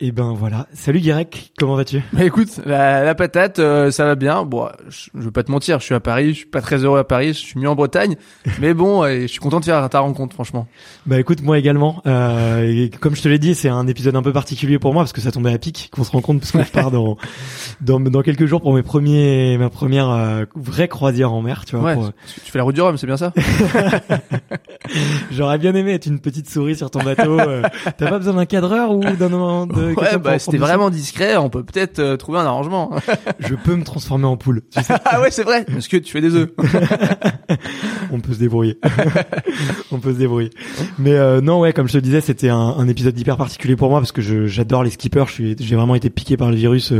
Et ben voilà. Salut Guérec, comment vas-tu? Bah écoute, la, la patate, euh, ça va bien. Bon, je, je veux pas te mentir, je suis à Paris, je suis pas très heureux à Paris, je suis mieux en Bretagne, mais bon, et je suis content de faire ta rencontre, franchement. Bah écoute, moi également. Euh, et comme je te l'ai dit, c'est un épisode un peu particulier pour moi parce que ça tombait à pic qu'on se rencontre parce que je pars dans, dans dans quelques jours pour mes premiers ma première euh, vraie croisière en mer, tu vois. Ouais, pour- tu fais la route du Rhum, c'est bien ça? J'aurais bien aimé être une petite souris sur ton bateau. euh. T'as pas besoin d'un cadreur ou d'un de Ouais, bah c'était vraiment discret, on peut peut-être euh, trouver un arrangement. Je peux me transformer en poule. Tu sais, ah ouais, c'est vrai. Est-ce que tu fais des œufs on peut se débrouiller. on peut se débrouiller. Mais euh, non, ouais, comme je te le disais, c'était un, un épisode hyper particulier pour moi parce que j'adore les skippers. J'ai vraiment été piqué par le virus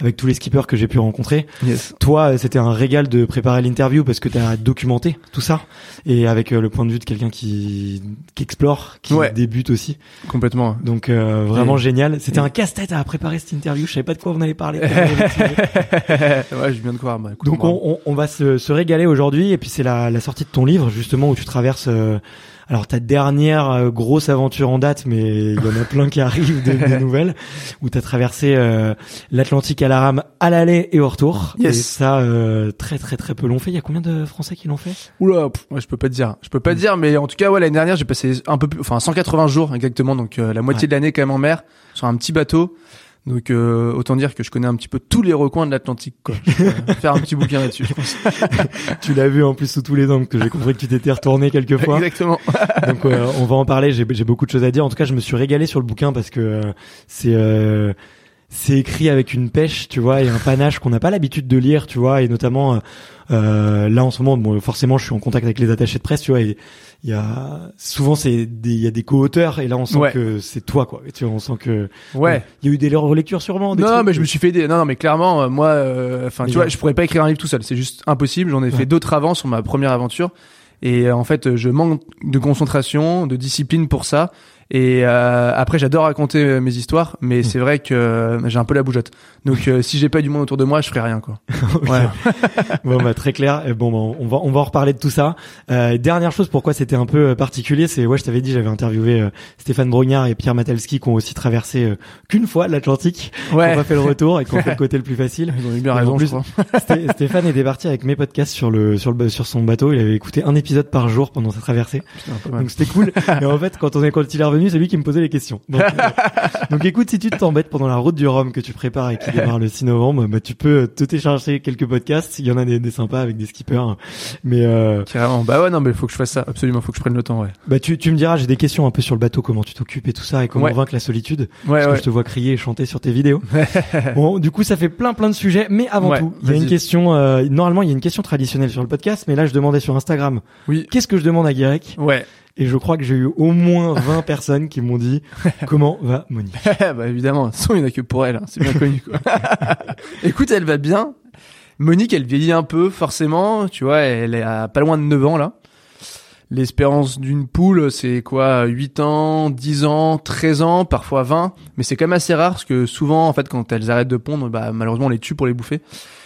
avec tous les skippers que j'ai pu rencontrer. Yes. Toi, c'était un régal de préparer l'interview parce que tu as documenté tout ça et avec le point de vue de quelqu'un qui, qui explore, qui Ouais. débute aussi. Complètement. Donc euh, vraiment génial. C'était un casse-tête à préparer cette interview. Je savais pas de quoi on allait parler. ouais, je viens de croire. Bah, Donc on, on, on va se, se régaler aujourd'hui et puis c'est la, la sortie de ton livre justement où tu traverses euh, alors ta dernière euh, grosse aventure en date mais il y en a plein qui arrivent des, des nouvelles où tu as traversé euh, l'Atlantique à la rame à l'aller et au retour Yes. et ça euh, très très très peu l'ont fait. Il y a combien de Français qui l'ont fait? Oula, pff, ouais, je peux pas te dire. Je peux pas te dire, mais en tout cas, ouais, l'année dernière, j'ai passé un peu plus, enfin, 180 jours exactement, donc euh, la moitié Ouais. de l'année quand même en mer, sur un petit bateau. Donc euh, autant dire que je connais un petit peu tous les recoins de l'Atlantique, quoi. Je peux, faire un petit bouquin là-dessus, je pense. Tu l'as vu en plus sous tous les angles que j'ai compris que tu t'étais retourné quelques fois. Exactement. Donc euh, on va en parler. J'ai j'ai beaucoup de choses à dire. En tout cas, je me suis régalé sur le bouquin parce que euh, c'est euh, c'est écrit avec une pêche, tu vois, et un panache qu'on n'a pas l'habitude de lire, tu vois, et notamment euh, euh, là en ce moment, bon, forcément, je suis en contact avec les attachés de presse, tu vois, et il y a souvent c'est des il y a des co-auteurs et là on sent Ouais. que c'est toi quoi. Et tu vois, on sent que Ouais. il y a eu des relectures sûrement. Des Non, trucs, mais je me suis fait aider. Non, non, mais clairement, euh, moi, euh, enfin, tu vois, je pourrais pas écrire un livre tout seul. C'est juste impossible. J'en ai Ouais. fait d'autres avant sur ma première aventure. Et euh, en fait, je manque de concentration, de discipline pour ça. Et euh, après, j'adore raconter euh, mes histoires, mais c'est vrai que euh, j'ai un peu la bougeotte. Donc, euh, si j'ai pas du monde autour de moi, je ferai rien, quoi. Ouais. Bon bah très clair. Et bon, bah, on va on va en reparler de tout ça. Euh, dernière chose, pourquoi c'était un peu euh, particulier, c'est ouais, je t'avais dit, j'avais interviewé Stéphane Brognard et Pierre Matalski qui ont aussi traversé qu'une fois l'Atlantique, qui ont Ouais. pas fait le retour et qui ont fait le côté le plus facile. Ils ont eu bien Et raison, plus, je crois. Sté- Stéphane était parti avec mes podcasts sur le sur le sur son bateau. Il avait écouté un épisode par jour pendant sa traversée. Putain. Donc c'était cool. et en fait, quand on est quand il est revenu, c'est lui qui me posait les questions. Donc, euh, donc écoute, si tu t'embêtes pendant la route du Rhum que tu prépares et qui démarre le 6 novembre, bah, tu peux te télécharger quelques podcasts. Il y en a des, des sympas avec des skippers. Mais euh, Carrément. Bah ouais, non, mais faut que je fasse ça. Absolument, faut que je prenne le temps, ouais. bah tu tu me diras, j'ai des questions un peu sur le bateau, comment tu t'occupes et tout ça, et comment Ouais. vaincre la solitude. Ouais, Parce que ouais. je te vois crier et chanter sur tes vidéos. bon, du coup, ça fait plein plein de sujets, mais avant tout, il y a une question. euh, normalement, il y a une question traditionnelle sur le podcast, mais là, je demandais sur Instagram. Oui. Qu'est-ce que je demande à Guérec Ouais. Et je crois que j'ai eu au moins 20 personnes qui m'ont dit comment va Monique? bah évidemment, de toute façon, il n'y en a que pour elle, hein, c'est bien connu quoi. Écoute, elle va bien. Monique, elle vieillit un peu, forcément, tu vois, elle est à pas loin de 9 ans là. L'espérance d'une poule, c'est quoi? 8 ans, 10 ans, 13 ans, parfois 20, mais c'est quand même assez rare parce que souvent en fait quand elles arrêtent de pondre, bah malheureusement on les tue pour les bouffer.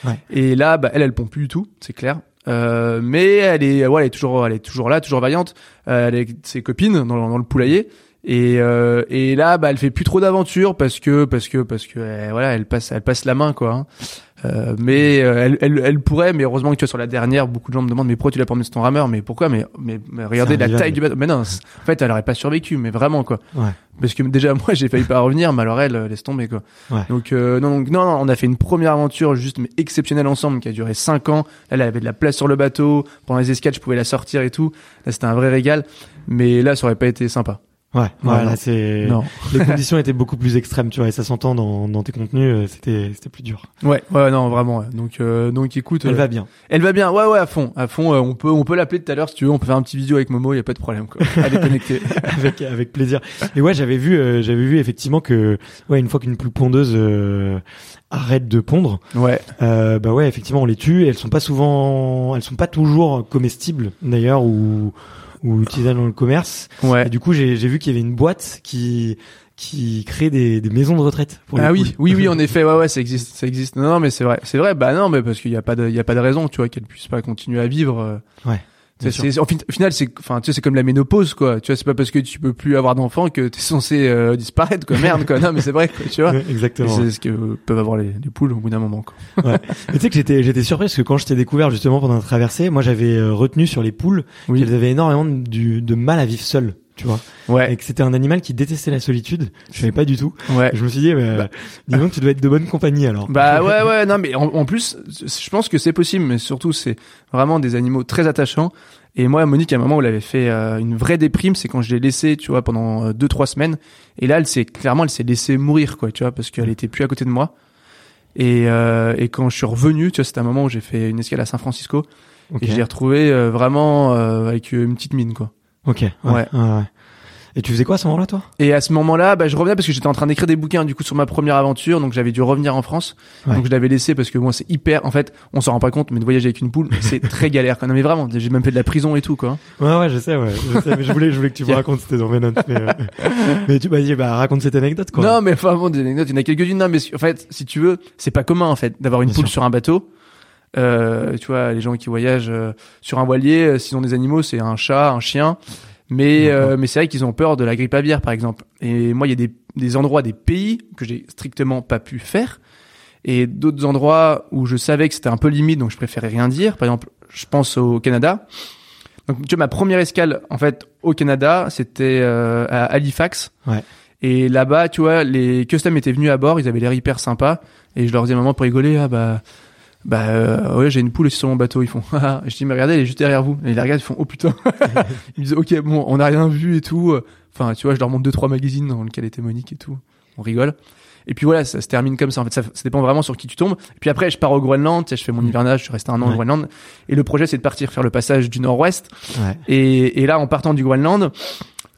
Ouais. Et là bah elle elle pond plus du tout, c'est clair. Euh, mais elle est ouais, elle est toujours elle est toujours là, toujours vaillante. Euh, elle est avec ses copines dans, le- poulailler. Et, euh, et là, bah, elle fait plus trop d'aventures parce que parce que parce que euh, voilà, elle passe elle passe la main quoi. hein. Euh, mais euh, elle, elle elle pourrait, mais heureusement que tu vois sur la dernière, beaucoup de gens me demandent mais pourquoi tu l'as pas sur ton rameur? Mais pourquoi? Mais, mais mais regardez la taille du bateau. Mais non, en fait, elle aurait pas survécu, mais vraiment quoi. Ouais. Parce que déjà moi j'ai failli pas revenir, mais alors elle euh, laisse tomber quoi. Ouais. Donc euh, non, donc non non, on a fait une première aventure juste mais exceptionnelle ensemble qui a duré cinq ans. Elle avait de la place sur le bateau pendant les escales, je pouvais la sortir et tout. Là c'était un vrai régal. Mais là ça aurait pas été sympa. Ouais, Ouais, voilà, c'est les conditions étaient beaucoup plus extrêmes, tu vois, et ça s'entend dans, dans tes contenus, euh, c'était c'était plus dur. Ouais, ouais, non, vraiment. ouais. Donc, euh, donc, écoute, Elle euh, va bien. elle va bien. Ouais, ouais, à fond, à fond. euh, on peut, on peut l'appeler tout à l'heure si tu veux. On peut faire un petit vidéo avec Momo. Il y a pas de problème. Quoi. Elle est connectée. avec avec plaisir. Et ouais, j'avais vu euh, j'avais vu effectivement que ouais, une fois qu'une poule pondeuse euh, arrête de pondre, Ouais. euh, bah ouais, effectivement, on les tue, elles sont pas souvent elles sont pas toujours comestibles d'ailleurs ou ou utilisables dans le commerce. Ouais. Et du coup, j'ai j'ai vu qu'il y avait une boîte qui qui crée des, des maisons de retraite pour Ah oui, oui, oui, en effet, ouais, ouais, ça existe, ça existe. Non, non, mais c'est vrai, c'est vrai. Bah non, mais parce qu'il y a pas de, il y a pas de raison, tu vois, qu'elle puisse pas continuer à vivre. euh. Ouais, C'est, au fin- au final, c'est, enfin, tu sais, c'est comme la ménopause, quoi. Tu vois, c'est pas parce que tu peux plus avoir d'enfants que t'es censé euh, disparaître, quoi. Merde, quoi. Non, mais c'est vrai, quoi. Tu vois. Exactement. c'est ce que peuvent avoir les, les poules au bout d'un moment, quoi. Ouais. Mais tu sais que j'étais j'étais surpris parce que quand je t'ai découvert justement pendant la traversée, moi j'avais euh, retenu sur les poules Oui. qu'elles avaient énormément de, de mal à vivre seules, tu vois, et Ouais. que c'était un animal qui détestait la solitude. Je savais pas du tout. Ouais. Et je me suis dit, bah, Bah. dis donc tu dois être de bonne compagnie alors. Bah ouais ouais non mais en, en plus je pense que c'est possible mais surtout c'est vraiment des animaux très attachants et moi Monique à un moment où elle avait fait euh, une vraie déprime c'est quand je l'ai laissée tu vois pendant euh, deux trois semaines et là elle s'est clairement elle s'est laissée mourir quoi tu vois parce qu'elle était plus à côté de moi et euh, et quand je suis revenu tu vois c'était un moment où j'ai fait une escale à San Francisco Ok. et je l'ai retrouvée euh, vraiment euh, avec une petite mine quoi Ok. Ouais. Ouais. Et tu faisais quoi à ce moment-là, toi? Et à ce moment-là bah je revenais parce que j'étais en train d'écrire des bouquins du coup sur ma première aventure donc j'avais dû revenir en France Ouais. Donc je l'avais laissé parce que moi c'est hyper en fait on s'en rend pas compte mais de voyager avec une poule c'est très galère quand même mais vraiment j'ai même fait de la prison et tout quoi. Ouais, ouais, je sais, ouais. Je sais, mais je voulais, je voulais que tu me racontes, c'était dans mes notes. Mais, euh, mais tu m'as dit, bah raconte cette anecdote, quoi. Non mais enfin bon des anecdotes il y en a quelques-unes non mais en fait si tu veux c'est pas commun en fait d'avoir une Bien poule sûr. sur un bateau. Euh, tu vois les gens qui voyagent euh, sur un voilier euh, s'ils ont des animaux c'est un chat un chien. Mais euh, mais c'est vrai qu'ils ont peur de la grippe aviaire par exemple. Et moi il y a des des endroits des pays que j'ai strictement pas pu faire. Et d'autres endroits où je savais que c'était un peu limite donc je préférais rien dire. Par exemple je pense au Canada. Donc tu vois ma première escale en fait au Canada c'était euh, à Halifax. Ouais. et là-bas tu vois les customs étaient venus à bord. Ils avaient l'air hyper sympas. Et je leur disais maman pour rigoler ah bah bah euh, ouais j'ai une poule sur mon bateau ils font Ah, je dis mais regardez elle est juste derrière vous. Et ils la regardent ils font oh putain. Ils me disent ok bon on n'a rien vu et tout. Enfin tu vois je leur montre deux trois magazines dans lesquels était Monique et tout. On rigole. Et puis voilà ça se termine comme ça. En fait ça, ça dépend vraiment sur qui tu tombes. Et puis après je pars au Groenland. Je fais mon hivernage je suis resté un an Ouais. au Groenland. Et le projet c'est de partir faire le passage du nord-ouest. Ouais. et, et là, en partant du Groenland,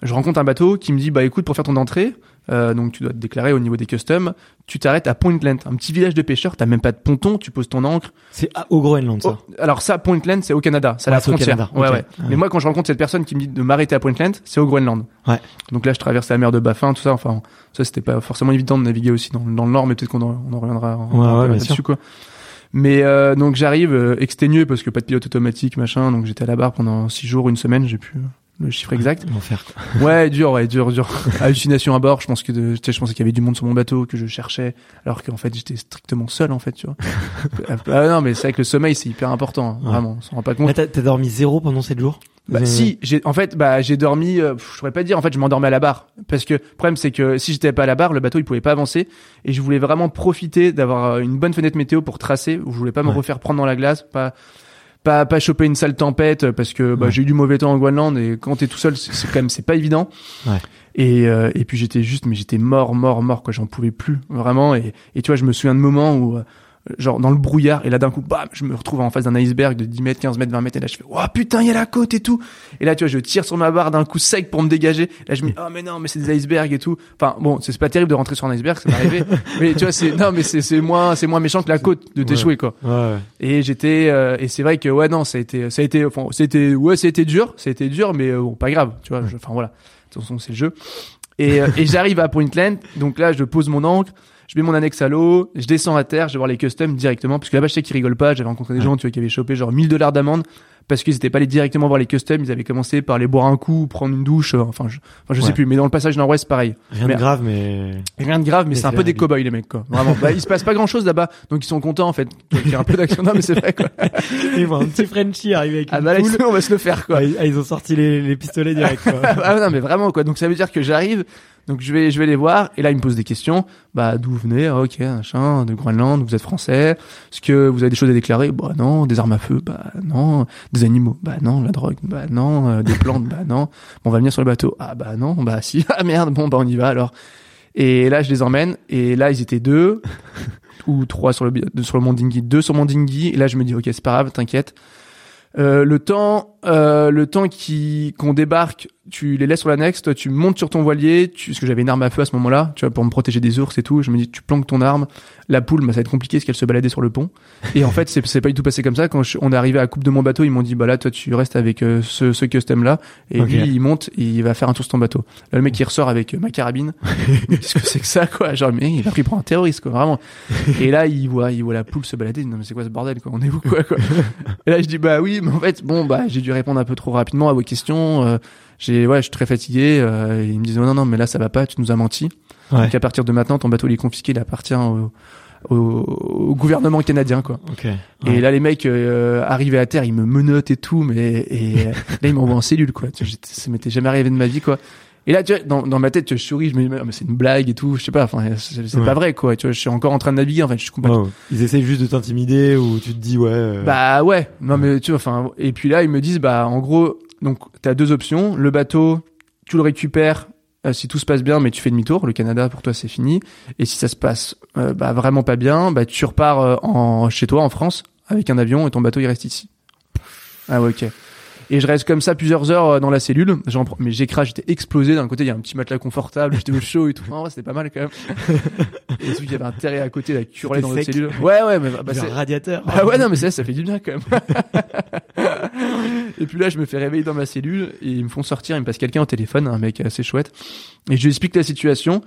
je rencontre un bateau qui me dit, bah écoute, pour faire ton entrée, Euh, donc tu dois te déclarer au niveau des customs. Tu t'arrêtes à Pointland, un petit village de pêcheurs. T'as même pas de ponton. Tu poses ton ancre. C'est au Groenland, ça. Oh, alors ça, Pointland, c'est au Canada, c'est Ouais, la frontière. Canada, Ouais, ouais. Ouais. Mais moi, quand je rencontre cette personne qui me dit de m'arrêter à Pointland, c'est au Groenland. Ouais. Donc là, je traverse la mer de Baffin, tout ça. Enfin, ça, c'était pas forcément évident de naviguer aussi dans, dans le nord, mais peut-être qu'on en, reviendra en- là-dessus, quoi. Mais euh, donc j'arrive euh, exténué parce que pas de pilote automatique, machin. Donc j'étais à la barre pendant six jours, une semaine, j'ai plus euh, le chiffre exact. L'enfer. Ouais, dur, ouais, dur, dur. Hallucination à bord. Je pense que de- je pensais qu'il y avait du monde sur mon bateau que je cherchais, alors qu'en fait j'étais strictement seul en fait, tu vois. ah non, mais c'est vrai que le sommeil c'est hyper important, hein, Ouais. vraiment. On s'en rend pas compte. T'as dormi zéro pendant 7 jours? Bah, Euh, si, j'ai, en fait, bah, j'ai dormi, euh, je pourrais pas dire, en fait, je m'endormais à la barre. Parce que, le problème, c'est que si j'étais pas à la barre, le bateau, il pouvait pas avancer. Et je voulais vraiment profiter d'avoir euh, une bonne fenêtre météo pour tracer, où je voulais pas me Ouais. refaire prendre dans la glace, pas, pas, pas choper une sale tempête, euh, parce que, bah, Ouais. j'ai eu du mauvais temps en Groenland, et quand t'es tout seul, c'est, c'est quand même, c'est pas évident. Ouais. Et, euh, et puis j'étais juste, mais j'étais mort, mort, mort, quoi, j'en pouvais plus, vraiment. Et, et tu vois, je me souviens de moments où, euh, genre dans le brouillard et là d'un coup bam je me retrouve en face d'un iceberg de 10 mètres 15 mètres 20 mètres et là je fais oh putain il y a la côte et tout. Et là tu vois je tire sur ma barre d'un coup sec pour me dégager. Là je me dis oh mais non mais c'est des icebergs et tout. Enfin bon c'est pas terrible de rentrer sur un iceberg ça m'est arrivé. Mais tu vois c'est non mais c'est c'est moins c'est moins méchant que la côte de t'échouer quoi. Ouais, et j'étais euh, et c'est vrai que ouais non ça a été ça a été enfin c'était ouais été dur été dur mais euh, bon pas grave tu vois enfin voilà. De toute façon c'est le jeu. Et, euh, et j'arrive à Pointland donc là je pose mon ancre je mets mon annexe à l'eau je descends à terre je vais voir les customs directement parce que là-bas je sais qu'ils rigolent pas j'avais rencontré des gens tu vois qui avaient chopé genre 1000 dollars d'amende parce qu'ils étaient pas allés directement voir les customs ils avaient commencé par les boire un coup prendre une douche euh, enfin je, enfin, je sais plus mais dans le passage nord-ouest pareil Rien Mais- de grave, mais. Rien de grave, mais c'est un peu des cow-boys les mecs quoi. Vraiment. Bah, il se passe pas grand chose là-bas, donc ils sont contents en fait. Il y a un peu d'action, non mais c'est vrai quoi. Ils voient un petit Frenchie arriver avec Ah une bah là, on va se le faire quoi. Ah, ils ah, ils ont sorti les, les pistolets direct, quoi. ah non mais vraiment quoi. Donc ça veut dire que j'arrive, donc je vais je vais les voir. Et là ils me posent des questions. Bah d'où vous venez? Ah, Ok, machin, de Groenland, vous êtes français. Est-ce que vous avez des choses à déclarer? Bah non, des armes à feu? Bah non, des animaux? Bah non, la drogue? Bah non, euh, des plantes? Bah non. Bon, on va venir sur le bateau. Ah bah non, bah si. Ah merde, bon bah on y va alors. Et là je les emmène. Et là ils étaient deux ou trois sur le sur le mont Dinghy, deux sur mon Dinghy et là je me dis ok c'est pas grave, t'inquiète. Euh, le temps, euh, le temps qui qu'on débarque, tu les laisses sur l'annexe, toi tu montes sur ton voilier, tu, parce que j'avais une arme à feu à ce moment-là, tu vois, pour me protéger des ours et tout. Je me dis, tu planques ton arme. La poule, bah, ça va être compliqué parce qu'elle se baladait sur le pont. Et en fait, c'est pas du tout passé comme ça. Quand je- on est arrivé à la coupe de mon bateau, ils m'ont dit, bah là, toi tu restes avec euh, ce, ce custom-là, et Ok. lui il monte, et il va faire un tour sur ton bateau. Là, le mec il ressort avec euh, ma carabine. Qu'est-ce que c'est que ça, quoi? Genre, mais il a pris pour un terroriste, quoi, vraiment. Et là, il voit, il voit la poule se balader. Non mais c'est quoi ce bordel, quoi? On est où, quoi, quoi? Et là, je dis bah oui, mais en fait, bon bah j'ai dû répondre un peu trop rapidement à vos questions. euh, j'ai ouais, je suis très fatigué. euh, et ils me disent non non, mais là ça va pas, tu nous as menti. Ouais. Donc à partir de maintenant, ton bateau il est confisqué, il appartient au, au, au gouvernement canadien quoi. Et là les mecs euh, arrivés à terre, ils me menottent et tout, mais et euh, là ils m'envoient en cellule quoi. Tu vois, j'étais- ça m'était jamais arrivé de ma vie quoi. Et là, tu vois, dans, dans ma tête, je souris, je me dis, mais c'est une blague et tout, je sais pas, enfin, c'est Ouais. pas vrai, quoi. Tu vois, je suis encore en train de naviguer, en fait, je suis complètement. Ils essayent juste de t'intimider ou tu te dis, ouais. euh, bah ouais, non mais tu vois, enfin, et puis là ils me disent bah en gros, donc t'as deux options, le bateau, tu le récupères euh, si tout se passe bien, mais tu fais demi-tour, le Canada pour toi c'est fini, et si ça se passe euh, bah vraiment pas bien, bah tu repars en chez toi en France avec un avion et ton bateau il reste ici. Ah ouais ok. Et je reste comme ça plusieurs heures euh, dans la cellule. Mais j'écrase, j'étais explosé. D'un côté, il y a un petit matelas confortable, j'étais au chaud et tout. Vrai, c'était pas mal quand même. et surtout qu'il y avait un terrain à côté, la curée dans sec. cellule. Ouais, ouais, mais bah, genre c'est- radiateur. ah ouais non mais ça ça fait du bien quand même. et puis là je me fais réveiller dans ma cellule et ils me font sortir, ils me passent quelqu'un au téléphone, un mec assez chouette. Et je lui explique la situation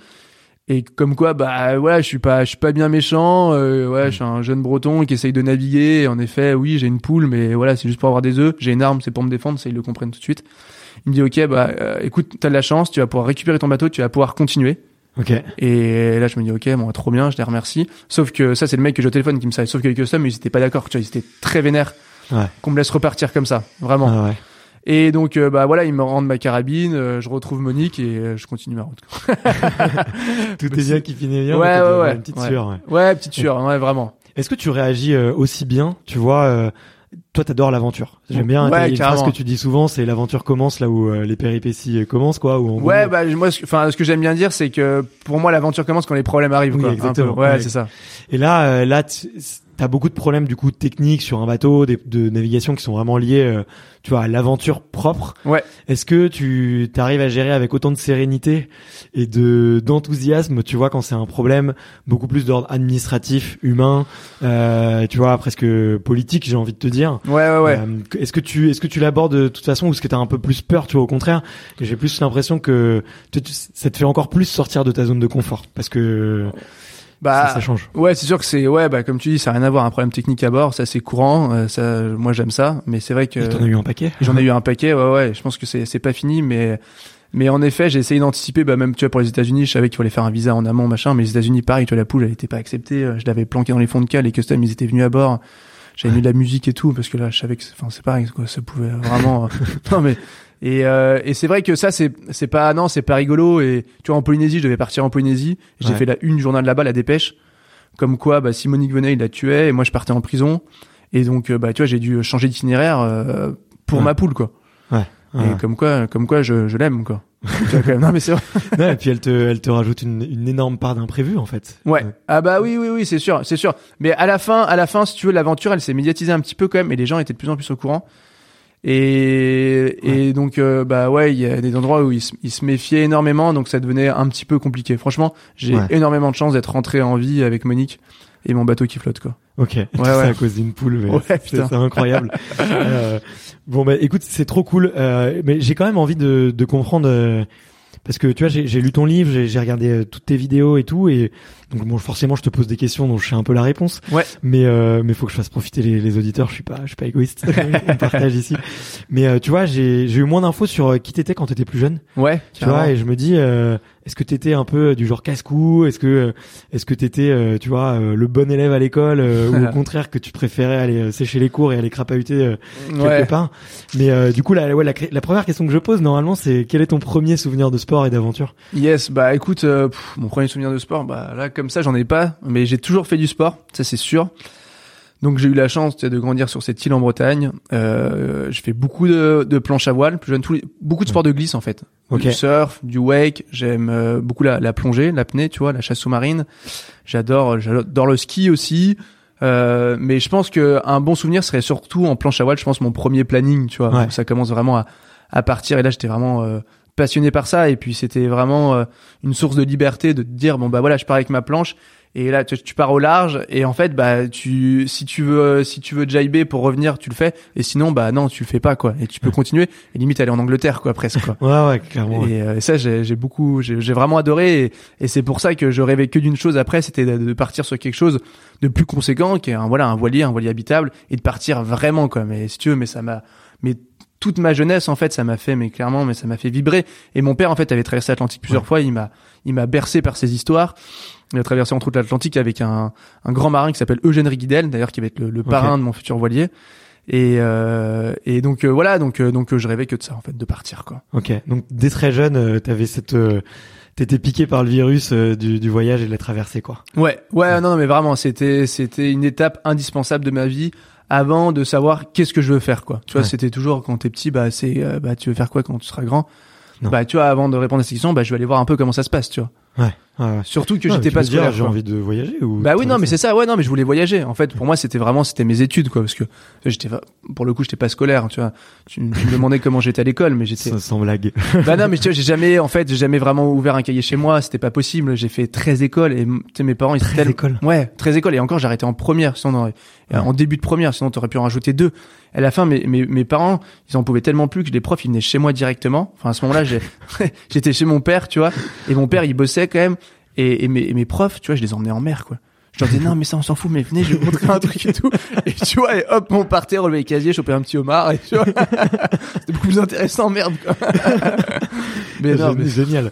et comme quoi bah voilà, je suis pas je suis pas bien méchant, euh, ouais, je suis un jeune breton qui essaye de naviguer et en effet, oui, j'ai une poule mais voilà, c'est juste pour avoir des œufs, j'ai une arme, c'est pour me défendre, ça ils le comprennent tout de suite. Il me dit OK, bah euh, écoute, t'as de la chance, tu vas pouvoir récupérer ton bateau, tu vas pouvoir continuer. Ok. Et là, je me dis, ok, bon, trop bien, je les remercie. Sauf que ça, c'est le mec que j'ai au téléphone qui me savait. Sauf que les customs, ils étaient pas d'accord, tu vois, ils étaient très vénères. Ouais. Qu'on me laisse repartir comme ça, vraiment. Ah ouais. Et donc, euh, bah voilà, ils me rendent ma carabine, euh, je retrouve Monique et euh, je continue ma route. Tout est bien qui finit bien. Ouais, ouais, ouais. Une petite Ouais. sueur, ouais. Ouais, petite sueur, ouais, vraiment. Est-ce que tu réagis euh, aussi bien Tu vois, euh, toi, t'adores l'aventure. J'aime bien. Ouais, une phrase que tu dis souvent, c'est l'aventure commence là où euh, les péripéties euh, commencent, quoi. Où en Ouais, bah moi, ce que- enfin, ce que j'aime bien dire, c'est que pour moi, l'aventure commence quand les problèmes arrivent. Oui, quoi, exactement. Ouais, Ouais. c'est ça. Et là, euh, là, tu- t'as beaucoup de problèmes du coup techniques sur un bateau, des, de navigation qui sont vraiment liés, euh, tu vois, à l'aventure propre. Ouais. Est-ce que tu arrives à gérer avec autant de sérénité et de d'enthousiasme, tu vois, quand c'est un problème beaucoup plus d'ordre administratif, humain, euh, tu vois, presque politique, j'ai envie de te dire. Ouais, ouais, ouais. Euh, est-ce que tu est-ce que tu l'abordes de toute façon ou est-ce que t'as un peu plus peur, tu vois, au contraire? J'ai plus l'impression que tu- tu- ça te fait encore plus sortir de ta zone de confort parce que Bah, ça, ça change. Ouais, c'est sûr que c'est ouais, bah comme tu dis, ça n'a rien à voir un problème technique à bord, ça c'est courant, euh, ça, moi j'aime ça, mais c'est vrai que T'en as eu un paquet j'en ai eu un paquet, ouais, ouais. Je pense que c'est c'est pas fini, mais mais en effet, j'ai essayé d'anticiper, bah même tu vois pour les États-Unis, je savais qu'il fallait faire un visa en amont, machin, mais les États-Unis, pareil, tu vois la poule, elle était pas acceptée, euh, je l'avais planqué dans les fonds de cale, les customs ils étaient venus à bord. J'avais mis de la musique et tout parce que là, je savais que, enfin, c'est pareil, quoi. Ça pouvait vraiment. euh, non mais et, euh, et c'est vrai que ça, c'est c'est pas non, c'est pas rigolo. Et tu vois, en Polynésie, je devais partir en Polynésie. J'ai Ouais. fait la une du journal là-bas, la dépêche, comme quoi, bah, Simonique venait, il la tuait, et moi je partais en prison. Et donc, euh, bah, tu vois, j'ai dû changer d'itinéraire euh, pour Ouais. ma poule, quoi. Ouais. Et comme quoi, comme quoi, je, je l'aime, quoi. Tu vois, quand même. Non mais c'est vrai. Non, et puis elle te, elle te rajoute une, une énorme part d'imprévu en fait. Ouais. Ah bah oui, oui, oui, c'est sûr, c'est sûr. Mais à la fin, à la fin, si tu veux, l'aventure, elle s'est médiatisée un petit peu quand même, et les gens étaient de plus en plus au courant. Et, et donc, euh, bah ouais, il y a des endroits où ils se, ils se méfiaient énormément, donc ça devenait un petit peu compliqué. Franchement, j'ai Ouais. énormément de chance d'être rentré en vie avec Monique et mon bateau qui flotte, quoi. Ok. Ouais, ça ouais. à cause d'une poule. mais Ouais, c'est- putain. c'est incroyable. Euh, bon bah écoute, c'est trop cool. Euh, mais j'ai quand même envie de, de comprendre. Parce que tu vois, j'ai lu ton livre, j'ai regardé euh, toutes tes vidéos et tout, et donc bon, forcément, je te pose des questions dont je sais un peu la réponse. Ouais. Mais euh, mais faut que je fasse profiter les, les auditeurs. Je suis pas, je suis pas égoïste. On partage ici. Mais euh, tu vois, j'ai j'ai eu moins d'infos sur euh, qui t'étais quand t'étais plus jeune. Ouais, Tu vois, et je me dis, euh, est-ce que t'étais un peu du genre casse-cou? Est-ce que, euh, est-ce que t'étais, euh, tu vois, euh, le bon élève à l'école, euh, ou au contraire que tu préférais aller euh, sécher les cours et aller crapahuter euh, quelque ouais. part? Mais euh, du coup, la, ouais, la, la première question que je pose normalement, c'est quel est ton premier souvenir de sport et d'aventure? Yes, bah écoute, euh, pff, mon premier souvenir de sport, bah là comme ça j'en ai pas, mais j'ai toujours fait du sport, ça c'est sûr. Donc j'ai eu la chance de grandir sur cette île en Bretagne. Euh, je fais beaucoup de, de planches à voile, plus jeune, tous les- beaucoup de sports de glisse en fait. Ok. Du surf, du wake. J'aime euh, beaucoup la, la plongée, l'apnée, tu vois, la chasse sous-marine. J'adore, j'adore le ski aussi. Euh, mais je pense que un bon souvenir serait surtout en planche à voile. Je pense mon premier planning, tu vois, Ouais. où ça commence vraiment à, à partir. Et là, j'étais vraiment euh, passionné par ça. Et puis c'était vraiment euh, une source de liberté de te dire bon bah voilà, je pars avec ma planche. Et là, tu, tu pars au large. Et en fait, bah tu, si tu veux, si tu veux jiber pour revenir, tu le fais. Et sinon, bah non, tu le fais pas quoi. Et tu peux continuer. Et limite aller en Angleterre quoi, presque quoi. Ouais, ouais, clairement. ouais. Euh, et ça, j'ai j'ai beaucoup, j'ai j'ai vraiment adoré. Et, et c'est pour ça que je rêvais que d'une chose après, c'était de, de partir sur quelque chose de plus conséquent, qui est un voilà un voilier, un voilier habitable, et de partir vraiment quoi. Mais si tu veux, mais ça m'a, mais toute ma jeunesse en fait, ça m'a fait, mais clairement, mais ça m'a fait vibrer. Et mon père en fait avait traversé l'Atlantique plusieurs Ouais. fois. Il m'a, il m'a bercé par ses histoires. Il a traversé entre autres l'Atlantique avec un, un grand marin qui s'appelle Eugène Riguidel, d'ailleurs qui va être le, le parrain de mon futur voilier. Et, euh, et donc euh, voilà, donc euh, donc euh, je rêvais que de ça en fait, de partir quoi. Ok. Donc dès très jeune, euh, t'avais cette, euh, t'étais piqué par le virus euh, du, du voyage et de la traversée, quoi. Ouais, ouais, non, non, mais vraiment, c'était, c'était une étape indispensable de ma vie avant de savoir qu'est-ce que je veux faire, quoi. Tu vois, Ouais. c'était toujours quand t'es petit, bah, c'est, euh, bah, tu veux faire quoi quand tu seras grand? Non. Bah, tu vois, avant de répondre à cette question, bah, je vais aller voir un peu comment ça se passe, tu vois. Ouais. Surtout que j'étais pas scolaire. J'ai envie de voyager ou Bah oui, non, mais c'est ça, ouais, non, mais je voulais voyager. En fait, pour moi, c'était vraiment, c'était mes études, quoi, parce que j'étais, pour le coup, j'étais pas scolaire, tu vois. Tu, tu me demandais comment j'étais à l'école, mais j'étais, sans blague. bah non, mais tu vois, j'ai jamais, en fait, j'ai jamais vraiment ouvert un cahier chez moi. C'était pas possible. J'ai fait 13 écoles et, tu sais, mes parents, ils étaient 13 tellement- écoles. Ouais, 13 écoles. Et encore, arrêté en première, sinon, aurait- Ouais. en début de première, sinon t'aurais pu en rajouter deux. À la fin, mes, mes, mes parents, ils en pouvaient tellement plus que les profs, ils venaient chez moi directement. Enfin, à ce moment-là, j'étais chez mon père, tu vois. Et mon père, il bossait quand même. Et, mes, mes profs, tu vois, je les emmenais en mer, quoi. Je leur disais, non, mais ça, on s'en fout, mais venez, je vais vous montrer un truc et tout. Et tu vois, et hop, on partait, relever les casiers, choper un petit homard, et tu vois. C'était beaucoup plus intéressant, merde, quoi. mais non, mais Génial.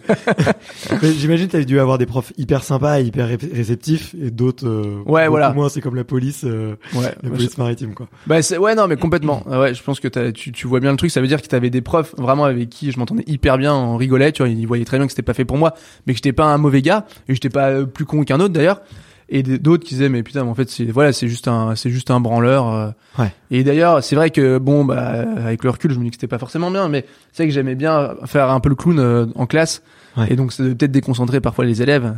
j'imagine t'as dû avoir des profs hyper sympas, hyper ré- réceptifs, et d'autres. euh, Ouais, voilà. Moins, c'est comme la police, euh, ouais. la police maritime, quoi. Bah c'est ouais non mais complètement. Ah Ouais, je pense que tu tu vois bien le truc, ça veut dire que t'avais des profs vraiment avec qui je m'entendais hyper bien, on rigolait, tu vois, ils voyaient très bien que c'était pas fait pour moi, mais que j'étais pas un mauvais gars et j'étais pas euh, plus con qu'un autre d'ailleurs. Et d'autres qui disaient mais putain mais en fait c'est voilà, c'est juste un c'est juste un branleur. euh. Ouais. Et d'ailleurs, c'est vrai que bon bah avec le recul, je me dis que c'était pas forcément bien mais c'est vrai que j'aimais bien faire un peu le clown euh, en classe Ouais. et donc devait peut-être déconcentrer parfois les élèves.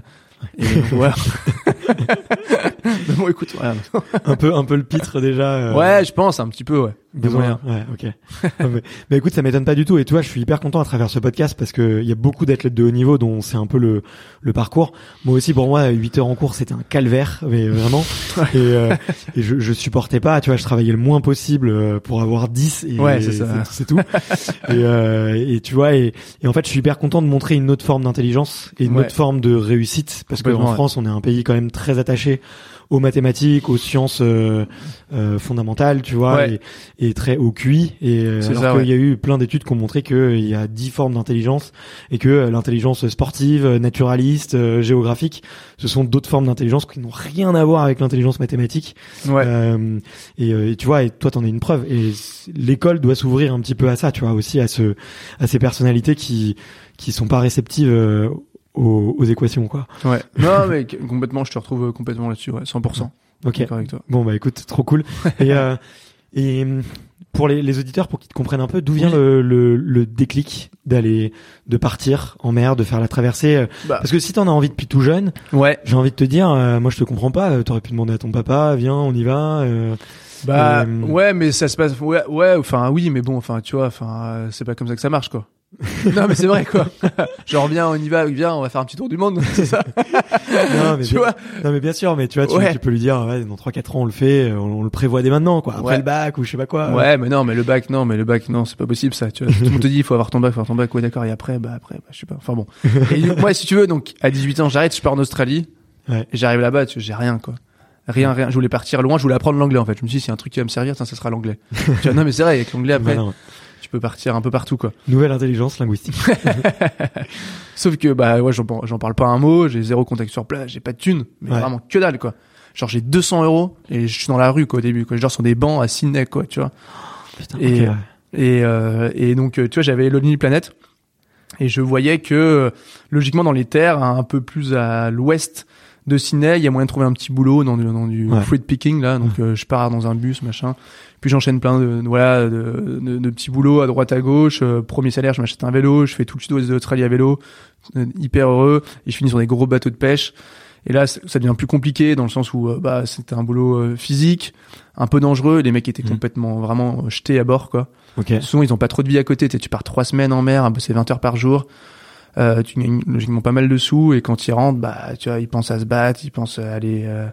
Et donc, voilà. Mais bon, écoute, un peu, un peu le pitre déjà. euh, ouais, je pense un petit peu, ouais. Des moyens. Ouais, ok. Non, mais, mais écoute, ça m'étonne pas du tout. Et toi, je suis hyper content à travers ce podcast parce que il y a beaucoup d'athlètes de haut niveau dont c'est un peu le, le parcours. Moi aussi, pour moi, 8 heures en cours, c'était un calvaire, mais vraiment. et euh, et je, je supportais pas. Tu vois, je travaillais le moins possible euh, pour avoir 10. Et Ouais, c'est ça. C'est tout. et, euh, et tu vois, et, et en fait, je suis hyper content de montrer une autre forme d'intelligence et une Ouais. autre forme de réussite parce qu'en ouais. France, on est un pays quand même très attaché aux mathématiques, aux sciences euh, euh, fondamentales, tu vois, Ouais. et, et très au QI. Et euh, alors qu'il ouais. y a eu plein d'études qui ont montré qu'il y a dix formes d'intelligence et que euh, l'intelligence sportive, euh, naturaliste, euh, géographique, ce sont d'autres formes d'intelligence qui n'ont rien à voir avec l'intelligence mathématique. Ouais. Euh, et, euh, et tu vois, et toi, t'en es une preuve. Et l'école doit s'ouvrir un petit peu à ça, tu vois, aussi à ce, à ces personnalités qui qui sont pas réceptives euh, aux, aux équations, quoi. Ouais. Non, mais complètement, je te retrouve euh, complètement là-dessus, ouais, 100%. Ok. D'accord avec toi. Bon bah écoute, trop cool. et euh, et pour les, les auditeurs, pour qu'ils te comprennent un peu, d'où vient Oui. le, le, le déclic d'aller, de partir en mer, de faire la traversée euh, Bah. Parce que si t'en as envie depuis tout jeune, Ouais. j'ai envie de te dire, euh, moi je te comprends pas. T'aurais pu demander à ton papa, viens, on y va. euh, Bah ouais, mais ça se passe ouais, ouais, enfin oui, mais bon, enfin tu vois, enfin c'est pas comme ça que ça marche quoi. non mais c'est vrai quoi. Genre viens, on y va, viens, on va faire un petit tour du monde, c'est ça. non, mais tu bien, vois non mais bien sûr, mais tu vois, tu, Ouais. tu peux lui dire, ouais, dans 3-4 ans on le fait, on, on le prévoit dès maintenant, quoi. Après Ouais. le bac ou je sais pas quoi. Ouais, mais non, mais le bac, non, mais le bac, non, c'est pas possible ça. Tu vois, tout le monde te dit, il faut avoir ton bac, faut avoir ton bac. Ouais, d'accord. Et après, bah après, bah, je sais pas. Enfin bon. Et donc, moi, si tu veux, donc à 18 ans, j'arrête, je pars en Australie. Ouais. J'arrive là-bas, tu vois, j'ai rien quoi. Rien, rien. Je voulais partir loin, je voulais apprendre l'anglais en fait. Je me suis dit, s'il y a un truc qui va me servir, ça, ça sera l'anglais. tu vois, non, mais c'est vrai, avec l'anglais après. Tu peux partir un peu partout quoi. Nouvelle intelligence linguistique. Sauf que bah ouais, j'en par- j'en parle pas un mot, j'ai zéro contact sur place, j'ai pas de thunes, mais Ouais. vraiment que dalle quoi. Genre j'ai 200 euros et je suis dans la rue quoi au début quoi. Dors sur des bancs à Sydney quoi, tu vois. Putain, Et, ouais. Et, euh, et donc, euh, tu vois, j'avais Lonely Planet et je voyais que, euh, logiquement, dans les terres, un peu plus à l'ouest de Sydney, il y a moyen de trouver un petit boulot dans du, dans du Ouais. fruit picking, là. Donc, euh, je pars dans un bus, machin. Puis j'enchaîne plein de, voilà, de, de- de petits boulots à droite, à gauche. Euh, premier salaire, je m'achète un vélo, je fais tout le sud-ouest de l'Australie à vélo, euh, hyper heureux. Et je finis sur des gros bateaux de pêche. Et là, ça devient plus compliqué dans le sens où, euh, bah, c'était un boulot physique, un peu dangereux. Les mecs étaient Mhm. complètement, vraiment jetés à bord, quoi. Ok. Souvent, ils ont pas trop de vie à côté. Tu pars trois semaines en mer, à bosser 20 heures par jour. Euh, tu gagnes logiquement pas mal de sous et quand ils rentrent, bah, tu vois, ils pensent à se battre, ils pensent à aller, euh,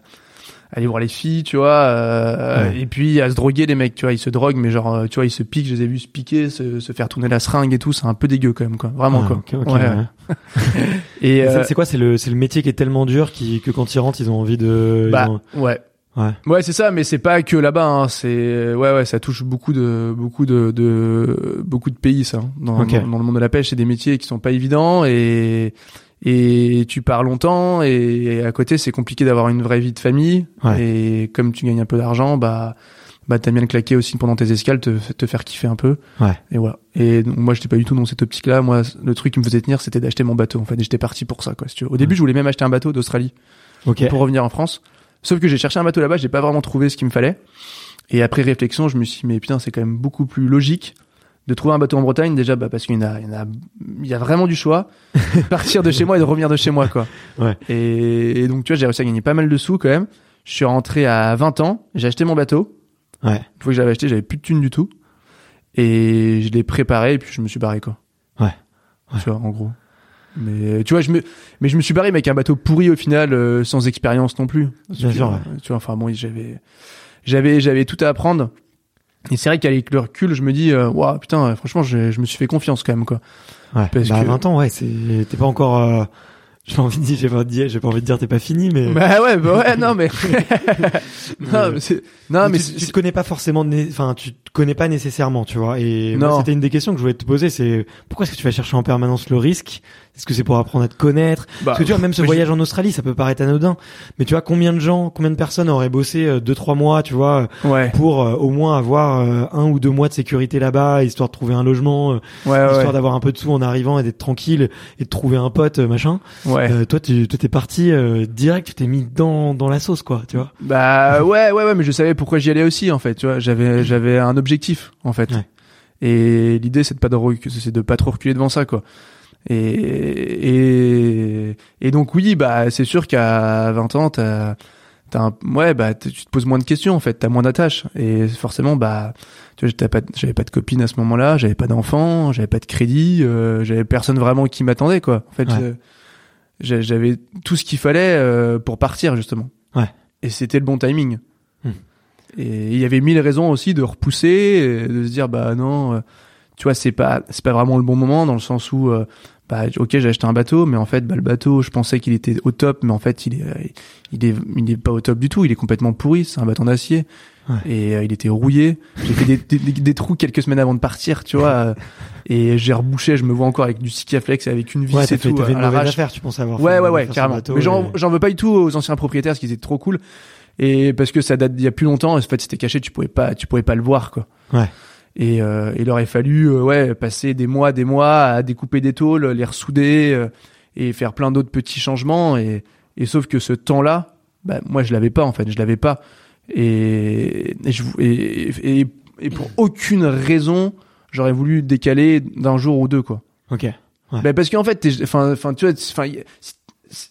aller voir les filles, tu vois. euh, Ouais. Et puis à se droguer, les mecs, tu vois, ils se droguent, mais genre, euh, tu vois, ils se piquent. Je les ai vus se piquer, se, se faire tourner la seringue et tout. C'est un peu dégueu quand même, quoi. Vraiment, Ah, quoi. ok, ok, Ouais. Et euh, C'est quoi C'est le c'est le métier qui est tellement dur qui, que quand ils rentrent, ils ont envie de. bah, ont- ouais. Ouais. Ouais, c'est ça, mais c'est pas que là-bas. Hein. C'est ouais, ouais, ça touche beaucoup de beaucoup de, de beaucoup de pays, ça. hein. Dans, Ok. dans, dans le monde de la pêche, c'est des métiers qui sont pas évidents et et tu pars longtemps et à côté c'est compliqué d'avoir une vraie vie de famille. Ouais. Et comme tu gagnes un peu d'argent, bah bah t'aimes bien le claquer aussi pendant tes escales, te te faire kiffer un peu. Ouais. Et voilà. Et donc, moi j'étais pas du tout dans cette optique-là. Moi, le truc qui me faisait tenir, c'était d'acheter mon bateau. En fait, et j'étais parti pour ça. Quoi. Si tu veux. Au début, je voulais même acheter un bateau d'Australie Ok. pour revenir en France. Sauf que j'ai cherché un bateau là-bas, j'ai pas vraiment trouvé ce qu'il me fallait. Et après réflexion, je me suis dit, mais putain, c'est quand même beaucoup plus logique de trouver un bateau en Bretagne, déjà, bah, parce qu'il y en a, il y en a, il y a vraiment du choix. Partir de chez moi et de revenir de chez moi, quoi. Ouais. Et, et donc, tu vois, j'ai réussi à gagner pas mal de sous quand même. Je suis rentré à 20 ans, j'ai acheté mon bateau. Ouais. Une fois que j'avais acheté, j'avais plus de thunes du tout. Et je l'ai préparé et puis je me suis barré, quoi. Ouais. Ouais. Tu vois, en gros. Mais tu vois, je me, mais je me suis barré mais avec un bateau pourri au final, euh, sans expérience non plus. Bien sûr, vois, Tu vois, enfin bon, j'avais, j'avais, j'avais tout à apprendre. Et c'est vrai qu'avec le recul, je me dis, euh, waouh, putain, franchement, je, je me suis fait confiance quand même, quoi. Ouais. Parce bah, à que- 20 ans, ouais, t'es pas encore. euh, J'ai envie de dire, j'ai pas envie de dire, j'ai pas envie de dire, t'es pas fini, mais. Bah ouais, bah ouais, non mais, non mais c'est, non Mais mais tu, tu te connais pas forcément, enfin, tu connais pas nécessairement, tu vois. Et c'était une des questions que je voulais te poser, c'est pourquoi est-ce que tu vas chercher en permanence le risque? Est-ce que c'est pour apprendre à te connaître? Bah, Parce que tu vois, même ce voyage en Australie, ça peut paraître anodin, mais tu vois combien de gens, combien de personnes auraient bossé euh, deux trois mois, tu vois, je- ouais, pour euh, au moins avoir euh, un ou deux mois de sécurité là-bas, histoire de trouver un logement, euh, ouais, ouais, histoire d'avoir un peu de sous en arrivant et d'être tranquille et de trouver un pote, euh, machin. ouais. Euh, toi, tu t'es parti euh, direct, tu t'es mis dans dans la sauce, quoi, tu vois. Bah ouais ouais ouais mais je savais pourquoi j'y allais aussi en fait tu vois j'avais j'avais un objectif en fait Ouais. et l'idée c'est de pas de c'est de pas trop reculer devant ça quoi Et, et, et donc oui, bah c'est sûr qu'à 20 ans, t'as, t'as un, ouais, bah tu te poses moins de questions en fait, t'as moins d'attaches et forcément, bah tu vois, j'avais pas, j'avais pas de copine à ce moment-là, j'avais pas d'enfant, j'avais pas de crédit, euh, j'avais personne vraiment qui m'attendait quoi. En fait, Ouais. je- j'avais tout ce qu'il fallait euh, pour partir justement. Ouais. Et c'était le bon timing. Et il y avait mille raisons aussi de repousser, et de se dire bah non, euh, tu vois c'est pas c'est pas vraiment le bon moment dans le sens où euh, bah ok j'ai acheté un bateau mais en fait bah le bateau je pensais qu'il était au top mais en fait il est euh, il est il est pas au top du tout il est complètement pourri c'est un bâton d'acier Ouais. et euh, il était rouillé j'ai fait des, des, des- trous quelques semaines avant de partir tu vois euh, et j'ai rebouché je me vois encore avec du Sikaflex avec une vis Ouais, et tout fait à l'arrache affaire, tu penses avoir. Ouais, ouais, ouais, carrément. Mais j'en, et- j'en veux pas du tout aux anciens propriétaires, parce qu'ils étaient trop cool. Et parce que ça date d'il y a plus longtemps, en fait, c'était caché, tu pouvais pas, tu pouvais pas le voir, quoi. Ouais. Et euh, il aurait fallu, euh, ouais, passer des mois, des mois à découper des tôles, les ressouder euh, et faire plein d'autres petits changements. Et, et sauf que ce temps-là, bah, moi, je l'avais pas, en fait, je l'avais pas. Et, et, je, et, et, et pour aucune raison, j'aurais voulu décaler d'un jour ou deux, quoi. Ok. Ouais. Bah, parce qu'en fait, enfin, enfin, tu vois,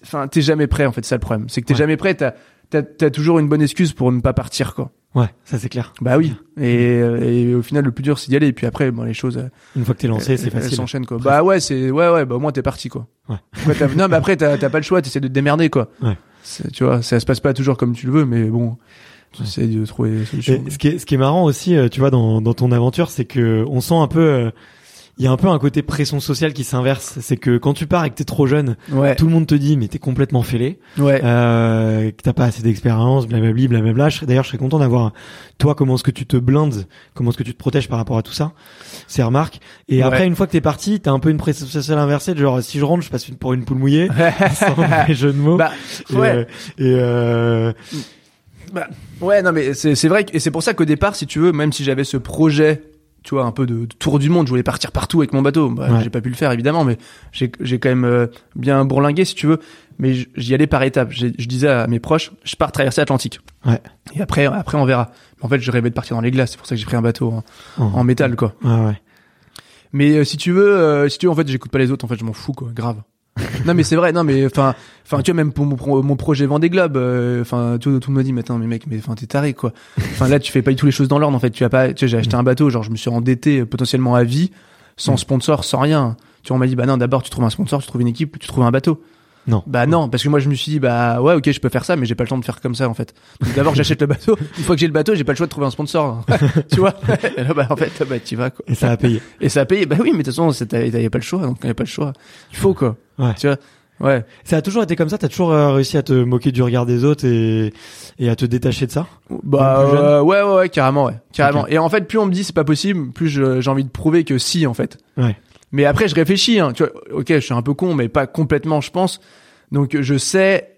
enfin, t'es jamais prêt. En fait, c'est ça le problème. C'est que t'es Ouais. jamais prêt. T'as, t'as, toujours une bonne excuse pour ne pas partir, quoi. Ouais, ça c'est clair. Bah oui. Et, euh, et au final, le plus dur, c'est d'y aller. Et puis après, bon, les choses, Une fois que t'es lancé, c'est elles- elles facile. s'enchaînent, quoi. Bah ouais, c'est, ouais, ouais. Bah au moins, t'es parti, quoi. Ouais. Après, non, mais après, t'as, t'as pas le choix. T'essaies de te démerder, quoi. Ouais. Tu vois, ça se passe pas toujours comme tu le veux, mais bon, essaies de trouver des solutions. Et ce qui est, ce qui est marrant aussi, euh, tu vois, dans, dans ton aventure, c'est que on sent un peu, euh, il y a un peu un côté pression sociale qui s'inverse. C'est que quand tu pars et que t'es trop jeune, Ouais. tout le monde te dit mais t'es complètement fêlé, Ouais. euh, que t'as pas assez d'expérience, blablabli, blablabla. D'ailleurs, je serais content d'avoir toi comment est-ce que tu te blindes, comment est-ce que tu te protèges par rapport à tout ça. C'est remarque. Et Ouais. après, une fois que t'es parti, t'as un peu une pression sociale inversée, de genre si je rentre, je passe une- pour une poule mouillée, sans jeu de mots. bah, ouais. euh, et euh, Bah, ouais, non, mais c'est c'est vrai que, et c'est pour ça qu'au départ, si tu veux, même si j'avais ce projet, tu vois, un peu de, de tour du monde, je voulais partir partout avec mon bateau. Bah, Ouais. J'ai pas pu le faire, évidemment, mais j'ai j'ai quand même euh, bien bourlingué, si tu veux. Mais j'y allais par étapes. Je disais à mes proches, je pars traverser l'Atlantique. Ouais. Et après, après, on verra. Mais en fait, je rêvais de partir dans les glaces. C'est pour ça que j'ai pris un bateau en, oh. en métal, quoi. Ouais, ouais. Mais euh, si tu veux, euh, si tu veux, en fait, j'écoute pas les autres. En fait, je m'en fous, quoi. Grave. Non, mais c'est vrai. Non, mais enfin, enfin, tu vois, même pour mon, pro- mon projet Vendée Globe, euh, enfin, tout, tout le monde m'a dit, mais attends, mais mec, mais enfin, t'es taré, quoi. Enfin, là, tu fais pas du tout les choses dans l'ordre, en fait. Tu as pas, tu j'ai acheté un bateau, genre, je me suis endetté euh, potentiellement à vie, sans Mm. sponsor, sans rien. Tu vois, on m'a dit, bah non, d'abord, tu trouves un sponsor, tu trouves une équipe, tu trouves un bateau. Non. Bah non, parce que moi je me suis dit bah ouais ok je peux faire ça mais j'ai pas le temps de faire comme ça en fait. D'abord j'achète le bateau, une fois que j'ai le bateau j'ai pas le choix de trouver un sponsor, tu vois? Et là bah en fait bah tu vas quoi. Et ça a payé. Et ça a payé. Bah oui, mais de toute façon, t'avais pas le choix. Donc, t'avais pas le choix. Il faut, quoi. Ouais. Tu vois? Ouais. Ça a toujours été comme ça? T'as toujours euh, réussi à te moquer du regard des autres et et à te détacher de ça? Bah, euh, ouais, ouais, ouais, carrément, ouais. Carrément. Et en fait, plus on me dit c'est pas possible, plus j'ai envie de prouver que si, en fait. Ouais. Mais après, je réfléchis, hein. Tu vois, ok, je suis un peu con, mais pas complètement, je pense. Donc, je sais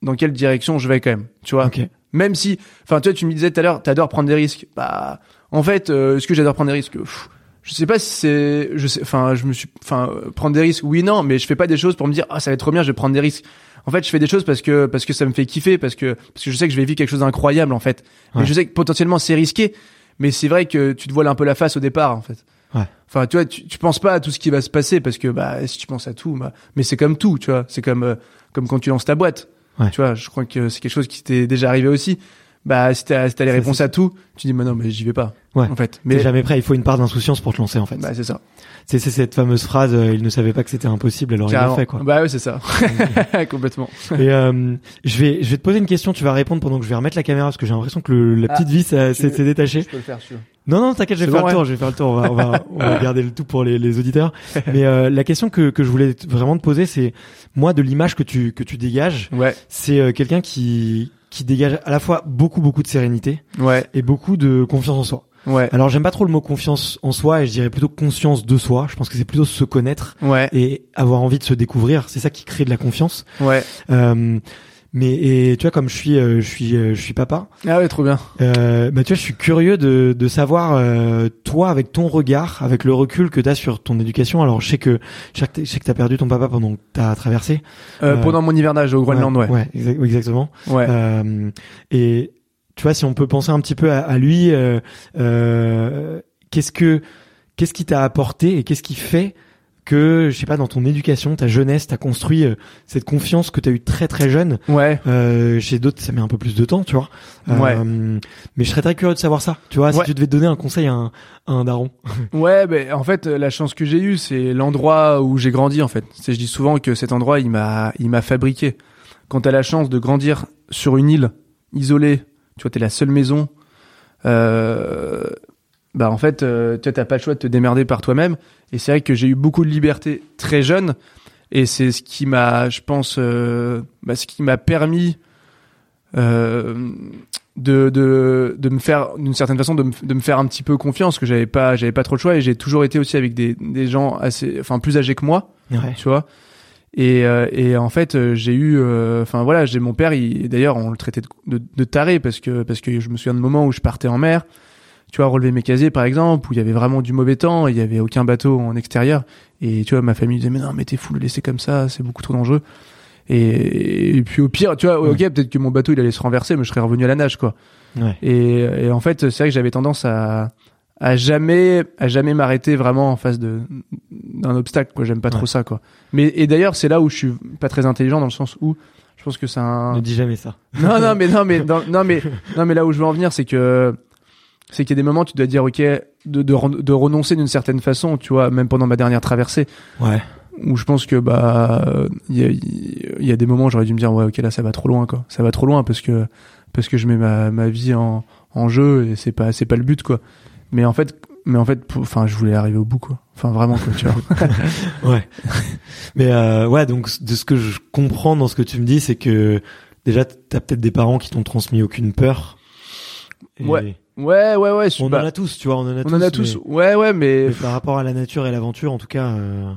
dans quelle direction je vais quand même. Tu vois? Ok. Même si, enfin, tu vois, tu me disais tout à l'heure, t'adores prendre des risques. Bah, en fait, euh, est-ce que j'adore prendre des risques? Pff, Je sais pas si c'est, je sais, enfin, je me suis, enfin, euh, prendre des risques, oui, non, mais je fais pas des choses pour me dire, ah, ça va être trop bien, je vais prendre des risques. En fait, je fais des choses parce que parce que ça me fait kiffer, parce que parce que je sais que je vais vivre quelque chose d'incroyable, en fait. Ouais. Mais je sais que potentiellement c'est risqué, mais c'est vrai que tu te voiles un peu la face au départ, en fait. Ouais. Enfin, tu vois, tu, tu penses pas à tout ce qui va se passer parce que bah si tu penses à tout, bah, mais c'est comme tout, tu vois. C'est comme euh, comme quand tu lances ta boîte. Ouais. Tu vois, je crois que c'est quelque chose qui t'est déjà arrivé aussi. Bah si t'as si les réponses à tout, tu dis mais non mais j'y vais pas. Ouais. En fait. Mais Mais jamais prêt. Il faut une part d'insouciance pour te lancer en fait. bah c'est ça. C'est c'est cette fameuse phrase. euh, il ne savait pas que c'était impossible, alors il l'a Carrément. fait quoi. Bah ouais c'est ça. Complètement. Et euh, je vais je vais te poser une question. Tu vas répondre pendant que je vais remettre la caméra parce que j'ai l'impression que le, la Ah. petite vis ça- s'est Tu- détachée. peux le faire sûr. Non, non, t'inquiète, je vais faire bon, le tour, ouais. je vais faire le tour, on va, on va, on va garder le tout pour les, les auditeurs. Mais euh, la question que, que je voulais vraiment te poser, c'est, moi, de l'image que tu, que tu dégages, Ouais. c'est euh, quelqu'un qui, qui dégage à la fois beaucoup, beaucoup de sérénité Ouais. et beaucoup de confiance en soi. Ouais. Alors, j'aime pas trop le mot confiance en soi et je dirais plutôt conscience de soi. Je pense que c'est plutôt se connaître Ouais. et avoir envie de se découvrir. C'est ça qui crée de la confiance. Ouais. Euh, mais et tu vois comme je suis euh, je suis euh, je suis papa Ah ouais, trop bien. euh, bah tu vois, je suis curieux de, de savoir euh, toi avec ton regard, avec le recul que t'as sur ton éducation. Alors je sais que je sais que que t'as perdu ton papa pendant que t'as traversé. Euh, Euh, pendant mon hivernage au Groenland, ouais. Ouais, exa- exactement. Ouais. Euh, et tu vois, si on peut penser un petit peu à, à lui, qu'est-ce que qu'est-ce qui t'a apporté et qu'est-ce qui fait que je sais pas dans ton éducation, ta jeunesse, t'as construit euh, cette confiance que t'as eu très très jeune. Ouais. Euh, chez d'autres, ça met un peu plus de temps, tu vois. Euh, Ouais. Mais je serais très curieux de savoir ça. Tu vois, si tu devais donner un conseil à un, à un daron. Ouais, ben en fait, la chance que j'ai eue, c'est l'endroit où j'ai grandi. En fait, c'est je dis souvent que cet endroit, il m'a, il m'a fabriqué. Quand t'as la chance de grandir sur une île isolée, tu vois, t'es la seule maison. Euh, bah en fait, euh, tu t'as pas le choix de te démerder par toi-même. Et c'est vrai que j'ai eu beaucoup de liberté très jeune. Et c'est ce qui m'a, je pense, euh, bah, ce qui m'a permis euh, de, de, de me faire, d'une certaine façon, de me, de me faire un petit peu confiance, que j'avais pas, j'avais pas trop le choix. Et j'ai toujours été aussi avec des, des gens assez, enfin, plus âgés que moi, Ouais. tu vois. Et, euh, et en fait, euh, j'ai eu, enfin voilà, j'ai mon père. Il, d'ailleurs, on le traitait de, de, de taré parce que parce que je me souviens de moments où je partais en mer, tu vois, relever mes casiers par exemple, où il y avait vraiment du mauvais temps, et il y avait aucun bateau en extérieur. Et tu vois, ma famille disait mais non, mais t'es fou de le laisser comme ça, c'est beaucoup trop dangereux. Et, et puis au pire, tu vois, ok, peut-être que mon bateau il allait se renverser, mais je serais revenu à la nage quoi. Ouais. Et, et en fait, c'est vrai que j'avais tendance à à jamais à jamais m'arrêter vraiment en face de d'un obstacle quoi j'aime pas trop ça quoi mais et d'ailleurs c'est là où je suis pas très intelligent dans le sens où je pense que c'est un Ne dis jamais ça. non non mais non mais dans- non mais non mais là où je veux en venir c'est que c'est qu'il y a des moments où tu dois dire ok de de, de renoncer d'une certaine façon tu vois même pendant ma dernière traversée Ouais. où je pense que bah il y a, il y a des moments où j'aurais dû me dire ouais ok là ça va trop loin quoi ça va trop loin parce que parce que je mets ma, ma vie en, en jeu et c'est pas c'est pas le but quoi mais en fait mais en fait enfin je voulais arriver au bout quoi enfin vraiment quoi tu vois Ouais. Mais euh, ouais, donc de ce que je comprends dans ce que tu me dis, c'est que déjà t'as peut-être des parents qui t'ont transmis aucune peur. Ouais, ouais ouais ouais On bah, en a tous, tu vois, on en a on tous. en a tous mais- ouais ouais mais mais par rapport à la nature et l'aventure, en tout cas. euh,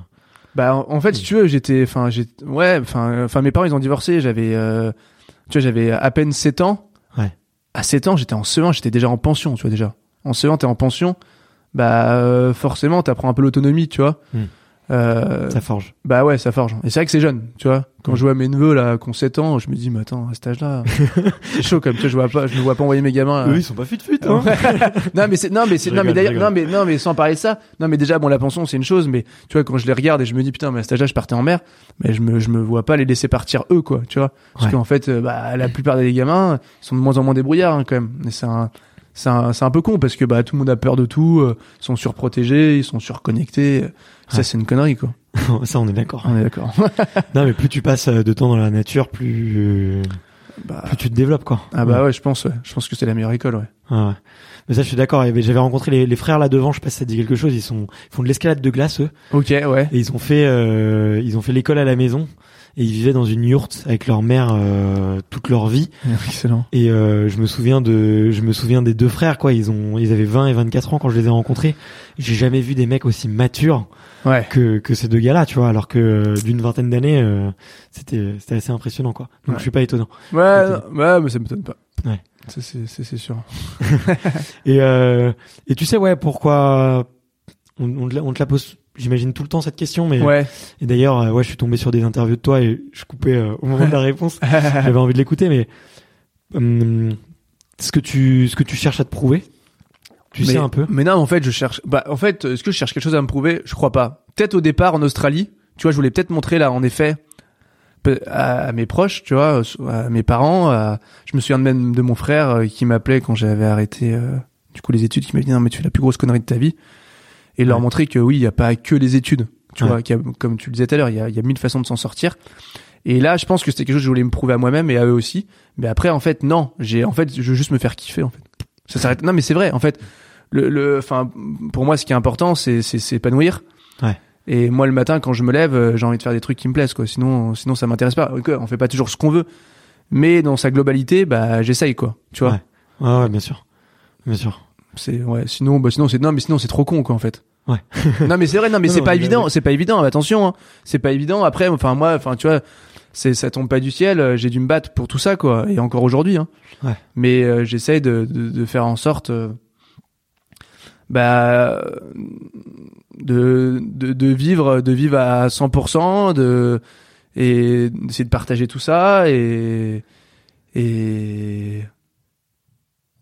Bah en, en fait, si tu veux, j'étais enfin j'ai ouais, enfin enfin mes parents ils ont divorcé, j'avais euh, tu vois, j'avais à peine 7 ans. Ouais. À 7 ans, j'étais en CE1, j'étais déjà en pension, tu vois déjà. En CE1, t'es en pension, bah euh, forcément, t'apprends un peu l'autonomie, tu vois. Hmm. Euh, ça forge. bah ouais, ça forge. Et c'est vrai que c'est jeune, tu vois. Quand je vois mes neveux là qui ont 7 ans, je me dis mais attends, à cet âge-là, c'est chaud comme tu vois, je vois pas je me vois pas envoyer mes gamins euh, Eux, ils sont pas fut fut, hein. non mais c'est non mais c'est non mais d'ailleurs non mais non mais sans parler de ça non mais déjà bon la pension c'est une chose mais tu vois quand je les regarde et je me dis putain mais à cet âge-là je partais en mer mais je me je me vois pas les laisser partir eux quoi tu vois parce Ouais. qu'en fait euh, bah la plupart des gamins ils sont de moins en moins débrouillards hein, quand même et c'est un c'est un, c'est un peu con parce que bah tout le monde a peur de tout euh, ils sont surprotégés ils sont surconnectés ça Ouais. c'est une connerie quoi ça, on est d'accord. on est d'accord Non, mais plus tu passes euh, de temps dans la nature, plus euh, bah, plus tu te développes, quoi. ah bah ouais je pense ouais. je pense que c'est la meilleure école ouais Ah ouais. Mais ça, je suis d'accord. J'avais rencontré les, les frères là devant. Je sais pas si ça te dit quelque chose. Ils sont, ils font de l'escalade de glace eux. ok ouais Et ils ont fait, euh, ils ont fait l'école à la maison. Et ils vivaient dans une yourte avec leur mère euh, toute leur vie. excellent Et euh, je me souviens de, je me souviens des deux frères quoi. Ils ont, ils avaient 20 et 24 ans quand je les ai rencontrés. J'ai jamais vu des mecs aussi matures ouais que que ces deux gars-là, tu vois. Alors que euh, d'une vingtaine d'années, euh, c'était, c'était assez impressionnant quoi. Donc Ouais. je suis pas étonnant. ouais non, ouais mais ça m'étonne pas Ouais. C'est c'est sûr Et euh, et tu sais ouais pourquoi on, on, te la- on te la pose. J'imagine tout le temps cette question, mais ouais et d'ailleurs euh, ouais je suis tombé sur des interviews de toi et je coupais euh, au moment de la réponse. J'avais envie de l'écouter, mais hum, ce que tu ce que tu cherches à te prouver, tu mais, sais un peu? Mais non, en fait, je cherche. Bah, en fait, est-ce que je cherche quelque chose à me prouver? Je crois pas. Peut-être au départ en Australie, tu vois, je voulais peut-être montrer là, en effet, à, mes proches, tu vois, à mes parents. à- je me souviens même de mon frère euh, qui m'appelait quand j'avais arrêté euh, du coup les études, qui m'a dit non mais tu fais la plus grosse connerie de ta vie, et leur montrer que oui, il y a pas que les études. Tu vois, y a- comme tu le disais tout à l'heure, il y a, il y a mille façons de s'en sortir. Et là, je pense que c'était quelque chose que je voulais me prouver à moi-même et à eux aussi. Mais après, en fait, non. J'ai, en fait, je veux juste me faire kiffer, en fait. Ça s'arrête. Non, mais c'est vrai. En fait, le, le, enfin, pour moi, ce qui est important, c'est, c'est s'épanouir. Ouais. Et moi, le matin, quand je me lève, euh, j'ai envie de faire des trucs qui me plaisent, quoi. Sinon, sinon, ça m'intéresse pas. On fait pas toujours ce qu'on veut. Mais dans sa globalité, bah, j'essaye, quoi. Tu vois. Ouais. Ouais, ouais, bien sûr, bien sûr. C'est, ouais. Sinon, bah, sinon, c'est, non, mais sinon, c'est trop con, quoi, en fait. Ouais. non, mais c'est vrai, non, mais c'est pas évident. C'est pas évident. Attention, hein. C'est pas évident. Après, enfin, moi, enfin, tu vois, c'est, ça tombe pas du ciel. euh, J'ai dû me battre pour tout ça, quoi. Et encore aujourd'hui, hein. Ouais. Mais euh, j'essaye de, de, de faire en sorte, euh, bah, de, de, de vivre, de vivre à 100%, de, et d'essayer de partager tout ça et, et,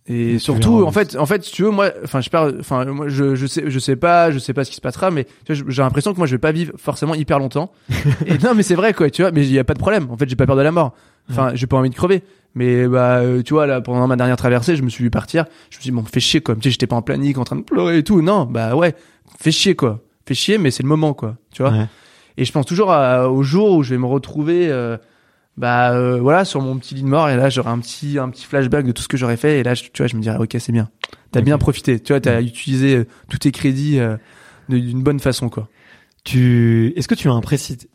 Et surtout, en fait, en fait, si tu veux, moi, enfin, je parle, enfin, moi, je, je sais, je sais pas, je sais pas ce qui se passera, mais j'ai l'impression que moi, je vais pas vivre forcément hyper longtemps. et non, mais c'est vrai, quoi, tu vois, mais il y a pas de problème. En fait, j'ai pas peur de la mort. Enfin, j'ai pas envie de crever. Mais bah, euh, tu vois, là, pendant ma dernière traversée, je me suis vu partir. Je me suis dit, bon, fais chier, quoi. Tu sais, j'étais pas en panique, en train de pleurer et tout. Non, bah ouais, fais chier, quoi. Fais chier, mais c'est le moment, quoi. Tu vois. Ouais. Et je pense toujours à- au jour où je vais me retrouver, euh, bah euh, voilà, sur mon petit lit de mort. Et là, j'aurai un petit, un petit flashback de tout ce que j'aurais fait. Et là, je- tu vois, je me dirais, ok, c'est bien. T'as bien profité. Tu vois, t'as utilisé euh, tous tes crédits euh, d'une bonne façon, quoi. Tu, est-ce que tu as un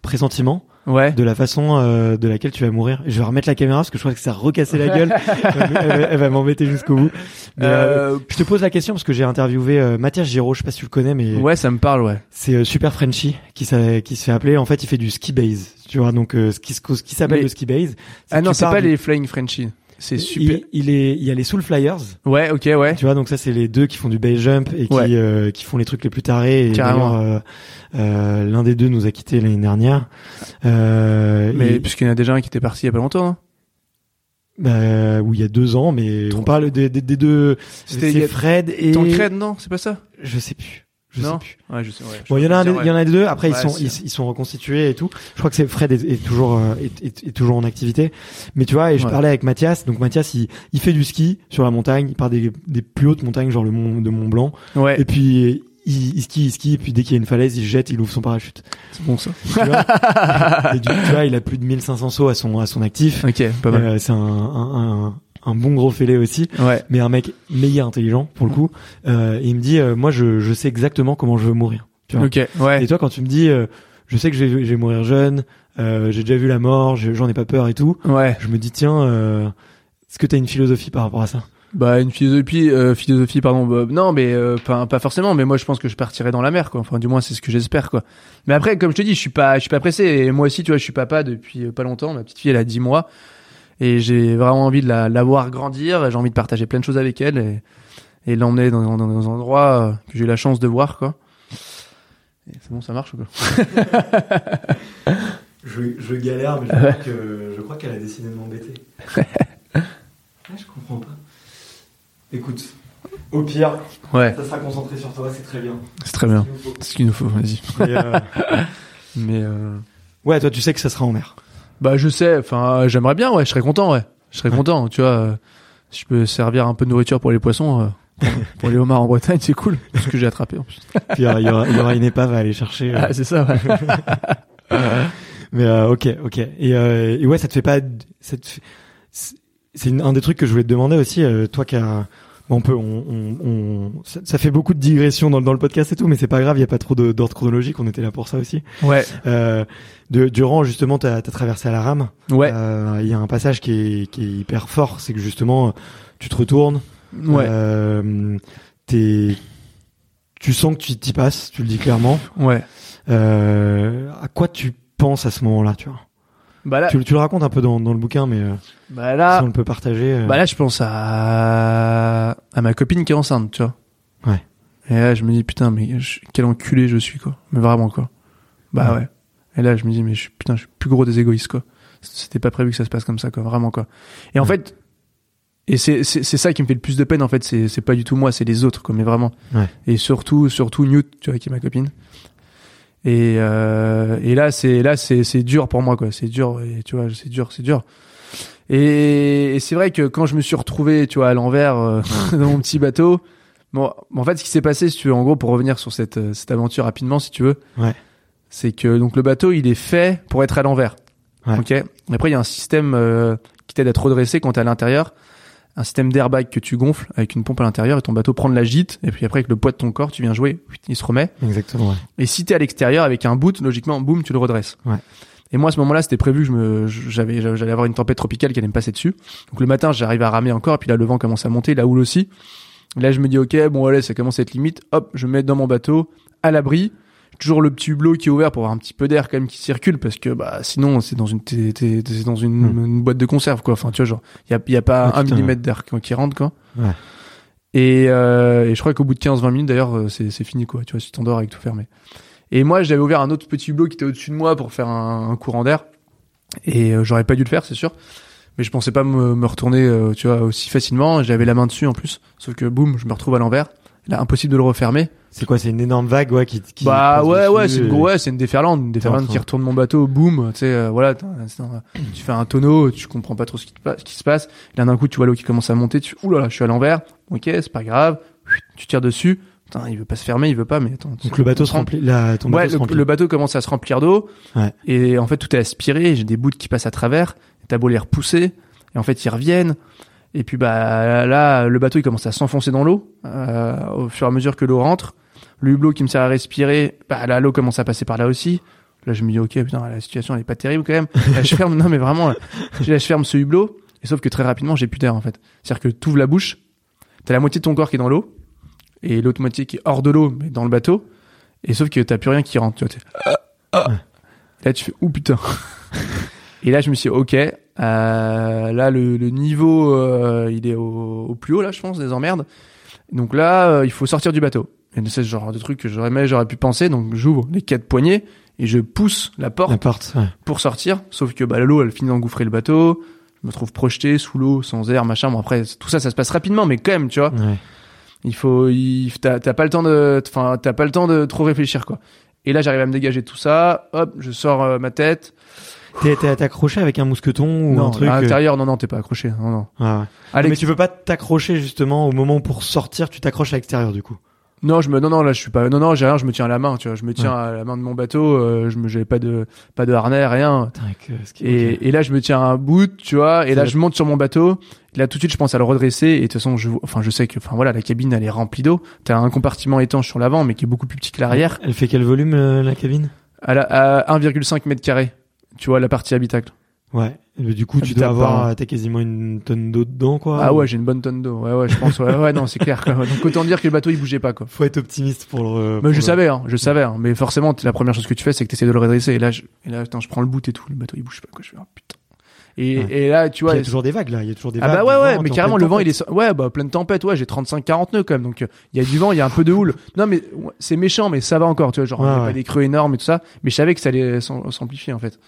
pressentiment Ouais. de la façon euh, de laquelle tu vas mourir Je vais remettre la caméra parce que je crois que ça a recassé la gueule. elle, va- elle m'embêter jusqu'au bout. Mais, euh, Euh, je te pose la question parce que j'ai interviewé euh, Mathias Giraud, je sais pas si tu le connais, mais ouais, ça me parle, ouais. c'est euh, Super Frenchy qui, qui se fait appeler. En fait, il fait du ski base. Tu vois, donc euh, ce qui, ce qui s'appelle Mais- le ski base. Ah non, c'est pas du- les Flying Frenchies. C'est super. Il, il est, il y a les Soul Flyers. Ouais, ok, ouais. Tu vois, donc ça c'est les deux qui font du base jump et qui Ouais. euh, qui font les trucs les plus tarés. Et Carrément. euh, euh, l'un des deux nous a quittés l'année dernière. Euh, Mais et- puisqu'il y en a déjà un qui était parti il y a pas longtemps. hein. bah, où il y a deux ans, mais on parle des, des, des deux. C'était Fred et Tancred, non? C'est pas ça? Je sais plus. Je Non. sais plus. Ouais, je sais. Ouais, Bon, il y en a, Ouais. il y en a deux. Après, ils sont, ils, ils sont reconstitués et tout. Je crois que c'est Fred est, est toujours, euh, est, est- est toujours en activité. Mais tu vois, et je parlais avec Mathias. Donc Mathias, il, il fait du ski sur la montagne. Il part des, des plus hautes montagnes, genre le mont de Mont Blanc. Ouais, Et puis il, il skie, il skie. Et puis dès qu'il y a une falaise, il jette, il ouvre son parachute. c'est bon ça. Tu vois et du, tu vois, il a plus de 1500 sauts à son, à son actif. Ok, pas mal. Euh, c'est un, un, un, un bon gros fêlé aussi. Ouais. mais un mec méga intelligent pour le coup. Euh, et il me dit, euh, moi, je, je sais exactement comment je veux mourir. Tu vois. Ok, ouais. Et toi, quand tu me dis, euh, je sais que je vais, je vais mourir jeune, euh, j'ai déjà vu la mort, je- j'en ai pas peur et tout, Ouais. je me dis, tiens, euh, est-ce que t'as une philosophie par rapport à ça? Bah une philosophie, euh, philosophie pardon. bah, non, mais euh, pas, pas forcément. Mais moi, je pense que je partirai dans la mer, quoi. Enfin, du moins, c'est ce que j'espère, quoi. Mais après, comme je te dis, je suis pas, je suis pas pressé. Et moi aussi, tu vois, je suis papa depuis euh, pas longtemps. Ma petite fille, elle a 10 mois, et j'ai vraiment envie de la, la voir grandir. J'ai envie de partager plein de choses avec elle et, et l'emmener dans, dans, dans un endroit euh, que j'ai eu la chance de voir, quoi. C'est bon, ça marche ou quoi je, je galère, mais je crois que je crois qu'elle a décidé de m'embêter. je comprends pas. Écoute, au pire, Ouais, ça sera concentré sur toi, c'est très bien. c'est très bien. C'est ce qu'il nous faut. Vas-y. Euh, Mais euh... ouais, toi, tu sais que ça sera en mer. Bah je sais, enfin j'aimerais bien, ouais, je serais content, ouais. Je serais Ouais. content, tu vois. euh, si je peux servir un peu de nourriture pour les poissons, euh, pour, pour les homards en Bretagne, c'est cool. Ce que j'ai attrapé en plus. Puis il y, aura, il y aura une épave à aller chercher. euh. Ah, c'est ça, ouais. Mais euh, ok, ok. Et, euh, et ouais, ça te fait pas. ça te fait- C'est un des trucs que je voulais te demander aussi. euh, toi qui as. On peut, on, on, on- ça, ça fait beaucoup de digressions dans, dans le podcast et tout, mais c'est pas grave. Il y a pas trop d'ordre chronologique. On était là pour ça aussi. Ouais, Euh, de, durant justement ta, ta traversée à la rame, ouais, euh, il y a un passage qui est, qui est hyper fort. C'est que justement, tu te retournes. ouais, Euh, t'es- tu sens que tu t'y passes. Tu le dis clairement. ouais. Euh, à quoi tu penses à ce moment-là, tu vois? Bah là, tu, tu le racontes un peu dans, dans le bouquin, mais euh, bah là, si on le peut partager. euh, bah là, je pense à à ma copine qui est enceinte, tu vois. Ouais. Et là, je me dis putain, mais je- quel enculé je suis, quoi. Mais vraiment, quoi. Bah Ouais. ouais. Et là, je me dis mais je suis putain, je suis plus gros des égoïstes, quoi. C'était pas prévu que ça se passe comme ça, quoi. Vraiment, quoi. Et en fait, et c'est ça qui me fait le plus de peine, en fait. C'est c'est pas du tout moi, c'est les autres, quoi. Mais vraiment. Ouais. Et surtout, surtout Newt, tu vois, qui est ma copine. Et euh, et là, c'est là, c'est c'est dur pour moi, quoi. C'est dur. Et tu vois, c'est dur, c'est dur. Et, et c'est vrai que quand je me suis retrouvé, tu vois, à l'envers euh, dans mon petit bateau, bon, en fait, ce qui s'est passé, si tu veux, en gros, pour revenir sur cette euh, cette aventure rapidement, si tu veux, Ouais. c'est que donc le bateau, il est fait pour être à l'envers. Ouais. Ok. Après, il y a un système euh, qui t'aide à te redresser quand t'es à l'intérieur. Un système d'airbag que tu gonfles avec une pompe à l'intérieur et ton bateau prend de la gîte. Et puis après, avec le poids de ton corps, tu viens jouer, il se remet. Exactement. Ouais. Et si t'es à l'extérieur avec un boot, logiquement, boum, tu le redresses. Ouais. Et moi, à ce moment-là, c'était prévu que je me, j'avais, j'allais avoir une tempête tropicale qui allait me passer dessus. Donc le matin, j'arrive à ramer encore, et puis là, le vent commence à monter, la houle aussi. Là, je me dis, ok, bon, allez, ça commence à être limite. Hop, je me mets dans mon bateau, à l'abri. Toujours le petit hublot qui est ouvert pour avoir un petit peu d'air quand même qui circule, parce que bah sinon c'est dans une, t'es, t'es- t'es dans une, Hmm. une boîte de conserve quoi. Enfin, tu vois, genre, y a, y a pas Ouais, un millimètre d'air qui, qui rentre quoi. Ouais. Et, euh, et je crois qu'au bout de 15-20 minutes d'ailleurs, euh, c'est, c'est fini quoi. Tu vois, si t'endors avec tout fermé. Et moi, j'avais ouvert un autre petit hublot qui était au-dessus de moi pour faire un, un courant d'air. Et euh, j'aurais pas dû le faire, c'est sûr. mais je pensais pas me, me retourner, euh, tu vois, aussi facilement. J'avais la main dessus en plus, sauf que boum, je me retrouve à l'envers. Là, impossible de le refermer. C'est quoi C'est une énorme vague, ouais, qui. qui bah ouais, ouais, c'est une, ouais, c'est une déferlante, une déferlante qui retourne mon bateau, boum, tu sais, euh, voilà, t'as- tu fais un tonneau, tu comprends pas trop ce qui, te pa- ce qui se passe. Et là d'un coup, tu vois l'eau qui commence à monter, tu, oulala, je suis à l'envers. Ok, c'est pas grave. Tu tires dessus. Putain, il veut pas se fermer, il veut pas, mais attends. Donc le bateau se remplit. La, ton Ouais, bateau se le, remplit. le bateau commence à se remplir d'eau. Ouais. Et en fait, tout est aspiré. J'ai des bouts qui passent à travers. T'as beau les repousser. Et en fait, ils reviennent. Et puis, bah, là, le bateau, il commence à s'enfoncer dans l'eau, euh, au fur et à mesure que l'eau rentre. Le hublot qui me sert à respirer, bah, là, l'eau commence à passer par là aussi. Là, je me dis, ok, putain, la situation, elle est pas terrible quand même. Là, je ferme, non, mais vraiment, là, je ferme ce hublot. Et sauf que très rapidement, j'ai plus d'air, en fait. C'est-à-dire que t'ouvres la bouche, t'as la moitié de ton corps qui est dans l'eau, et l'autre moitié qui est hors de l'eau, mais dans le bateau. Et sauf que t'as plus rien qui rentre, tu vois. ah, ah. Là, tu fais, ouh putain. et là, je me suis dit, ok, euh, là, le, le niveau, euh, il est au, au plus haut, là, je pense, des emmerdes. Donc là, euh, il faut sortir du bateau. Et c'est ce genre de truc que j'aurais aimé, j'aurais pu penser. Donc j'ouvre les quatre poignées et je pousse la porte La porte, ouais. pour sortir. Sauf que bah, l'eau, elle finit d'engouffrer le bateau. Je me trouve projeté sous l'eau, sans air, machin. Bon après, tout ça, ça se passe rapidement, mais quand même, tu vois. ouais. Il faut, il, t'as, t'as pas le temps de, enfin, t'as pas le temps de trop réfléchir, quoi. Et là, j'arrive à me dégager de tout ça. Hop, je sors euh, ma tête. T'es, t'es t'es accroché avec un mousqueton ou non, un truc. à euh, l'intérieur, non, non, t'es pas accroché. Non, non. ah ouais. Allez, Mais tu peux pas t'accrocher justement au moment pour sortir, tu t'accroches à l'extérieur du coup. Non, je me, non, non, là, je suis pas, non, non, j'ai rien, je me tiens à la main, tu vois, je me tiens à la main de mon bateau, euh, je me, j'avais pas de, pas de harnais, rien. Putain, qui- Et, et là, je me tiens à un bout, tu vois, et là, je monte sur mon bateau. Là, tout de suite, je pense à le redresser. Et de toute façon, je, enfin, je sais que, enfin, voilà, la cabine, elle est remplie d'eau. T'as un compartiment étanche sur l'avant, mais qui est beaucoup plus petit que l'arrière. Elle fait quel volume euh, la cabine? À, la- à 1,5 mètre carré. Tu vois, la partie habitacle. Ouais. Bah, du coup, tu dois avoir, euh, t'as quasiment une tonne d'eau dedans quoi. Ah ouais, j'ai une bonne tonne d'eau. Ouais, ouais, je pense. Ouais, ouais, non, c'est clair. Quoi. Donc, autant dire que le bateau, il bougeait pas, quoi. Faut être optimiste pour le. Mais pour je le- savais, hein, je savais, hein. mais forcément, la première chose que tu fais, c'est que tu essaies de le redresser. Et là, je, et là, attends, je prends le bout et tout, le bateau il bouge pas, quoi. Je fais, oh, putain. Et, Ouais. et là, tu Puis Il vois, y a toujours des vagues là. Il y a toujours des ah vagues. bah du ouais, ouais, vent, mais carrément, le vent, il est, ouais, bah, pleine tempête, ouais, j'ai 35-40 nœuds quand même, donc, euh, il y a du vent, il y a un peu de houle. Non, mais, c'est méchant, mais ça va encore, tu vois, genre, il y a pas des creux énormes et tout ça, mais je savais que ça allait s'am- s'amplifier, en fait.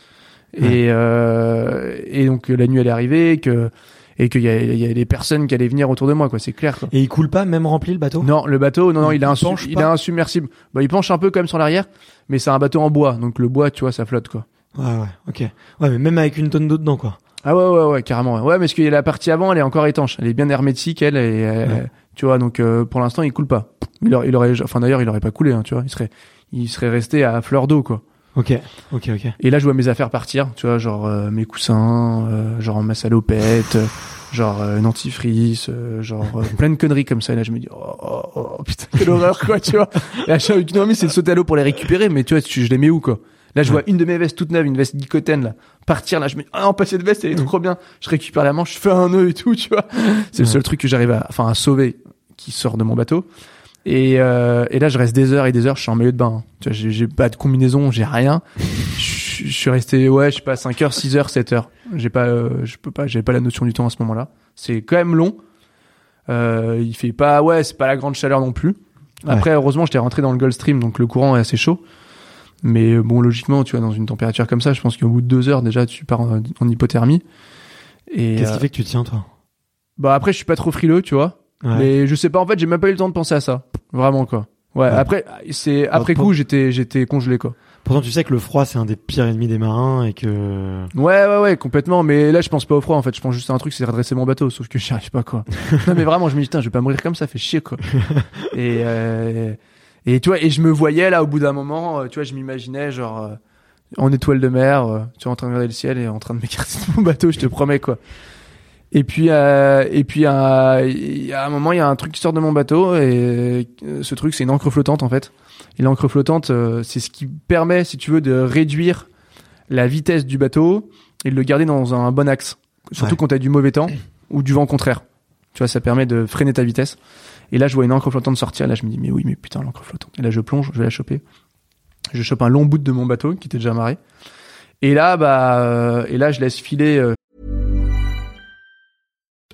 Et, euh, et donc, la nuit, elle est arrivée, que, et qu'il y a, il y a des personnes qui allaient venir autour de moi, quoi, c'est clair, quoi. Et il coule pas, même rempli le bateau? Non, le bateau, non, non, Il- il, a il un, penche il a un submersible. Bah, il penche un peu quand même sur l'arrière, mais c'est un bateau en bois, donc le bois, tu vois, ça flotte, quoi. Ouais, ouais, ok. Ouais, mais même avec une tonne d'eau dedans, quoi. Ah ouais, ouais, ouais, carrément. Ouais, mais parce que la partie avant, elle est encore étanche. Elle est bien hermétique, elle, et, tu vois, donc, euh, pour l'instant, il coule pas. Il aurait, il aurait, enfin, d'ailleurs, il aurait pas coulé, hein, tu vois. Il serait, il serait resté à fleur d'eau, quoi. Ok, ok, ok. Et là, je vois mes affaires partir, tu vois, genre, euh, mes coussins, euh, genre, ma salopette, euh, genre, euh, une antifrice, euh, genre, euh, plein de conneries comme ça. Et là, je me dis, oh, oh, oh, putain, quelle horreur, quoi, tu vois. Et là, j'ai une envie, c'est de sauter à l'eau pour les récupérer, mais tu vois, tu- je les mets où, quoi. Là, je Ouais. vois une de mes vestes toute neuve, une veste Gicotène, là, partir, là, je me dis, ah non, pas cette veste, elle est trop bien. Je récupère la manche, je fais un nœud et tout, tu vois. C'est le seul truc que j'arrive à, enfin, à sauver qui sort de mon bateau. Et, euh, et là, je reste des heures et des heures, je suis en milieu de bain. hein. Tu vois, j'ai, pas de combinaison, j'ai rien. Je, je suis resté, ouais, je sais pas, 5 heures, 6 heures, 7 heures. J'ai pas, euh, je peux pas, j'ai pas la notion du temps à ce moment-là. C'est quand même long. Euh, il fait pas, ouais, c'est pas la grande chaleur non plus. Après, heureusement, j'étais rentré dans le Gulf Stream, donc le courant est assez chaud. Mais euh, bon, logiquement, tu vois, dans une température comme ça, je pense qu'au bout de deux heures, déjà, tu pars en, en hypothermie. Et Qu'est-ce euh, qui fait que tu tiens, toi? Bah après, je suis pas trop frileux, tu vois. Ouais. Mais je sais pas, en fait, j'ai même pas eu le temps de penser à ça. Vraiment, quoi. Ouais, Ouais. après, c'est, après pour- coup, j'étais, j'étais congelé, quoi. Pourtant, tu sais que le froid, c'est un des pires ennemis des marins et que. Ouais, ouais, ouais, complètement. Mais là, je pense pas au froid, en fait. Je pense juste à un truc, c'est redresser mon bateau. Sauf que j'y arrive pas, quoi. non, mais vraiment, je me dis, putain, je vais pas mourir comme ça, fait chier, quoi. et, euh, et tu vois, et je me voyais, là, au bout d'un moment, euh, tu vois, je m'imaginais, genre, euh, en étoile de mer, euh, tu vois, en train de regarder le ciel et en train de m'écarter de mon bateau, je te promets, quoi. Et puis, euh, et puis, euh, il y a un moment, il y a un truc qui sort de mon bateau et euh, ce truc, c'est une encre flottante en fait. Et l'encre flottante, euh, c'est ce qui permet, si tu veux, de réduire la vitesse du bateau et de le garder dans un bon axe. Surtout Ouais. quand t'as du mauvais temps ou du vent contraire. Tu vois, ça permet de freiner ta vitesse. Et là, je vois une encre flottante sortir. Là, je me dis, mais oui, mais putain, l'encre flottante. Et là, je plonge, je vais la choper. Je chope un long bout de mon bateau qui était déjà amarré. Et là, bah, euh, et là, je laisse filer euh,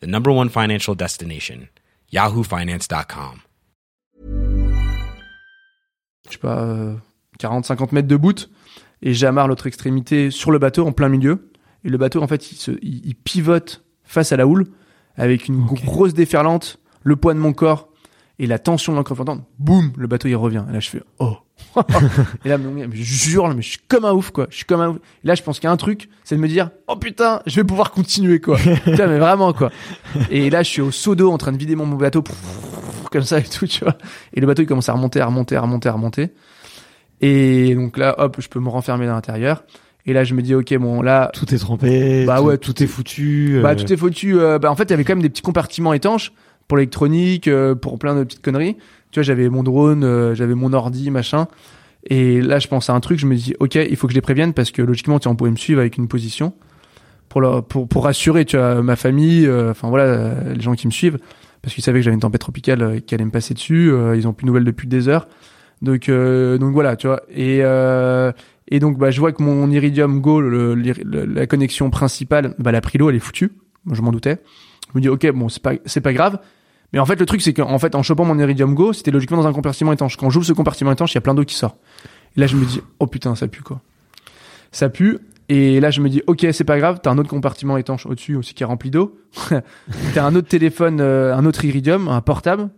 the number one financial destination, yahoofinance.com. Je sais pas, euh, 40, 50 mètres de bout, et j'amarre l'autre extrémité sur le bateau en plein milieu. Et le bateau, en fait, il, se, il, il pivote face à la houle avec une grosse déferlante, le poids de mon corps et la tension de l'encre flottante. Boum, le bateau il revient. Et là, je fais oh. et là, mais je jure, mais je suis comme un ouf, quoi. Je suis comme un ouf. Et là, je pense qu'il y a un truc, c'est de me dire, oh putain, je vais pouvoir continuer, quoi. putain, mais vraiment, quoi. Et là, je suis au seau d'eau en train de vider mon, bateau, comme ça et tout, tu vois. Et le bateau, il commence à remonter, à remonter, à remonter, à remonter. Et donc là, hop, je peux me renfermer à l'intérieur. Et là, je me dis, ok, bon, là, Tout est trempé. Bah tout, ouais, tout est foutu. bah, euh, tout est foutu. euh, bah, en fait, il y avait quand même des petits compartiments étanches pour l'électronique, euh, pour plein de petites conneries. Tu vois, j'avais mon drone, euh, j'avais mon ordi, machin. Et là, je pense à un truc, je me dis, ok, il faut que je les prévienne parce que logiquement, tu on pouvait me suivre avec une position pour leur, pour, pour rassurer, tu vois, ma famille, euh, enfin voilà, les gens qui me suivent, parce qu'ils savaient que j'avais une tempête tropicale qui allait me passer dessus. ils ont plus de nouvelles depuis des heures. Donc, donc voilà, tu vois. Et, et donc, bah, je vois que mon Iridium Go, le, le- la connexion principale, bah, la Prilo, elle est foutue. Je m'en doutais. Je me dis, ok, bon, c'est pas, c'est pas grave. Mais en fait, le truc, c'est qu'en fait, en chopant mon Iridium Go, c'était logiquement dans un compartiment étanche. Quand j'ouvre ce compartiment étanche, il y a plein d'eau qui sort. Et là, je me dis, oh putain, ça pue, quoi. Ça pue. Et là, je me dis, ok, c'est pas grave, t'as un autre compartiment étanche au-dessus aussi qui est rempli d'eau. t'as un autre téléphone, euh, un autre Iridium, un portable,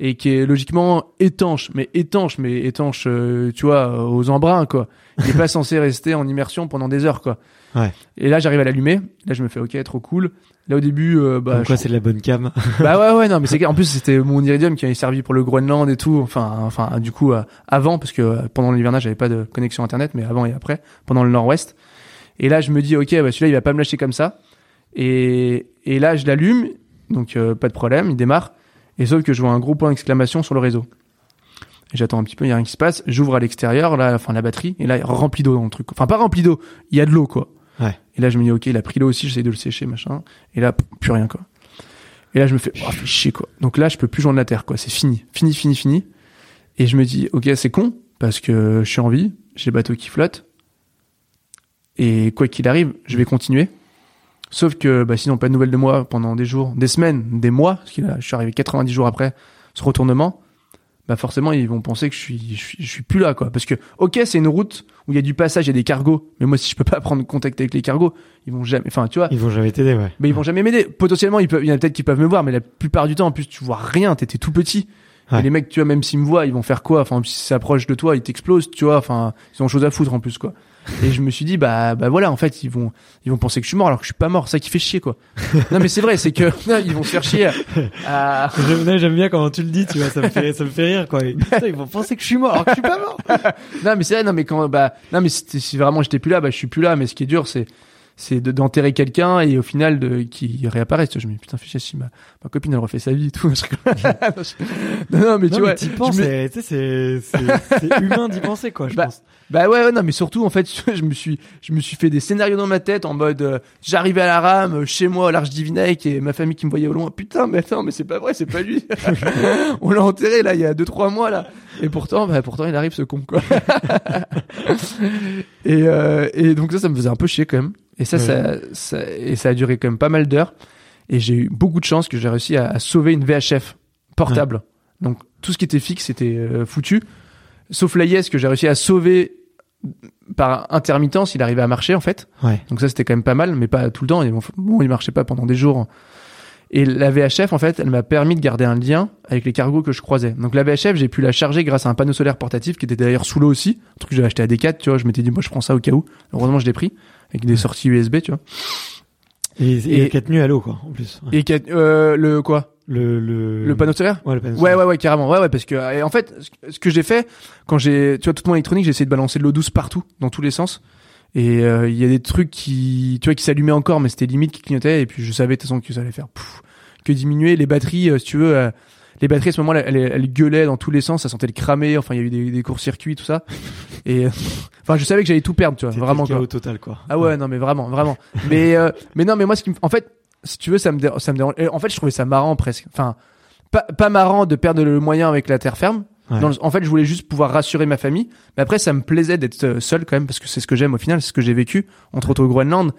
et qui est logiquement étanche, mais étanche, mais étanche, euh, tu vois, aux embruns, quoi. Il est pas censé rester en immersion pendant des heures, quoi. Ouais. Et là, j'arrive à l'allumer. Là, je me fais, ok, trop cool. Là, au début, euh, bah, Comme quoi, je- c'est de la bonne cam. bah ouais ouais non mais c'est en plus c'était mon iridium qui avait servi pour le Groenland et tout. Enfin enfin du coup euh, avant parce que euh, pendant l'hivernage j'avais pas de connexion internet mais avant et après pendant le nord-ouest. Et là je me dis ok bah celui-là il va pas me lâcher comme ça. Et et là je l'allume. Donc euh, pas de problème. Il démarre. Et sauf que je vois un gros point d'exclamation sur le réseau. J'attends un petit peu. Il y a rien qui se passe. J'ouvre à l'extérieur là enfin la batterie. Et là rempli d'eau dans le truc. Enfin pas rempli d'eau. Il y a de l'eau quoi Et là je me dis ok il a pris l'eau aussi j'essaie de le sécher machin et là plus rien quoi et là, je me fais, oh, fais chier, quoi. Donc là, je peux plus joindre la terre, quoi. C'est fini. Fini, fini, fini. Et je me dis, ok, c'est con, parce que je suis en vie, j'ai le bateau qui flotte. Et quoi qu'il arrive, je vais continuer. Sauf que, bah, sinon, pas de nouvelles de moi pendant des jours, des semaines, des mois, parce que là, je suis arrivé 90 jours après ce retournement. Bah, forcément, ils vont penser que je suis, je suis, je suis plus là, quoi. Parce que, ok, c'est une route où il y a du passage, il y a des cargos. Mais moi, si je peux pas prendre contact avec les cargos, ils vont jamais, enfin, tu vois. Ils vont jamais t'aider, ouais. Mais ils vont jamais m'aider. Potentiellement, ils peuvent, il y en a peut-être qui peuvent me voir, mais la plupart du temps, en plus, tu vois rien, t'étais tout petit. Ouais. Et les mecs, tu vois, même s'ils me voient, ils vont faire quoi? Enfin, s'ils s'approchent de toi, ils t'explosent, tu vois. Enfin, ils ont chose à foutre en plus, quoi. Et je me suis dit, bah, bah voilà, en fait, ils vont, ils vont penser que je suis mort alors que je suis pas mort. Ça qui fait chier, quoi. non, mais c'est vrai, c'est que, non, ils vont se faire chier à, J'aime bien quand tu le dis, tu vois, ça me fait, ça me fait rire, quoi. Et, putain, ils vont penser que je suis mort, alors que je suis pas mort. non, mais c'est vrai, non, mais quand, bah, non, mais si vraiment j'étais plus là, bah, je suis plus là. Mais ce qui est dur, c'est, c'est de- d'enterrer quelqu'un et au final de qui vois, Je me dis putain, chier si ma, ma copine elle refait sa vie et tout. Non, non, mais tu non, vois, penses, me- c'est, c'est humain d'y penser, quoi, je Bah, pense. Bah ouais, ouais, non, mais surtout en fait, je me suis, je me suis fait des scénarios dans ma tête en mode, euh, j'arrivais à la rame, euh, chez moi, à l'Arche Divinec et ma famille qui me voyait au loin. Putain, mais attends, mais c'est pas vrai, c'est pas lui. On l'a enterré là, il y a deux trois mois là. Et pourtant, bah pourtant, il arrive ce con quoi. et euh, et donc ça, ça me faisait un peu chier quand même. Et ça, Ouais. ça, ça, et ça a duré quand même pas mal d'heures. Et j'ai eu beaucoup de chance que j'ai réussi à, à sauver une VHF portable. Donc tout ce qui était fixe était euh, foutu. Sauf l'AIS que j'ai réussi à sauver par intermittence, il arrivait à marcher en fait. Ouais. Donc ça c'était quand même pas mal, mais pas tout le temps. Et bon, bon, il marchait pas pendant des jours. Et la VHF en fait, elle m'a permis de garder un lien avec les cargos que je croisais. Donc la VHF, j'ai pu la charger grâce à un panneau solaire portatif qui était d'ailleurs sous l'eau aussi, un truc que j'avais acheté à Decat, tu vois. Je m'étais dit moi je prends ça au cas où. Heureusement je l'ai pris avec des sorties USB, tu vois. Et, et, Et- quatre nuits à l'eau, quoi, en plus. Ouais. Et euh, le quoi? Le, le, Le panneau solaire? Ouais, le panneau Ouais, solaire. ouais, ouais, carrément. Ouais, ouais, parce que, et en fait, ce que- j'ai fait, quand j'ai, tu vois, toute mon électronique, j'ai essayé de balancer de l'eau douce partout, dans tous les sens. Et euh, il y a des trucs qui, tu vois, qui s'allumaient encore, mais c'était limite qui clignotaient. Et puis je savais de toute façon que ça allait faire pouf, que diminuer les batteries, euh, si tu veux. Euh, les batteries à ce moment-là, elles, elles gueulaient dans tous les sens, ça sentait le cramer. Enfin, il y a eu des, des courts-circuits, tout ça. Et enfin, je savais que j'allais tout perdre, tu vois, vraiment quoi. total quoi. Ah ouais, non mais vraiment, vraiment. mais euh, mais non, mais moi ce qui me... en fait, si tu veux, ça me dé- ça me dérange. En fait, je trouvais ça marrant presque. Enfin, pas pas marrant de perdre le moyen avec la terre ferme. Ouais. Dans le- en fait, je voulais juste pouvoir rassurer ma famille. Mais après, ça me plaisait d'être euh, seul quand même parce que c'est ce que j'aime au final, c'est ce que j'ai vécu entre autres au Groenland.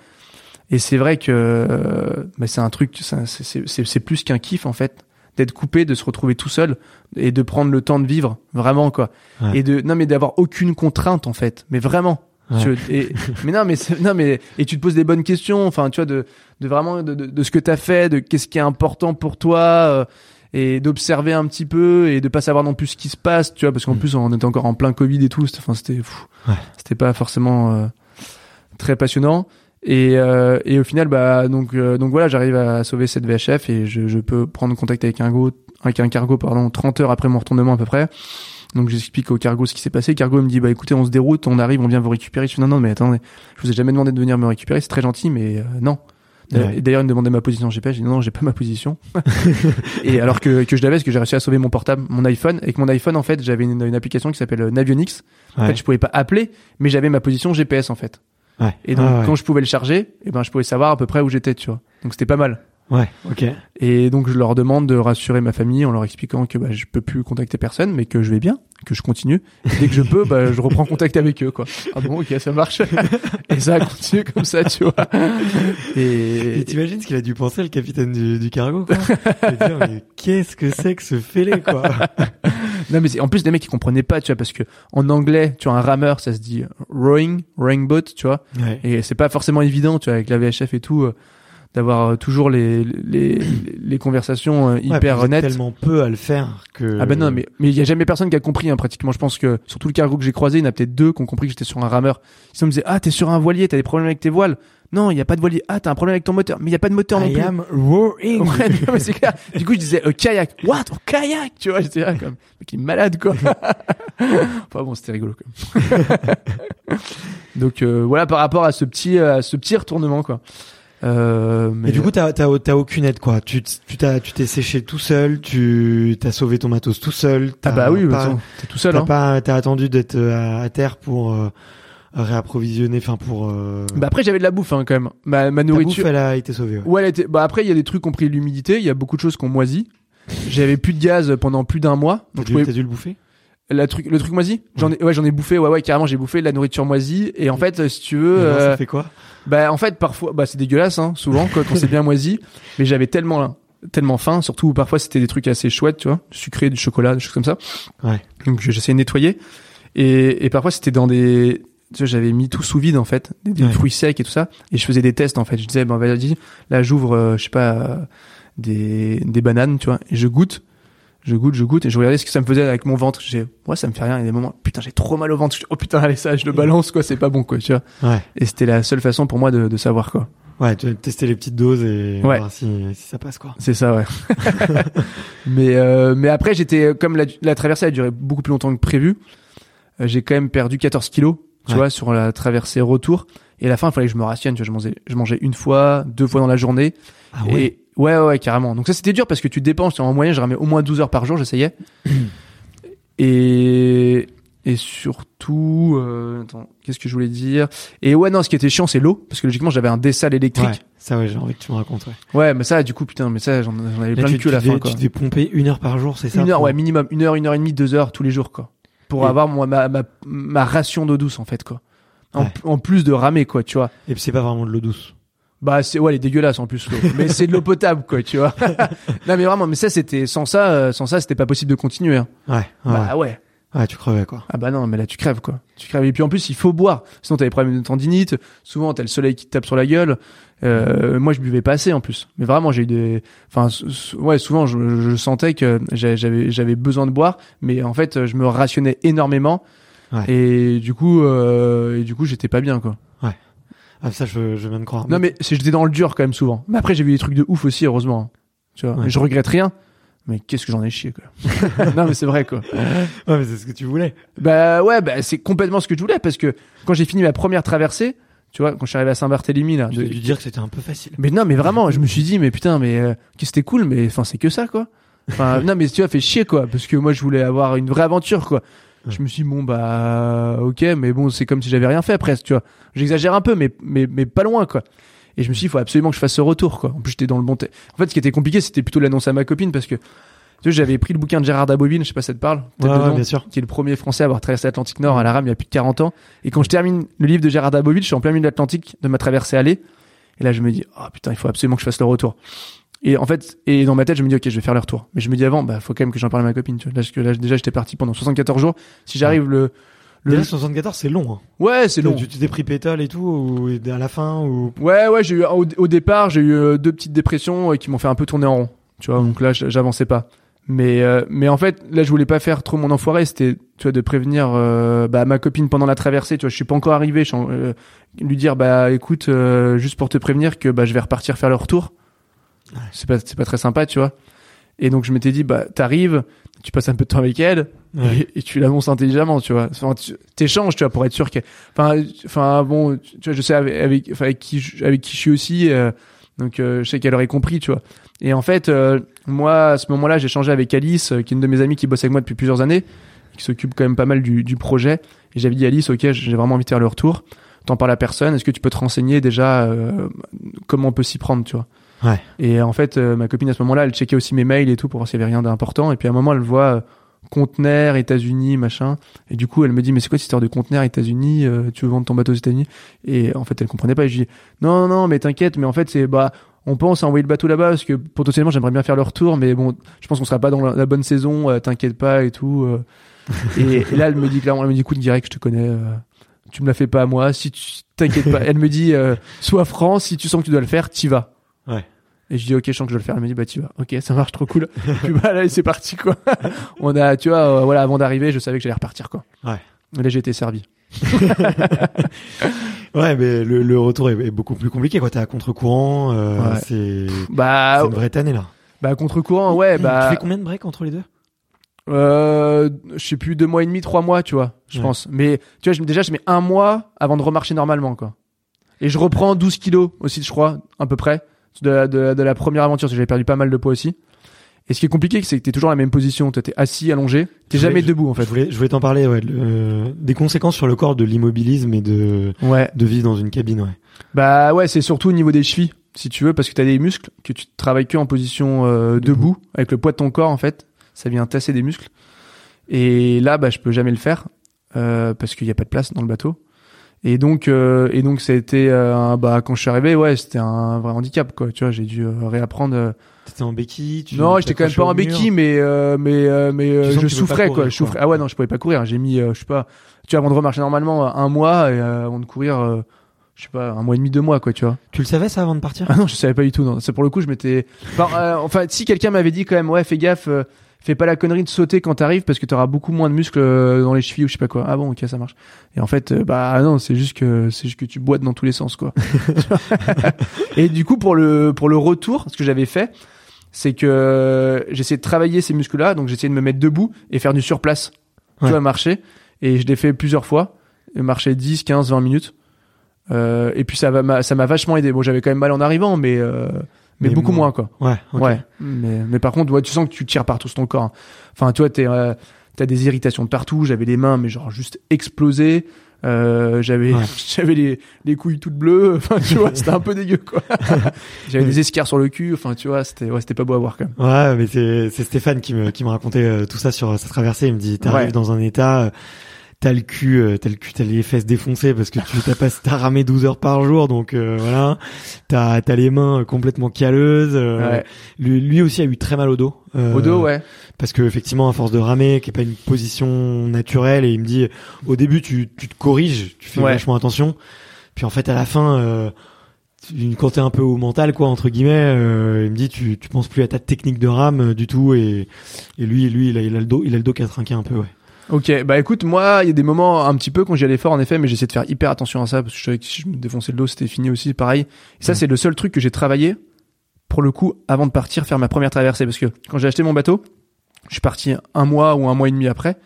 Et c'est vrai que euh, bah, c'est un truc, c'est plus qu'un kiff en fait d'être coupé, de se retrouver tout seul et de prendre le temps de vivre vraiment quoi. Ouais. Et de non mais d'avoir aucune contrainte en fait, mais vraiment. Ouais. Tu- et, mais non mais non mais et tu te poses des bonnes questions, enfin tu vois de de vraiment de, de, de ce que t'as fait, de qu'est-ce qui est important pour toi. euh, et d'observer un petit peu et de pas savoir non plus ce qui se passe, tu vois, parce qu'en Mm. plus on était encore en plein Covid et tout, enfin c'était fou. Ouais. c'était pas forcément euh, très passionnant. Et, euh, et au final, bah donc euh, donc voilà, j'arrive à sauver cette VHF et je, je peux prendre contact avec un go, avec un cargo pardon, 30 heures après mon retournement à peu près. Donc j'explique au cargo ce qui s'est passé. Le cargo me dit bah écoutez, on se déroute, on arrive, on vient vous récupérer. Je dis non non mais attendez, je vous ai jamais demandé de venir me récupérer, c'est très gentil mais euh, non. Ouais. Et d'ailleurs, il me demandait ma position GPS. J'ai dit non, non, j'ai pas ma position. et alors que, que je l'avais, parce que j'ai réussi à sauver mon portable, mon iPhone. Avec mon iPhone, en fait, j'avais une, une application qui s'appelle euh, Navionics. En Ouais. fait, je pouvais pas appeler, mais j'avais ma position GPS, en fait. Ouais. Et donc, Ah ouais. quand je pouvais le charger, eh ben, je pouvais savoir à peu près où j'étais, tu vois. Donc, c'était pas mal. Ouais, ok. Et donc, je leur demande de rassurer ma famille en leur expliquant que bah, je peux plus contacter personne, mais que je vais bien, que je continue. Et dès que je peux, bah, je reprends contact avec eux, quoi. Ah bon, ok, ça marche. et ça a continué comme ça, tu vois. Et, t'imagines ce qu'il a dû penser le capitaine du, du cargo quoi Il va dire, mais qu'est-ce que c'est que ce fêlé quoi Non mais en plus des mecs qui comprenaient pas, tu vois, parce que en anglais, tu vois, un rameur, ça se dit rowing, rowing boat, tu vois, Ouais. et c'est pas forcément évident, tu vois, avec la VHF et tout, euh, d'avoir euh, toujours les les, les conversations euh, Ouais, hyper êtes nettes. tellement peu à le faire que. Ah ben non, mais mais il y a jamais personne qui a compris, hein, pratiquement. Je pense que sur tout le cargo que j'ai croisé, il y en a peut-être deux qui ont compris que j'étais sur un rameur. Ils me disaient ah t'es sur un voilier, t'as des problèmes avec tes voiles. Non, il y a pas de voilier. Ah t'as un problème avec ton moteur, mais il y a pas de moteur non I plus. am roaring. Ouais, non, mais c'est clair. Du coup, je disais euh, kayak. What? Oh, kayak, tu vois, j'étais là comme, mais qui est malade, quoi. enfin bon, c'était rigolo, quand même. Donc, euh, voilà, par rapport à ce petit, à ce petit retournement, quoi. Euh, mais Et du coup, t'as, t'as, t'as aucune aide, quoi. Tu, tu t'as, tu t'es séché tout seul, tu, t'as sauvé ton matos tout seul. ah t'as bah oui, t'es tout seul, t'as hein. pas, t'as attendu d'être euh, à, à terre pour euh, réapprovisionner, enfin pour. Euh, Bah après, j'avais de la bouffe, hein, quand même. Ma, ma ta bouffe, nourriture. elle a été sauvée. Ouais. Ouais, elle était, bah après, il y a des trucs qui ont pris l'humidité, il y a beaucoup de choses qui ont moisi. J'avais plus de gaz pendant plus d'un mois. T'as, Donc, je dû, pouvais- t'as dû le bouffer la truc, le truc moisi? J'en ai, ouais, j'en ai bouffé, ouais, ouais, carrément, j'ai bouffé de la nourriture moisie. Et en fait, si tu veux, euh, Ça fait quoi Bah en fait parfois bah c'est dégueulasse hein, souvent quand, quand c'est bien moisi mais j'avais tellement tellement faim surtout parfois c'était des trucs assez chouettes tu vois sucré du chocolat des choses comme ça Ouais. donc j'essayais de nettoyer et, et parfois c'était dans des tu vois, j'avais mis tout sous vide en fait des, des Ouais. fruits secs et tout ça et je faisais des tests en fait je disais ben vas-y là j'ouvre euh, je sais pas euh, des des bananes tu vois et je goûte je goûte, je goûte, et je regardais ce que ça me faisait avec mon ventre. J'ai, ouais, ça me fait rien. Il y a des moments, putain, j'ai trop mal au ventre. Oh putain, allez, ça, je le balance, quoi, c'est pas bon, quoi, tu vois. Ouais. Et c'était la seule façon pour moi de, de savoir, quoi. Ouais, tu testé les petites doses et Ouais. voir si, si ça passe, quoi. C'est ça, ouais. mais euh, mais après, j'étais comme la, la traversée a duré beaucoup plus longtemps que prévu. euh, j'ai quand même perdu 14 kilos, tu Ouais. vois, sur la traversée retour. Et à la fin, il fallait que je me rationne. Tu vois, je mangeais, je mangeais une fois, deux fois dans la journée. Ah ouais. Et ouais, ouais, ouais, carrément. Donc ça, c'était dur parce que tu dépenses. En moyenne, je ramais au moins 12 heures par jour. J'essayais. et et surtout, euh, attends, qu'est-ce que je voulais dire? Et ouais, non, ce qui était chiant, c'est l'eau, parce que logiquement, j'avais un dessal électrique. Ouais. Ça, ouais, j'ai envie que tu me racontes, ouais. Ouais, mais ça, du coup, putain, mais ça, j'en avais Là, plein tu, le cul à la devais, fin, quoi. tu devais pomper une heure par jour, c'est ça? Une heure, ouais, minimum. Une heure, une heure et demie, deux heures tous les jours, quoi. Pour Et- avoir moi, ma, ma, ma ration d'eau douce, en fait, quoi. En, Ouais. en plus de ramer, quoi, tu vois. Et puis c'est pas vraiment de l'eau douce. Bah, c'est, ouais, elle est dégueulasse, en plus, l'eau. mais c'est de l'eau potable, quoi, tu vois. non, mais vraiment, mais ça, c'était, sans ça, euh, sans ça, c'était pas possible de continuer, hein. Ouais. Ouais, Bah, ouais. ouais, tu crevais, quoi. Ah bah non, mais là, tu crèves, quoi. Tu crèves. Et puis, en plus, il faut boire. Sinon, t'as des problèmes de tendinite. Souvent, t'as le soleil qui te tape sur la gueule. Euh, moi, je buvais pas assez, en plus. Mais vraiment, j'ai eu des, enfin, ouais, souvent, je, je sentais que j'a- j'avais, j'avais besoin de boire. Mais en fait, je me rationnais énormément. Ouais. Et du coup, euh, et du coup, j'étais pas bien, quoi. Ah, ça, je, je viens de croire. Non, mais c'est- j'étais dans le dur, quand même, souvent. Mais après, j'ai vu des trucs de ouf aussi, heureusement. hein. Tu vois. Ouais. Je regrette rien. Mais qu'est-ce que j'en ai chié, quoi. non, mais c'est vrai, quoi. Ouais, mais c'est ce que tu voulais. Bah ouais, bah c'est complètement ce que je voulais parce que quand j'ai fini ma première traversée, tu vois, quand je suis arrivé à Saint-Barthélemy là, Tu de- as dû dire que c'était un peu facile. mais non, mais vraiment, je me suis dit mais putain, mais euh, que c'était cool, mais enfin c'est que ça quoi. Enfin non, mais tu vois, fait chier quoi, parce que moi je voulais avoir une vraie aventure quoi. Je me suis dit, bon, bah, ok, mais bon, c'est comme si j'avais rien fait presque, tu vois. J'exagère un peu, mais, mais, mais pas loin, quoi. Et je me suis dit, il faut absolument que je fasse ce retour, quoi. En plus, j'étais dans le bon. En fait, ce qui était compliqué, c'était plutôt l'annoncer à ma copine parce que, j'avais pris le bouquin de Gérard Dabobine, je sais pas si ça te parle. Ouais, de ouais, nom, bien sûr. Qui est le premier français à avoir traversé l'Atlantique Nord à la rame il y a plus de 40 ans. Et quand je termine le livre de Gérard Daboville, je suis en plein milieu de l'Atlantique, de ma traversée aller. Et là, je me dis, oh putain, il faut absolument que je fasse le retour. Et en fait, et dans ma tête, je me dis, ok, je vais faire le retour. Mais je me dis avant, bah, faut quand même que j'en parle à ma copine, tu vois. Parce que là, déjà, j'étais parti pendant 74 jours. Si j'arrive le, le, Déjà 74, c'est long. Hein. ouais, c'est long. Tu t'es pris pétale et tout, ou et à la fin, ou? Ouais, ouais, j'ai eu, au, au départ, j'ai eu euh, deux petites dépressions euh, qui m'ont fait un peu tourner en rond. Tu vois, donc là, j'avançais pas. Mais, euh, mais en fait, là, je voulais pas faire trop mon enfoiré. C'était, tu vois, de prévenir euh, bah, ma copine pendant la traversée. Tu vois, je suis pas encore arrivé. Je suis en- euh, lui dire, bah, écoute, juste pour te prévenir que bah, je vais repartir faire le retour. C'est pas, c'est pas très sympa, tu vois. Et donc, je m'étais dit, bah, t'arrives, tu passes un peu de temps avec elle, Ouais. et, et tu l'annonces intelligemment, tu vois. Enfin, t'échanges, tu vois, pour être sûr que, enfin, enfin, bon, tu vois, je sais avec, avec, enfin, avec qui, je- avec qui je suis aussi, euh, donc euh, je sais qu'elle aurait compris, tu vois. Et en fait, euh, moi, à ce moment-là, j'ai changé avec Alice, qui est une de mes amies qui bosse avec moi depuis plusieurs années, qui s'occupe quand même pas mal du, du projet. Et j'avais dit à Alice, ok, j'ai vraiment envie de faire le retour. T'en parles à personne. Est-ce que tu peux te renseigner déjà comment on peut s'y prendre, tu vois? Ouais. Et en fait, euh, ma copine à ce moment-là, elle checkait aussi mes mails et tout pour voir s'il y avait rien d'important. Et puis à un moment, elle voit euh, conteneur États-Unis, machin. Et du coup, elle me dit, mais c'est quoi cette histoire de conteneur États-Unis euh, Tu veux vendre ton bateau aux États-Unis? Et en fait, elle comprenait pas. Et je dis, non, non, non, mais t'inquiète. Mais en fait, c'est bah, on pense à envoyer le bateau là-bas parce que potentiellement, j'aimerais bien faire le retour, mais bon, je pense qu'on sera pas dans la, la bonne saison. euh, t'inquiète pas et tout. euh. et, et là, elle me dit clairement, elle me dit, écoute, direct, je te connais. euh, tu me la fais pas à moi. Si tu t'inquiète pas, elle me dit, euh, sois franc. Si tu sens que tu dois le faire, t'y vas. Et je dis ok, je sens que je dois le faire. Elle me dit bah tu vas. Ok, ça marche trop cool. Puis bah là c'est parti quoi. On a, tu vois, euh, voilà, avant d'arriver, je savais que j'allais repartir quoi. Ouais. Et là j'ai été servi. Ouais, mais le, le retour est, est beaucoup plus compliqué, quoi. T'es à contre-courant, euh, Ouais. c'est Bah, c'est une vraie tannée, là. bah contre courant, ouais, Tu bah, fais combien de breaks entre les deux? Euh, je sais plus deux mois et demi, trois mois, tu vois, je Ouais. pense. Mais tu vois, je, déjà je mets un mois avant de remarcher normalement quoi. Et je reprends 12 kilos aussi, je crois, à peu près, de la, de, de la première aventure, j'avais perdu pas mal de poids aussi. Et ce qui est compliqué, c'est que t'es toujours dans la même position. T'es assis, allongé. T'es Je jamais debout, en Je fait. voulais, je voulais t'en parler, ouais. le- des conséquences sur le corps de l'immobilisme et de, Ouais. de vivre dans une cabine, ouais. Bah ouais, c'est surtout au niveau des chevilles, si tu veux, parce que t'as des muscles que tu travailles que en position euh, debout, avec le poids de ton corps en fait, ça vient tasser des muscles. Et là, bah je peux jamais le faire euh, parce qu'il y a pas de place dans le bateau. Et donc, euh, et donc ça a été, euh, bah quand je suis arrivé, ouais, c'était un vrai handicap quoi. Tu vois, j'ai dû euh, réapprendre. euh, T'étais en béquille tu non, j'étais quand même pas en béquille, mais euh, mais euh, mais euh, je souffrais courir, quoi. Je souffrais. Ah ouais, non, je pouvais pas courir. J'ai mis, euh, je sais pas, tu vois, avant de remarcher normalement un mois et euh, avant de courir, euh, je sais pas, un mois et demi, deux mois quoi, tu vois. Tu le savais, ça, avant de partir? Ah non, je savais pas du tout. Non. C'est pour le coup, je m'étais. Enfin, euh, enfin, si quelqu'un m'avait dit quand même, ouais, fais gaffe, euh, fais pas la connerie de sauter quand t'arrives parce que t'auras beaucoup moins de muscles euh, dans les chevilles ou je sais pas quoi. Ah bon, ok, ça marche. Et en fait, euh, bah non, c'est juste que c'est juste que tu boites dans tous les sens, quoi. et du coup, pour le pour le retour, ce que j'avais fait, c'est que j'essayais de travailler ces muscles-là, donc j'essayais de me mettre debout et faire du surplace. Ouais. Tu vois, marcher. Et je l'ai fait plusieurs fois. Marcher 10, 15, 20 minutes. Euh, et puis ça m'a- ça m'a vachement aidé. Bon, j'avais quand même mal en arrivant, mais euh, mais, Mais beaucoup moins. quoi. Ouais, ok. Ouais. Mais mais par contre, ouais, tu sens que tu tires partout sur ton corps. hein. Enfin, tu vois, t'es euh, t'as des irritations de partout. J'avais les mains, mais genre juste explosées. Euh, j'avais Ouais. j'avais les les couilles toutes bleues. Enfin, tu vois, c'était un peu dégueu quoi. j'avais des escarres sur le cul. Enfin, tu vois, c'était ouais, c'était pas beau à voir quand même. Ouais, mais c'est c'est Stéphane qui me qui me racontait euh, tout ça sur sa traversée. Il me dit t'arrives Ouais. dans un état, euh, t'as le cul, euh, t'as le cul, t'as les fesses défoncées parce que tu t'as pas t'as ramé 12 heures par jour, donc euh, voilà. T'as t'as les mains complètement calleuses. euh, Ouais. lui, lui aussi a eu très mal au dos. euh, Au dos, ouais. Parce que effectivement, à force de ramer, qui est pas une position naturelle, et il me dit au début tu tu te corriges, tu fais Ouais. vachement attention, puis en fait à la fin. Euh, tu- quand t'es un peu au mental quoi entre guillemets euh, il me dit tu tu penses plus à ta technique de rame euh, du tout et et lui lui il a, il a le dos il a le dos qui a trinqué un peu ouais Ok, bah écoute, moi, il y a des moments un petit peu quand j'y allais fort, en effet, mais j'essaie de faire hyper attention à ça, parce que je savais que si je me défonçais le dos, c'était fini aussi, pareil. Et ça, c'est le seul truc que j'ai travaillé, pour le coup, avant de partir faire ma première traversée, parce que quand j'ai acheté mon bateau, je suis parti un mois ou un mois et demi après,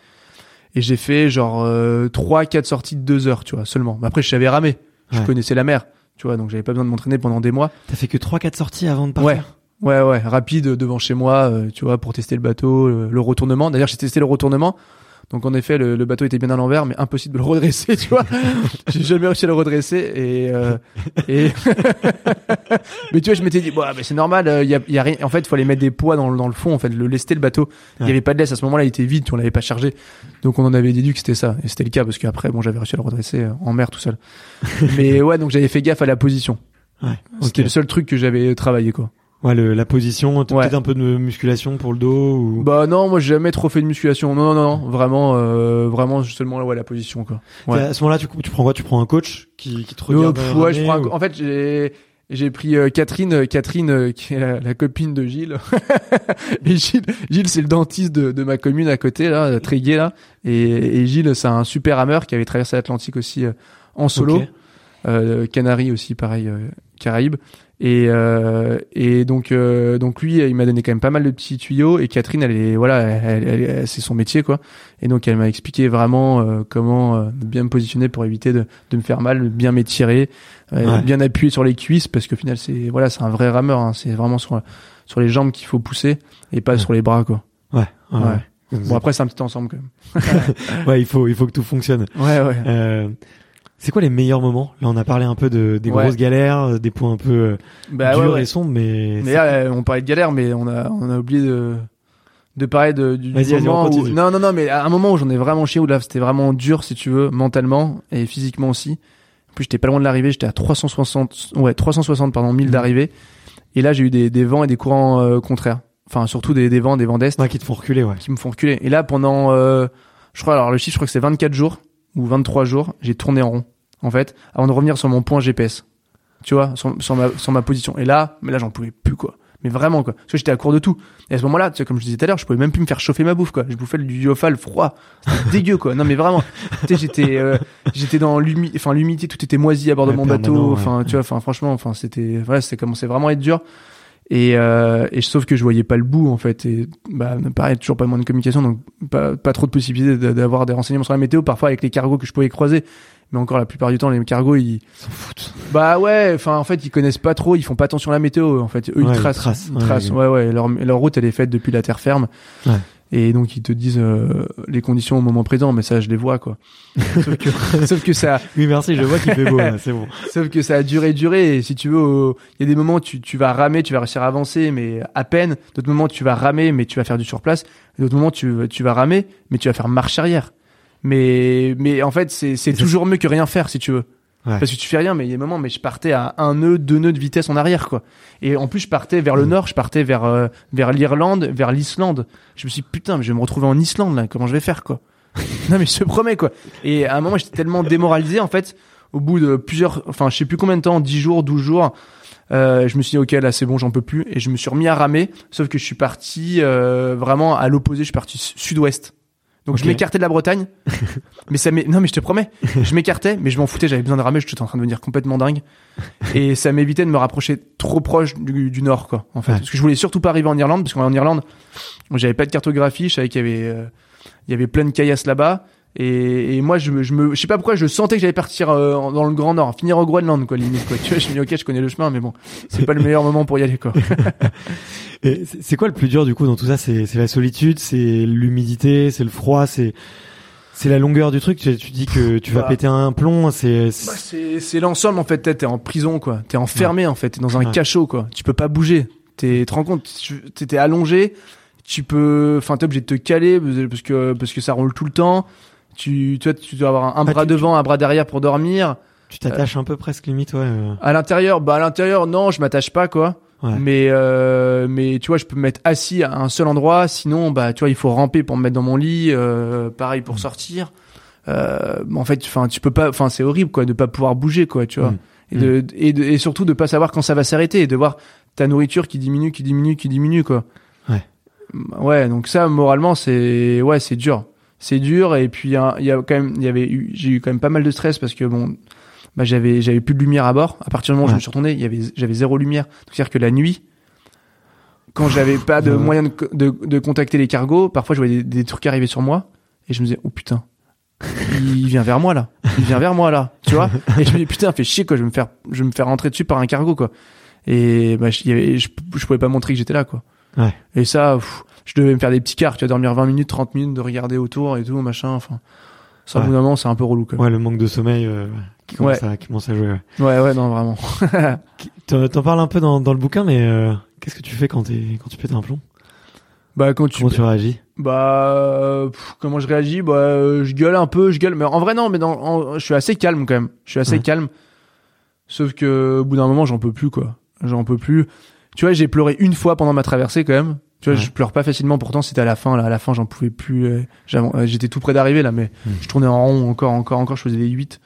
et j'ai fait genre euh, trois, quatre sorties de deux heures, tu vois, seulement. Mais après, je savais ramer, je Ouais. connaissais la mer, tu vois, donc j'avais pas besoin de m'entraîner pendant des mois. t'as fait que trois quatre sorties avant de partir? Ouais, ouais, ouais, rapide devant chez moi, euh, tu vois, pour tester le bateau, le, le retournement. D'ailleurs, j'ai testé le retournement Donc en effet, le, le bateau était bien à l'envers, mais impossible de le redresser, tu vois. J'ai jamais réussi à le redresser et euh, et mais tu vois, je m'étais dit, ah, mais c'est normal, il y a, y a rien. En fait, il fallait mettre des poids dans, le- dans le fond, en fait, le lester le bateau. Il y Ouais. avait pas de laisse à ce moment-là, il était vide, on l'avait pas chargé. Donc on en avait déduit que c'était ça, et c'était le cas parce qu'après, bon, j'avais réussi à le redresser euh, en mer tout seul. mais ouais, donc j'avais fait gaffe à la position. Ouais. C'était le seul truc que j'avais travaillé, quoi. Ouais, le- la position, t'as Ouais. peut-être un peu de musculation pour le dos ou? Bah non, moi j'ai jamais trop fait de musculation. Non, non, non, non. vraiment, euh, vraiment seulement ouais, la position quoi. Ouais. À ce moment-là, tu, tu prends quoi? Tu prends un coach qui, qui te regarde. pff, ouais, je prends un- ou- En fait, j'ai j'ai pris euh, Catherine, euh, Catherine euh, qui est la, la copine de Gilles. et Gilles, Gilles c'est le dentiste de, de ma commune à côté là, très gai là. Et, et Gilles, c'est un super rameur qui avait traversé l'Atlantique aussi euh, en solo. Ok. Euh, Canaries aussi, pareil, Caraïbes. Et, euh, et donc, euh, donc lui, il m'a donné quand même pas mal de petits tuyaux. Et Catherine, elle est, voilà, elle, elle- elle- c'est son métier, quoi. Et donc, elle m'a expliqué vraiment euh, comment euh, bien me positionner pour éviter de, de me faire mal, bien m'étirer, euh, Ouais. bien appuyer sur les cuisses, parce qu'au final, c'est, voilà, c'est un vrai rameur. hein. c'est vraiment sur, sur les jambes qu'il faut pousser et pas Ouais. sur les bras, quoi. Ouais. ouais, Ouais. ouais. Bon, après, c'est un petit ensemble, quand même. Ouais, il faut, il faut que tout fonctionne. Ouais, ouais. Euh, c'est quoi les meilleurs moments? Là, on a parlé un peu de, des Ouais. grosses galères, euh, des points un peu euh, Bah, durs ouais, ouais. et sombres, mais. Mais là, euh, on parlait de galère, mais on a, on a oublié de, de parler de, du moment où, non, non, non, mais à un moment où j'en ai vraiment chié, où là, c'était vraiment dur, si tu veux, mentalement et physiquement aussi. En plus, j'étais pas loin de l'arrivée, j'étais à 360, ouais, 360, pardon, 1000 Mhm. d'arrivée. Et là, j'ai eu des, des vents et des courants euh, contraires. Enfin, surtout des, des vents, des vents d'est Ouais, qui te font reculer, ouais. qui me font reculer. Et là, pendant, euh, je crois, alors le chiffre, je crois que c'est 24 jours ou 23 jours, j'ai tourné en rond, en fait, avant de revenir sur mon point GPS. Tu vois, sur, sur ma, sur ma position. Et là, mais là, j'en pouvais plus, quoi. Mais vraiment, quoi. Parce que j'étais à court de tout. Et à ce moment-là, tu sais, comme je disais tout à l'heure, je pouvais même plus me faire chauffer ma bouffe, quoi. Je bouffais du diofal froid. C'était dégueu, quoi. Non, mais vraiment. Tu sais, j'étais, euh, j'étais dans l'humidité, enfin, l'humidité, tout était moisi à bord de Ouais, mon bateau. ouais. Enfin, tu vois, enfin, franchement, enfin, c'était, voilà, c'était commencé vraiment à être dur. Et, euh, et sauf que je voyais pas le bout en fait et bah pareil toujours pas moins de communication donc pas, pas trop de possibilités d'avoir des renseignements sur la météo parfois avec les cargos que je pouvais croiser mais encore la plupart du temps les cargos ils s'en foutent. bah ouais enfin en fait ils connaissent pas trop ils font pas attention à la météo en fait eux Ouais, ils ils tracent ils tracent, ouais. ouais ouais, leur, leur route elle est faite depuis la terre ferme Ouais. Et donc ils te disent euh, les conditions au moment présent mais ça je les vois quoi sauf que sauf que ça Oui, merci, je vois qu'il fait beau, c'est bon. Sauf que ça a duré, duré. Et si tu veux, il y a des moments où tu, tu vas ramer, tu vas réussir à avancer, mais à peine. D'autres moments, tu vas ramer, mais tu vas faire du surplace. D'autres moments, tu, tu vas ramer, mais tu vas faire marche arrière. Mais, mais en fait, c'est, c'est toujours mieux que rien faire, si tu veux. Ouais. Parce que tu fais rien, mais il y a des moments, mais je partais à un nœud, deux nœuds de vitesse en arrière, quoi. Et en plus, je partais vers le Mm. nord, je partais vers, euh, vers l'Irlande, vers l'Islande. Je me suis dit, putain, mais je vais me retrouver en Islande, là. Comment je vais faire, quoi? non, mais je te promets, quoi. Et à un moment, j'étais tellement démoralisé, en fait, au bout de plusieurs, enfin, je sais plus combien de temps, 10 jours, 12 jours, euh, je me suis dit, ok, là, c'est bon, j'en peux plus. Et je me suis remis à ramer, sauf que je suis parti, euh, vraiment à l'opposé, je suis parti su- sud-ouest. Donc, je m'écartais de la Bretagne. mais ça m'est, non, mais je te promets, je m'écartais, mais je m'en foutais, j'avais besoin de ramer, j'étais en train de devenir complètement dingue. Et ça m'évitait de me rapprocher trop proche du, du nord, quoi, en fait. Ouais. Parce que je voulais surtout pas arriver en Irlande, parce qu'en Irlande, j'avais pas de cartographie, je savais qu'il y avait, euh, il y avait plein de caillasses là-bas. Et, et moi, je me, je me, je sais pas pourquoi, je sentais que j'allais partir euh, dans le Grand Nord, finir au Groenland, quoi, limite, quoi. Tu vois, je me dis, ok, je connais le chemin, mais bon, c'est pas le meilleur moment pour y aller, quoi. Et c'est quoi le plus dur du coup dans tout ça? C'est c'est la solitude, c'est l'humidité, c'est le froid, c'est c'est la longueur du truc? Tu, tu dis que tu vas Bah. péter un plomb, c'est Bah, c'est- c'est l'ensemble, en fait. T'es t'es en prison, quoi. T'es enfermé, en fait. T'es dans un Ouais. cachot, quoi. Tu peux pas bouger. T'es, tu te rends compte, t'étais allongé. Tu peux, enfin, t'es obligé de te caler parce que, parce que ça roule tout le temps. Tu, tu vois, tu dois avoir un, un Ah, bras tu- devant, un bras derrière pour dormir. tu t'attaches un peu presque limite, ouais. euh, À l'intérieur, bah, à l'intérieur, non, je m'attache pas, quoi. ouais. Mais, euh, mais tu vois, je peux me mettre assis à un seul endroit. Sinon, bah, tu vois, il faut ramper pour me mettre dans mon lit. Euh, pareil Mm. pour sortir. Euh, en fait, enfin, tu peux pas, enfin, c'est horrible, quoi, de pas pouvoir bouger, quoi, tu vois. Mm. Et, de, et, de- et surtout de pas savoir quand ça va s'arrêter et de voir ta nourriture qui diminue, qui diminue, qui diminue, quoi. Ouais. Ouais, donc ça, moralement, c'est, ouais, c'est dur. C'est dur. Et puis, hein, il y a quand même, il y avait eu, j'ai eu quand même pas mal de stress parce que bon, bah, j'avais, j'avais plus de lumière à bord. À partir du moment où je me suis retourné, il y avait, j'avais zéro lumière. Donc, c'est-à-dire que la nuit, quand j'avais pas de Ouais. moyen de, de, de contacter les cargos, parfois je voyais des, des trucs arriver sur moi et je me disais, oh putain, il vient vers moi là, il vient vers moi là, tu vois? Et je me dis putain, fait chier quoi, je vais me faire, je vais me faire rentrer dessus par un cargo quoi. Et bah, je, y avait- je, je pouvais pas montrer que j'étais là quoi. Ouais. Et ça, pff, je devais me faire des petits quarts, tu vas dormir 20 minutes, 30 minutes, de regarder autour et tout, machin, enfin. Ça, au Ouais. bout d'un moment, c'est un peu relou, quoi. Ouais, le manque de sommeil euh, qui, commence à, qui commence à jouer. ouais. Ouais, ouais, non, vraiment. T'en t'en parles un peu dans, dans le bouquin, mais euh, qu'est-ce que tu fais quand, t'es quand tu pètes un plomb? Bah, quand tu, Comment tu réagis? Bah, euh, pff, comment je réagis? Bah, euh, je gueule un peu, je gueule, mais en vrai, non, mais dans, en- je suis assez calme, quand même. Je suis assez Ouais. calme. Sauf que, au bout d'un moment, j'en peux plus, quoi. J'en peux plus. Tu vois, j'ai pleuré une fois pendant ma traversée, quand même. Tu vois, Ouais. je pleure pas facilement, pourtant c'était à la fin, là, à la fin, j'en pouvais plus. euh, j'avais- euh, J'étais tout près d'arriver, là, mais Hmm. je tournais en rond encore, encore, encore, je faisais des 8.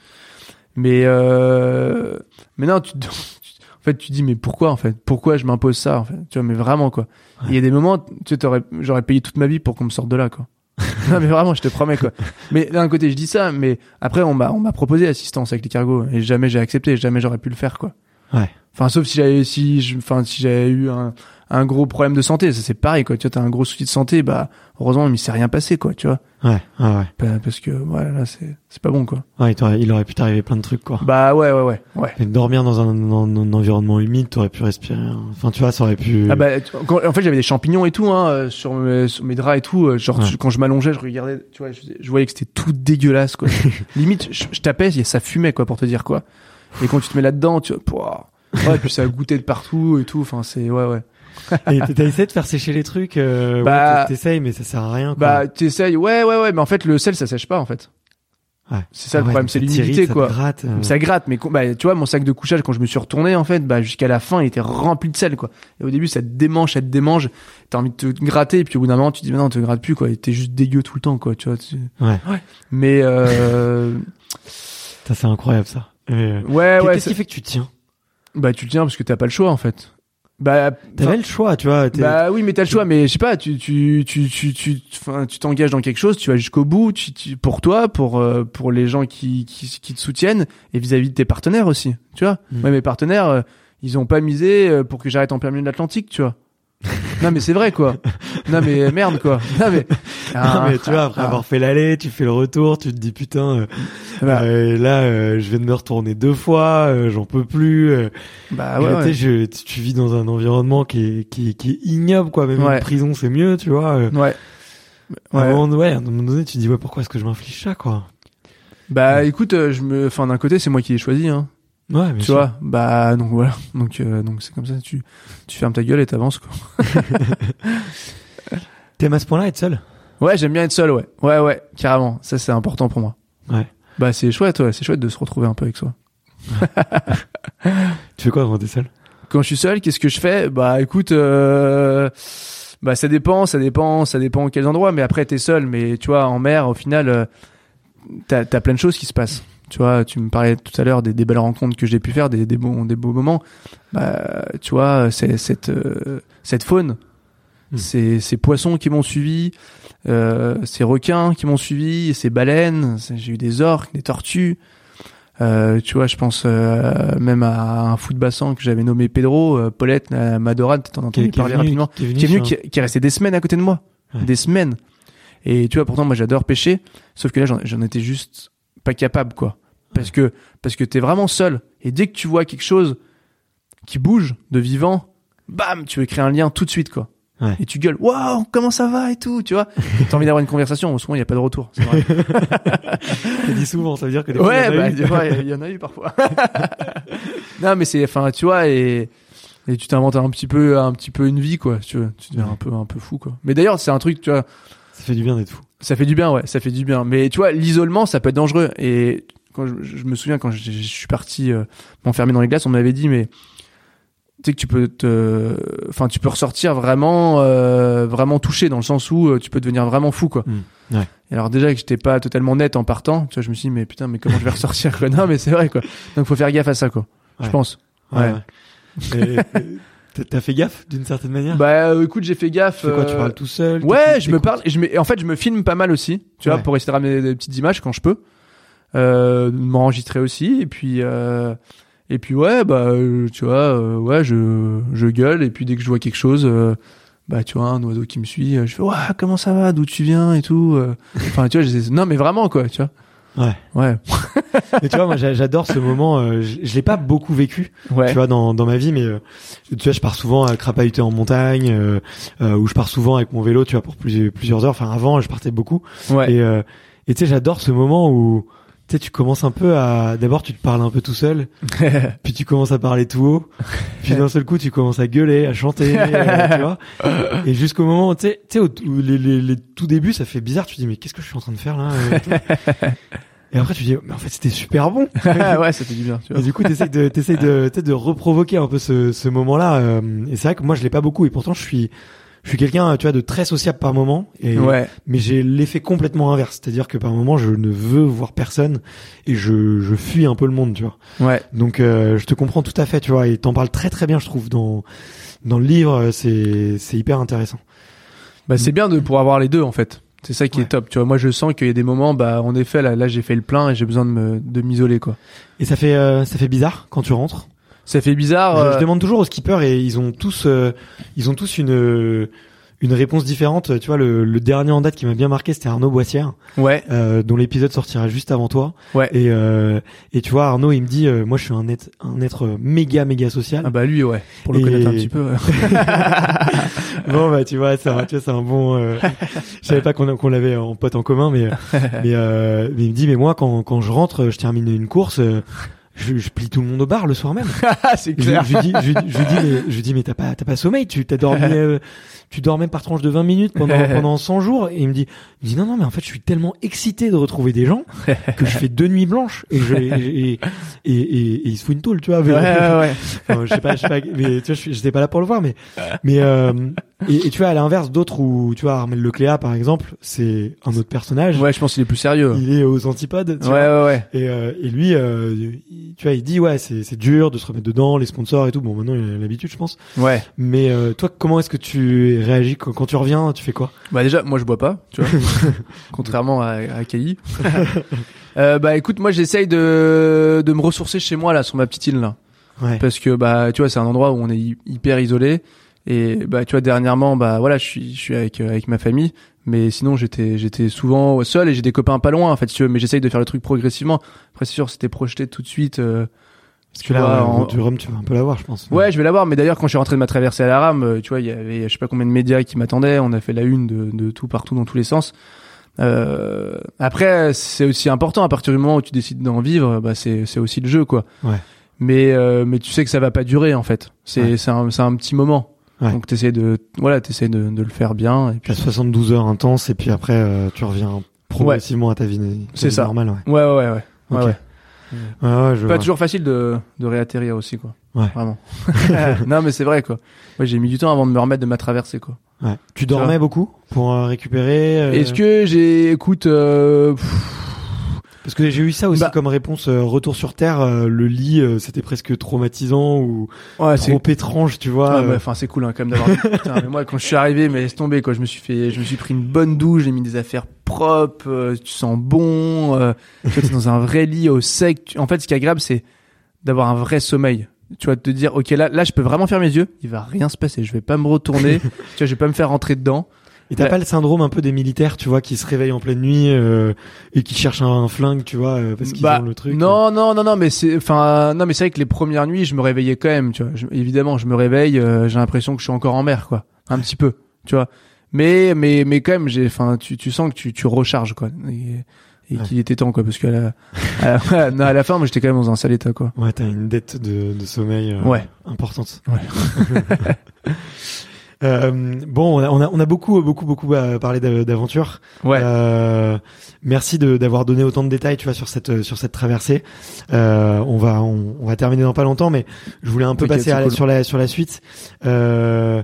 Mais, euh, mais non, tu, te- en fait, tu te dis, mais pourquoi, en fait? Pourquoi je m'impose ça, en fait? Tu vois, mais vraiment, quoi. Ouais. Il y a des moments, tu sais, t'aurais- j'aurais payé toute ma vie pour qu'on me sorte de là, quoi. non, mais vraiment, je te promets, quoi. Mais d'un côté, je dis ça, mais après, on m'a, on m'a proposé assistance avec les cargos, et jamais j'ai accepté, jamais j'aurais pu le faire, quoi. Ouais. Enfin, sauf si j'avais, si je, enfin, si j'avais eu un, un gros problème de santé, ça c'est pareil, quoi. Tu vois, t'as un gros souci de santé, bah, heureusement, il s'est rien passé, quoi, tu vois. Ouais, ouais, ouais. Bah, Parce que, ouais, là, c'est, c'est pas bon, quoi. Ouais, il, aurait pu t'arriver plein de trucs, quoi. Bah, ouais, ouais, ouais, ouais. Et dormir dans un, dans un environnement humide, t'aurais pu respirer. hein. Enfin, tu vois, ça aurait pu. Ah bah, quand- en fait, j'avais des champignons et tout, hein, euh, sur mes, sur mes draps et tout. euh, Genre, Ouais. tu- quand je m'allongeais, je regardais, tu vois, je, je voyais que c'était tout dégueulasse, quoi. Limite, je, je tapais, ça fumait, quoi, pour te dire quoi. Et quand tu te mets là-dedans, tu vois, pouah. ouais, puis ça goûtait de partout et tout. Enfin, c'est, ouais, ouais. Et t'as essayé de faire sécher les trucs. Euh, Bah- ouais, t'essayes, mais ça sert à rien. Quoi. Bah, t'essayes, ouais, ouais, ouais, mais en fait, le sel, ça sèche pas, en fait. ouais. C'est ça le Ah ouais, problème, c'est l'humidité, t'irrite, ça te quoi. gratte, euh. Ça gratte, mais bah, tu vois, mon sac de couchage, quand je me suis retourné, en fait, bah, jusqu'à la fin, il était rempli de sel, quoi. Et au début, ça te démange, ça te démange. T'as envie de te gratter, et puis au bout d'un moment, tu te dis, mais non, te gratte plus, quoi. T'es juste dégueu tout le temps, quoi, tu vois. tu- Ouais. Mais, euh, Ça, c'est incroyable, ça. Euh, ouais, ouais. Qu'est-ce qui fait que tu tiens? Bah, tu tiens parce que t'as pas le choix, en fait. Bah, T'avais le choix, tu vois. bah oui, mais t'as le choix, mais je sais pas, tu tu tu tu tu enfin, tu t'engages dans quelque chose, tu vas jusqu'au bout, tu, tu- pour toi, pour euh, pour les gens qui qui, qui te soutiennent et vis-à-vis de tes partenaires aussi, tu vois. Mm. Moi, mes partenaires, euh, ils ont pas misé euh, pour que j'arrête en plein milieu de l'Atlantique, tu vois. Non mais c'est vrai quoi. Non mais merde quoi. Non mais, Non, mais tu vois, après ah, avoir fait l'aller, tu fais le retour, tu te dis putain, euh, bah, euh, là, euh, je viens de me retourner deux fois, j'en peux plus. bah ouais, tu ouais. sais, je- tu, tu vis dans un environnement qui est, qui est, qui est ignoble, quoi. Même Ouais. une prison, c'est mieux, tu vois. euh. Ouais. À, un Ouais. moment, ouais, à un moment donné, tu te dis, ouais, pourquoi est-ce que je m'inflige ça, quoi? Bah écoute, je me, enfin d'un côté c'est moi qui l'ai choisi, hein. Ouais, tu sûr. vois. Bah donc voilà, donc euh, donc c'est comme ça, tu tu fermes ta gueule et t'avances quoi. T'aimes à ce point-là être seul? Ouais, j'aime bien être seul, ouais. Ouais, ouais, carrément. Ça, c'est important pour moi. Ouais. Bah, c'est chouette, ouais. C'est chouette de se retrouver un peu avec soi. Tu fais quoi quand t'es seul? Quand je suis seul, qu'est-ce que je fais? Bah, écoute, euh... bah, ça dépend, ça dépend, ça dépend quels endroits. Mais après, t'es seul. Mais tu vois, en mer, au final, euh, t'as as plein de choses qui se passent. Tu vois, tu me parlais tout à l'heure des, des belles rencontres que j'ai pu faire, des, des bons, des beaux moments. Bah, tu vois, c'est cette euh, cette faune, Hmm. ces, ces poissons qui m'ont suivi, euh, ces requins qui m'ont suivi, ces baleines. J'ai eu des orques, des tortues. Euh, tu vois, je pense euh, même à un de bassin que j'avais nommé Pedro, euh, Paulette, Madorade, t'en as Qui est- entendu parler rapidement qui est venu qui est venu, qui, qui est resté des semaines à côté de moi. Ouais. Des semaines. Et tu vois, pourtant, moi, j'adore pêcher. Sauf que là, j'en étais juste pas capable, quoi. Parce que, parce que t'es vraiment seul. Et dès que tu vois quelque chose qui bouge de vivant, bam, tu veux créer un lien tout de suite, quoi. Ouais. Et tu gueules, waouh, comment ça va et tout, tu vois. T'as envie d'avoir une conversation. Souvent, il n'y a pas de retour. c'est vrai. Dis souvent, ça veut dire que des fois, ouais, il y en a bah, eu. des fois, il y en a eu parfois. non, mais c'est, enfin, tu vois, et, et tu t'inventes un petit peu, un petit peu une vie, quoi. Tu tu deviens un peu, un peu fou, quoi. Mais d'ailleurs, c'est un truc, tu vois, Ça fait du bien d'être fou. Ça fait du bien, ouais, ça fait du bien. Mais tu vois, l'isolement, ça peut être dangereux. Et quand je, je me souviens quand je, je suis parti euh, m'enfermer dans les glaces, on m'avait dit, mais tu sais que tu peux te, enfin, tu peux ressortir vraiment, euh, vraiment touché dans le sens où euh, tu peux devenir vraiment fou, quoi. Mm. Ouais. Et alors déjà que j'étais pas totalement net en partant, tu vois, je me suis dit, mais putain, mais comment je vais ressortir, quoi. Non, mais c'est vrai, quoi. Donc faut faire gaffe à ça, quoi. Je pense. Ouais. ouais. Et- et t'as- T'as fait gaffe d'une certaine manière Bah, euh, écoute, j'ai fait gaffe. Tu fais quoi Tu euh, parles tout seul Ouais, je me parle. et Je me, et en fait, je me filme pas mal aussi, tu vois, pour essayer de ramener des petites images quand je peux, euh, m'enregistrer aussi, et puis euh, et puis ouais, bah euh, tu vois, euh, ouais, je je gueule, et puis dès que je vois quelque chose, euh, bah tu vois, un oiseau qui me suit, je fais ouais, comment ça va, d'où tu viens et tout. Enfin, tu vois, j'essaie- non mais vraiment quoi, tu vois. Ouais. Ouais. Mais tu vois, moi, j'a- j'adore ce moment. euh, je je l'ai pas beaucoup vécu, Ouais. tu vois, dans, dans ma vie, mais euh, tu vois, je pars souvent à crapahuter en montagne, euh, euh, ou je pars souvent avec mon vélo, tu vois, pour plusieurs, plusieurs heures. Enfin, avant, je partais beaucoup. ouais. Et euh, et tu sais, j'adore ce moment où tu sais, tu commences un peu à. D'abord, tu te parles un peu tout seul, puis tu commences à parler tout haut, puis d'un seul coup, tu commences à gueuler, à chanter, euh, tu vois. Et jusqu'au moment, tu sais, tu sais, les, les, les tout débuts, ça fait bizarre. Tu te dis, mais qu'est-ce que je suis en train de faire là euh, et. Et après, tu te dis, mais en fait, c'était super bon. ouais, ça fait du bien. Tu Et vois. du coup, t'essayes de, t'essayes de, de reprovoquer un peu ce, ce moment-là. euh, et c'est vrai que moi, je l'ai pas beaucoup. Et pourtant, je suis, je suis quelqu'un, tu vois, de très sociable par moment. Et, Ouais. mais j'ai l'effet complètement inverse. C'est-à-dire que par moment, je ne veux voir personne et je, je fuis un peu le monde, tu vois. Ouais. Donc, euh, je te comprends tout à fait, tu vois. Et t'en parles très très bien, je trouve, dans, dans le livre. C'est, c'est hyper intéressant. Bah, c'est bien de pouvoir avoir les deux, en fait. C'est ça qui Ouais. est top. Tu vois, moi, je sens qu'il y a des moments, bah, en effet, là, là, j'ai fait le plein et j'ai besoin de me, de m'isoler, quoi. Et ça fait, euh, ça fait bizarre quand tu rentres. Ça fait bizarre. Je, euh, je demande toujours aux skippers et ils ont tous, euh, ils ont tous une, une réponse différente. Tu vois, le, le dernier en date qui m'a bien marqué, c'était Arnaud Boissière, Ouais. euh, dont l'épisode sortira juste avant toi. Ouais. Et, euh, et tu vois, Arnaud, il me dit, euh, moi, je suis un être, un être méga, méga social. Ah bah lui, ouais. Pour le Et- connaître un petit peu. bon, bah, tu vois, c'est un, tu vois, c'est un bon. Euh, je savais pas qu'on qu'on l'avait en pote en commun, mais mais, euh, mais il me dit, mais moi, quand quand je rentre, je termine une course. Je, je plie tout le monde au bar le soir même. c'est Je, clair. je lui dis, je, je dis, mais, je dis, mais t'as pas, t'as pas sommeil, tu t'as dormi, euh, tu dormais par tranche de 20 minutes pendant, pendant 100 jours. Et il me dit, il me dit, non, non, mais en fait, je suis tellement excité de retrouver des gens que je fais deux nuits blanches et je, et, et, et, il se fout une tôle, tu vois. Ouais, mais- ouais, ouais. Enfin, je sais pas, je sais pas, mais tu vois, je j'étais pas là pour le voir, mais, mais, euh, et, et tu vois, à l'inverse, d'autres où, tu vois, Armel Lecléa, par exemple, c'est un autre personnage. Ouais, je pense qu'il est plus sérieux. Il est aux antipodes, tu Ouais, vois. ouais, ouais. Et, euh, et lui, euh, il- tu vois, il dit ouais, c'est c'est dur de se remettre dedans, les sponsors et tout. Bon, maintenant il a l'habitude, je pense. Ouais. Mais euh, toi, comment est-ce que tu réagis quand, quand tu reviens Tu fais quoi? Bah déjà, moi je bois pas, tu vois. Contrairement à, à Kelly. euh, bah écoute, moi j'essaye de, de me ressourcer chez moi là, sur ma petite île là. Ouais. Parce que bah tu vois, c'est un endroit où on est hy- hyper isolé. Et bah tu vois, dernièrement, bah voilà, je suis, je suis avec, euh, avec ma famille. Mais sinon, j'étais, j'étais souvent seul et j'ai des copains pas loin, en fait, si tu veux. Mais j'essaye de faire le truc progressivement. Après, c'est sûr, c'était projeté tout de suite. euh, Parce tu que là, vois, euh, en- du rhum, tu vas un peu l'avoir, je pense. Ouais, je vais l'avoir. Mais d'ailleurs, quand je suis rentré de ma traversée à la rame, euh, tu vois, il y avait je sais pas combien de médias qui m'attendaient. On a fait la une de, de tout partout dans tous les sens. Euh, après, c'est aussi important. À partir du moment où tu décides d'en vivre, bah c'est c'est aussi le jeu, quoi. Ouais. Mais euh, mais tu sais que ça va pas durer en fait. C'est Ouais. c'est un c'est un petit moment. Ouais. Donc t'essaies de voilà, t'essaies de de le faire bien. Et puis 72 heures intenses et puis après, euh, tu reviens progressivement à ta vie, ta C'est vie ça. Ouais. ouais ouais ouais. ouais. Je Pas toujours facile de de réatterrir aussi, quoi. Ouais. Vraiment. non, mais c'est vrai, quoi. Ouais, j'ai mis du temps avant de me remettre de ma traversée, quoi. Ouais. Tu dormais beaucoup pour euh, récupérer euh, Est-ce que j'ai, écoute, euh, pff, Parce que j'ai eu ça aussi Bah- comme réponse. euh, retour sur terre, euh, le lit, euh, c'était presque traumatisant ou ouais, c'est, trop étrange, tu vois. ouais, euh, bah, enfin, c'est cool, hein, quand même d'avoir. Putain, mais moi, quand je suis arrivé, mais laisse tomber, quoi. Je me suis fait, je me suis pris une bonne douche, j'ai mis des affaires propres, euh, tu sens bon, euh, tu vois, t'es dans un vrai lit au sec. Tu- En fait, ce qui est agréable, c'est d'avoir un vrai sommeil. Tu vois, de te dire, ok, là, là, je peux vraiment faire mes yeux. Il va rien se passer. Je vais pas me retourner. tu vois, je vais pas me faire rentrer dedans. Et t'as Ouais. pas le syndrome un peu des militaires, tu vois, qui se réveillent en pleine nuit euh, et qui cherchent un flingue, tu vois, euh, parce qu'ils Bah, ont le truc. Non, non, non, non, mais c'est, enfin, non, mais c'est vrai que les premières nuits, je me réveillais quand même, tu vois. Je- évidemment, je me réveille, euh, j'ai l'impression que je suis encore en mer, quoi. Un petit peu, tu vois. Mais, mais, mais quand même, j'ai, enfin, tu, tu sens que tu, tu recharges, quoi. Et, et Ouais. qu'il était temps, quoi, parce qu'à la, à la, non, à la fin, moi, j'étais quand même dans un sale état, quoi. Ouais, t'as une dette de, de sommeil euh, Ouais. importante. Ouais. Euh, bon, on a, on a, on a beaucoup, beaucoup, beaucoup parlé d'a- d'aventure. Ouais. Euh, merci de- d'avoir donné autant de détails, tu vois, sur cette sur cette traversée. Euh, on va on, on va terminer dans pas longtemps, mais je voulais un peu passer à cool. sur la sur la suite. Euh,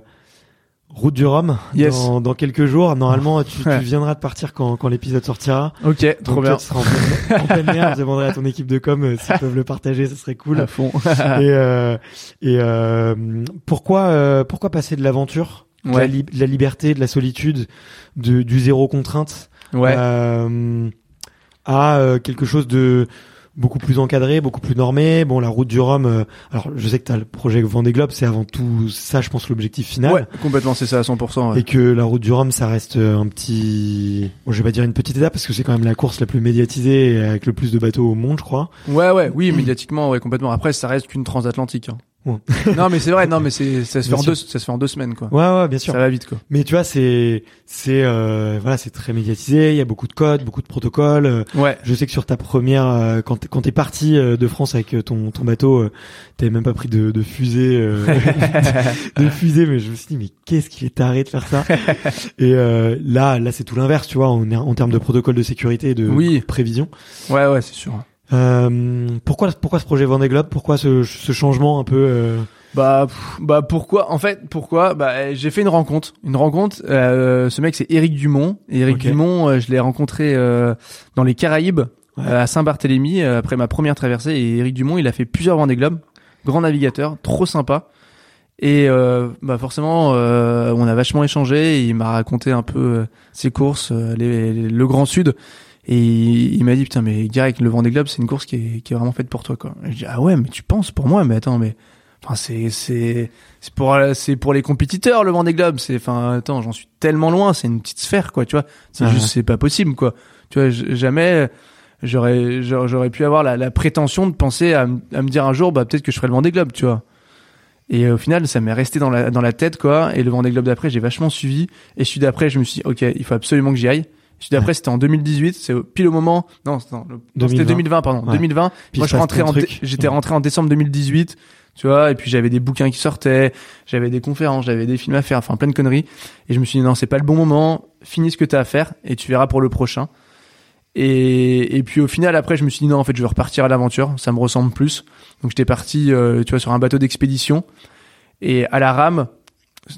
route du Rhum Yes. dans, dans quelques jours. Normalement, tu, tu viendras de partir quand, quand l'épisode sortira. Ok, trop bien. tu seras en pleine, en pleine mer. Je demanderai à ton équipe de com euh, s'ils peuvent le partager, ce serait cool. À fond. et euh, et euh, pourquoi euh, pourquoi passer de l'aventure, de, la ouais. li- de la liberté, de la solitude, de, du zéro contrainte Ouais. euh, à euh, quelque chose de beaucoup plus encadré, beaucoup plus normé. Bon, la route du Rhum. euh, alors, je sais que t'as le projet Vendée Globe, c'est avant tout ça, je pense, l'objectif final. Ouais, complètement, c'est ça à 100%. ouais. Et que la route du Rhum, ça reste euh, un petit, bon, je vais pas dire une petite étape parce que c'est quand même la course la plus médiatisée et avec le plus de bateaux au monde, je crois. Ouais, ouais, oui, médiatiquement, ouais, complètement. Après, ça reste qu'une transatlantique. Hein. Ouais. non, mais c'est vrai, non, mais c'est, ça se fait en deux, ça se fait en deux semaines, quoi. Ouais, ouais, bien sûr. Ça va vite, quoi. Mais tu vois, c'est, c'est, euh, voilà, c'est très médiatisé. Il y a beaucoup de codes, beaucoup de protocoles. Euh, Ouais. Je sais que sur ta première, euh, quand t'es, quand t'es parti euh, de France avec euh, ton ton bateau, t'avais même pas pris de, de fusée, euh, de fusée, mais je me suis dit mais qu'est-ce qu'il est taré de faire ça? Et euh, là, là c'est tout l'inverse, tu vois, en, en termes de protocole de sécurité et de Oui. prévision. Ouais, ouais, c'est sûr. Euh, pourquoi pourquoi ce projet Vendée Globe? Pourquoi ce, ce changement un peu euh, Bah, pff, bah pourquoi En fait, pourquoi? Bah, j'ai fait une rencontre. Une rencontre. euh, ce mec, c'est Éric Dumont. Et Éric Ok. Dumont, euh, je l'ai rencontré euh, dans les Caraïbes, Ouais. à Saint-Barthélemy, après ma première traversée. Et Éric Dumont, il a fait plusieurs Vendée Globe. Grand navigateur, trop sympa. Et euh, bah forcément, euh, on a vachement échangé. Il m'a raconté un peu euh, ses courses, les- les- le Grand Sud. Et il, m'a dit putain mais direct le Vendée Globe c'est une course qui est, qui est vraiment faite pour toi quoi. Et je dis ah ouais mais tu penses pour moi mais attends mais enfin c'est c'est c'est pour c'est pour les compétiteurs le Vendée Globe. C'est enfin attends j'en suis tellement loin c'est une petite sphère quoi tu vois. C'est Ah juste ouais. c'est pas possible quoi. Tu vois jamais j'aurais j'aurais pu avoir la, la prétention de penser à, me dire un jour bah peut-être que je ferai le Vendée Globe tu vois. Et au final ça m'est resté dans la dans la tête quoi. Et le Vendée Globe d'après j'ai vachement suivi. Et celui d'après je me suis dit ok il faut absolument que j'y aille d'après c'était en 2018 c'est au- pile au moment non c'était non, le- non, c'était 2020. 2020 pardon Ouais. 2020 Puis moi je rentrais en j'étais rentré en décembre 2018 tu vois et puis j'avais des bouquins qui sortaient j'avais des conférences j'avais des films à faire enfin plein de conneries. Et je me suis dit non c'est pas le bon moment finis ce que t'as à faire et tu verras pour le prochain. Et, et puis au final après je me suis dit non en fait je vais repartir à l'aventure ça me ressemble plus. Donc j'étais parti euh, tu vois sur un bateau d'expédition. Et à la rame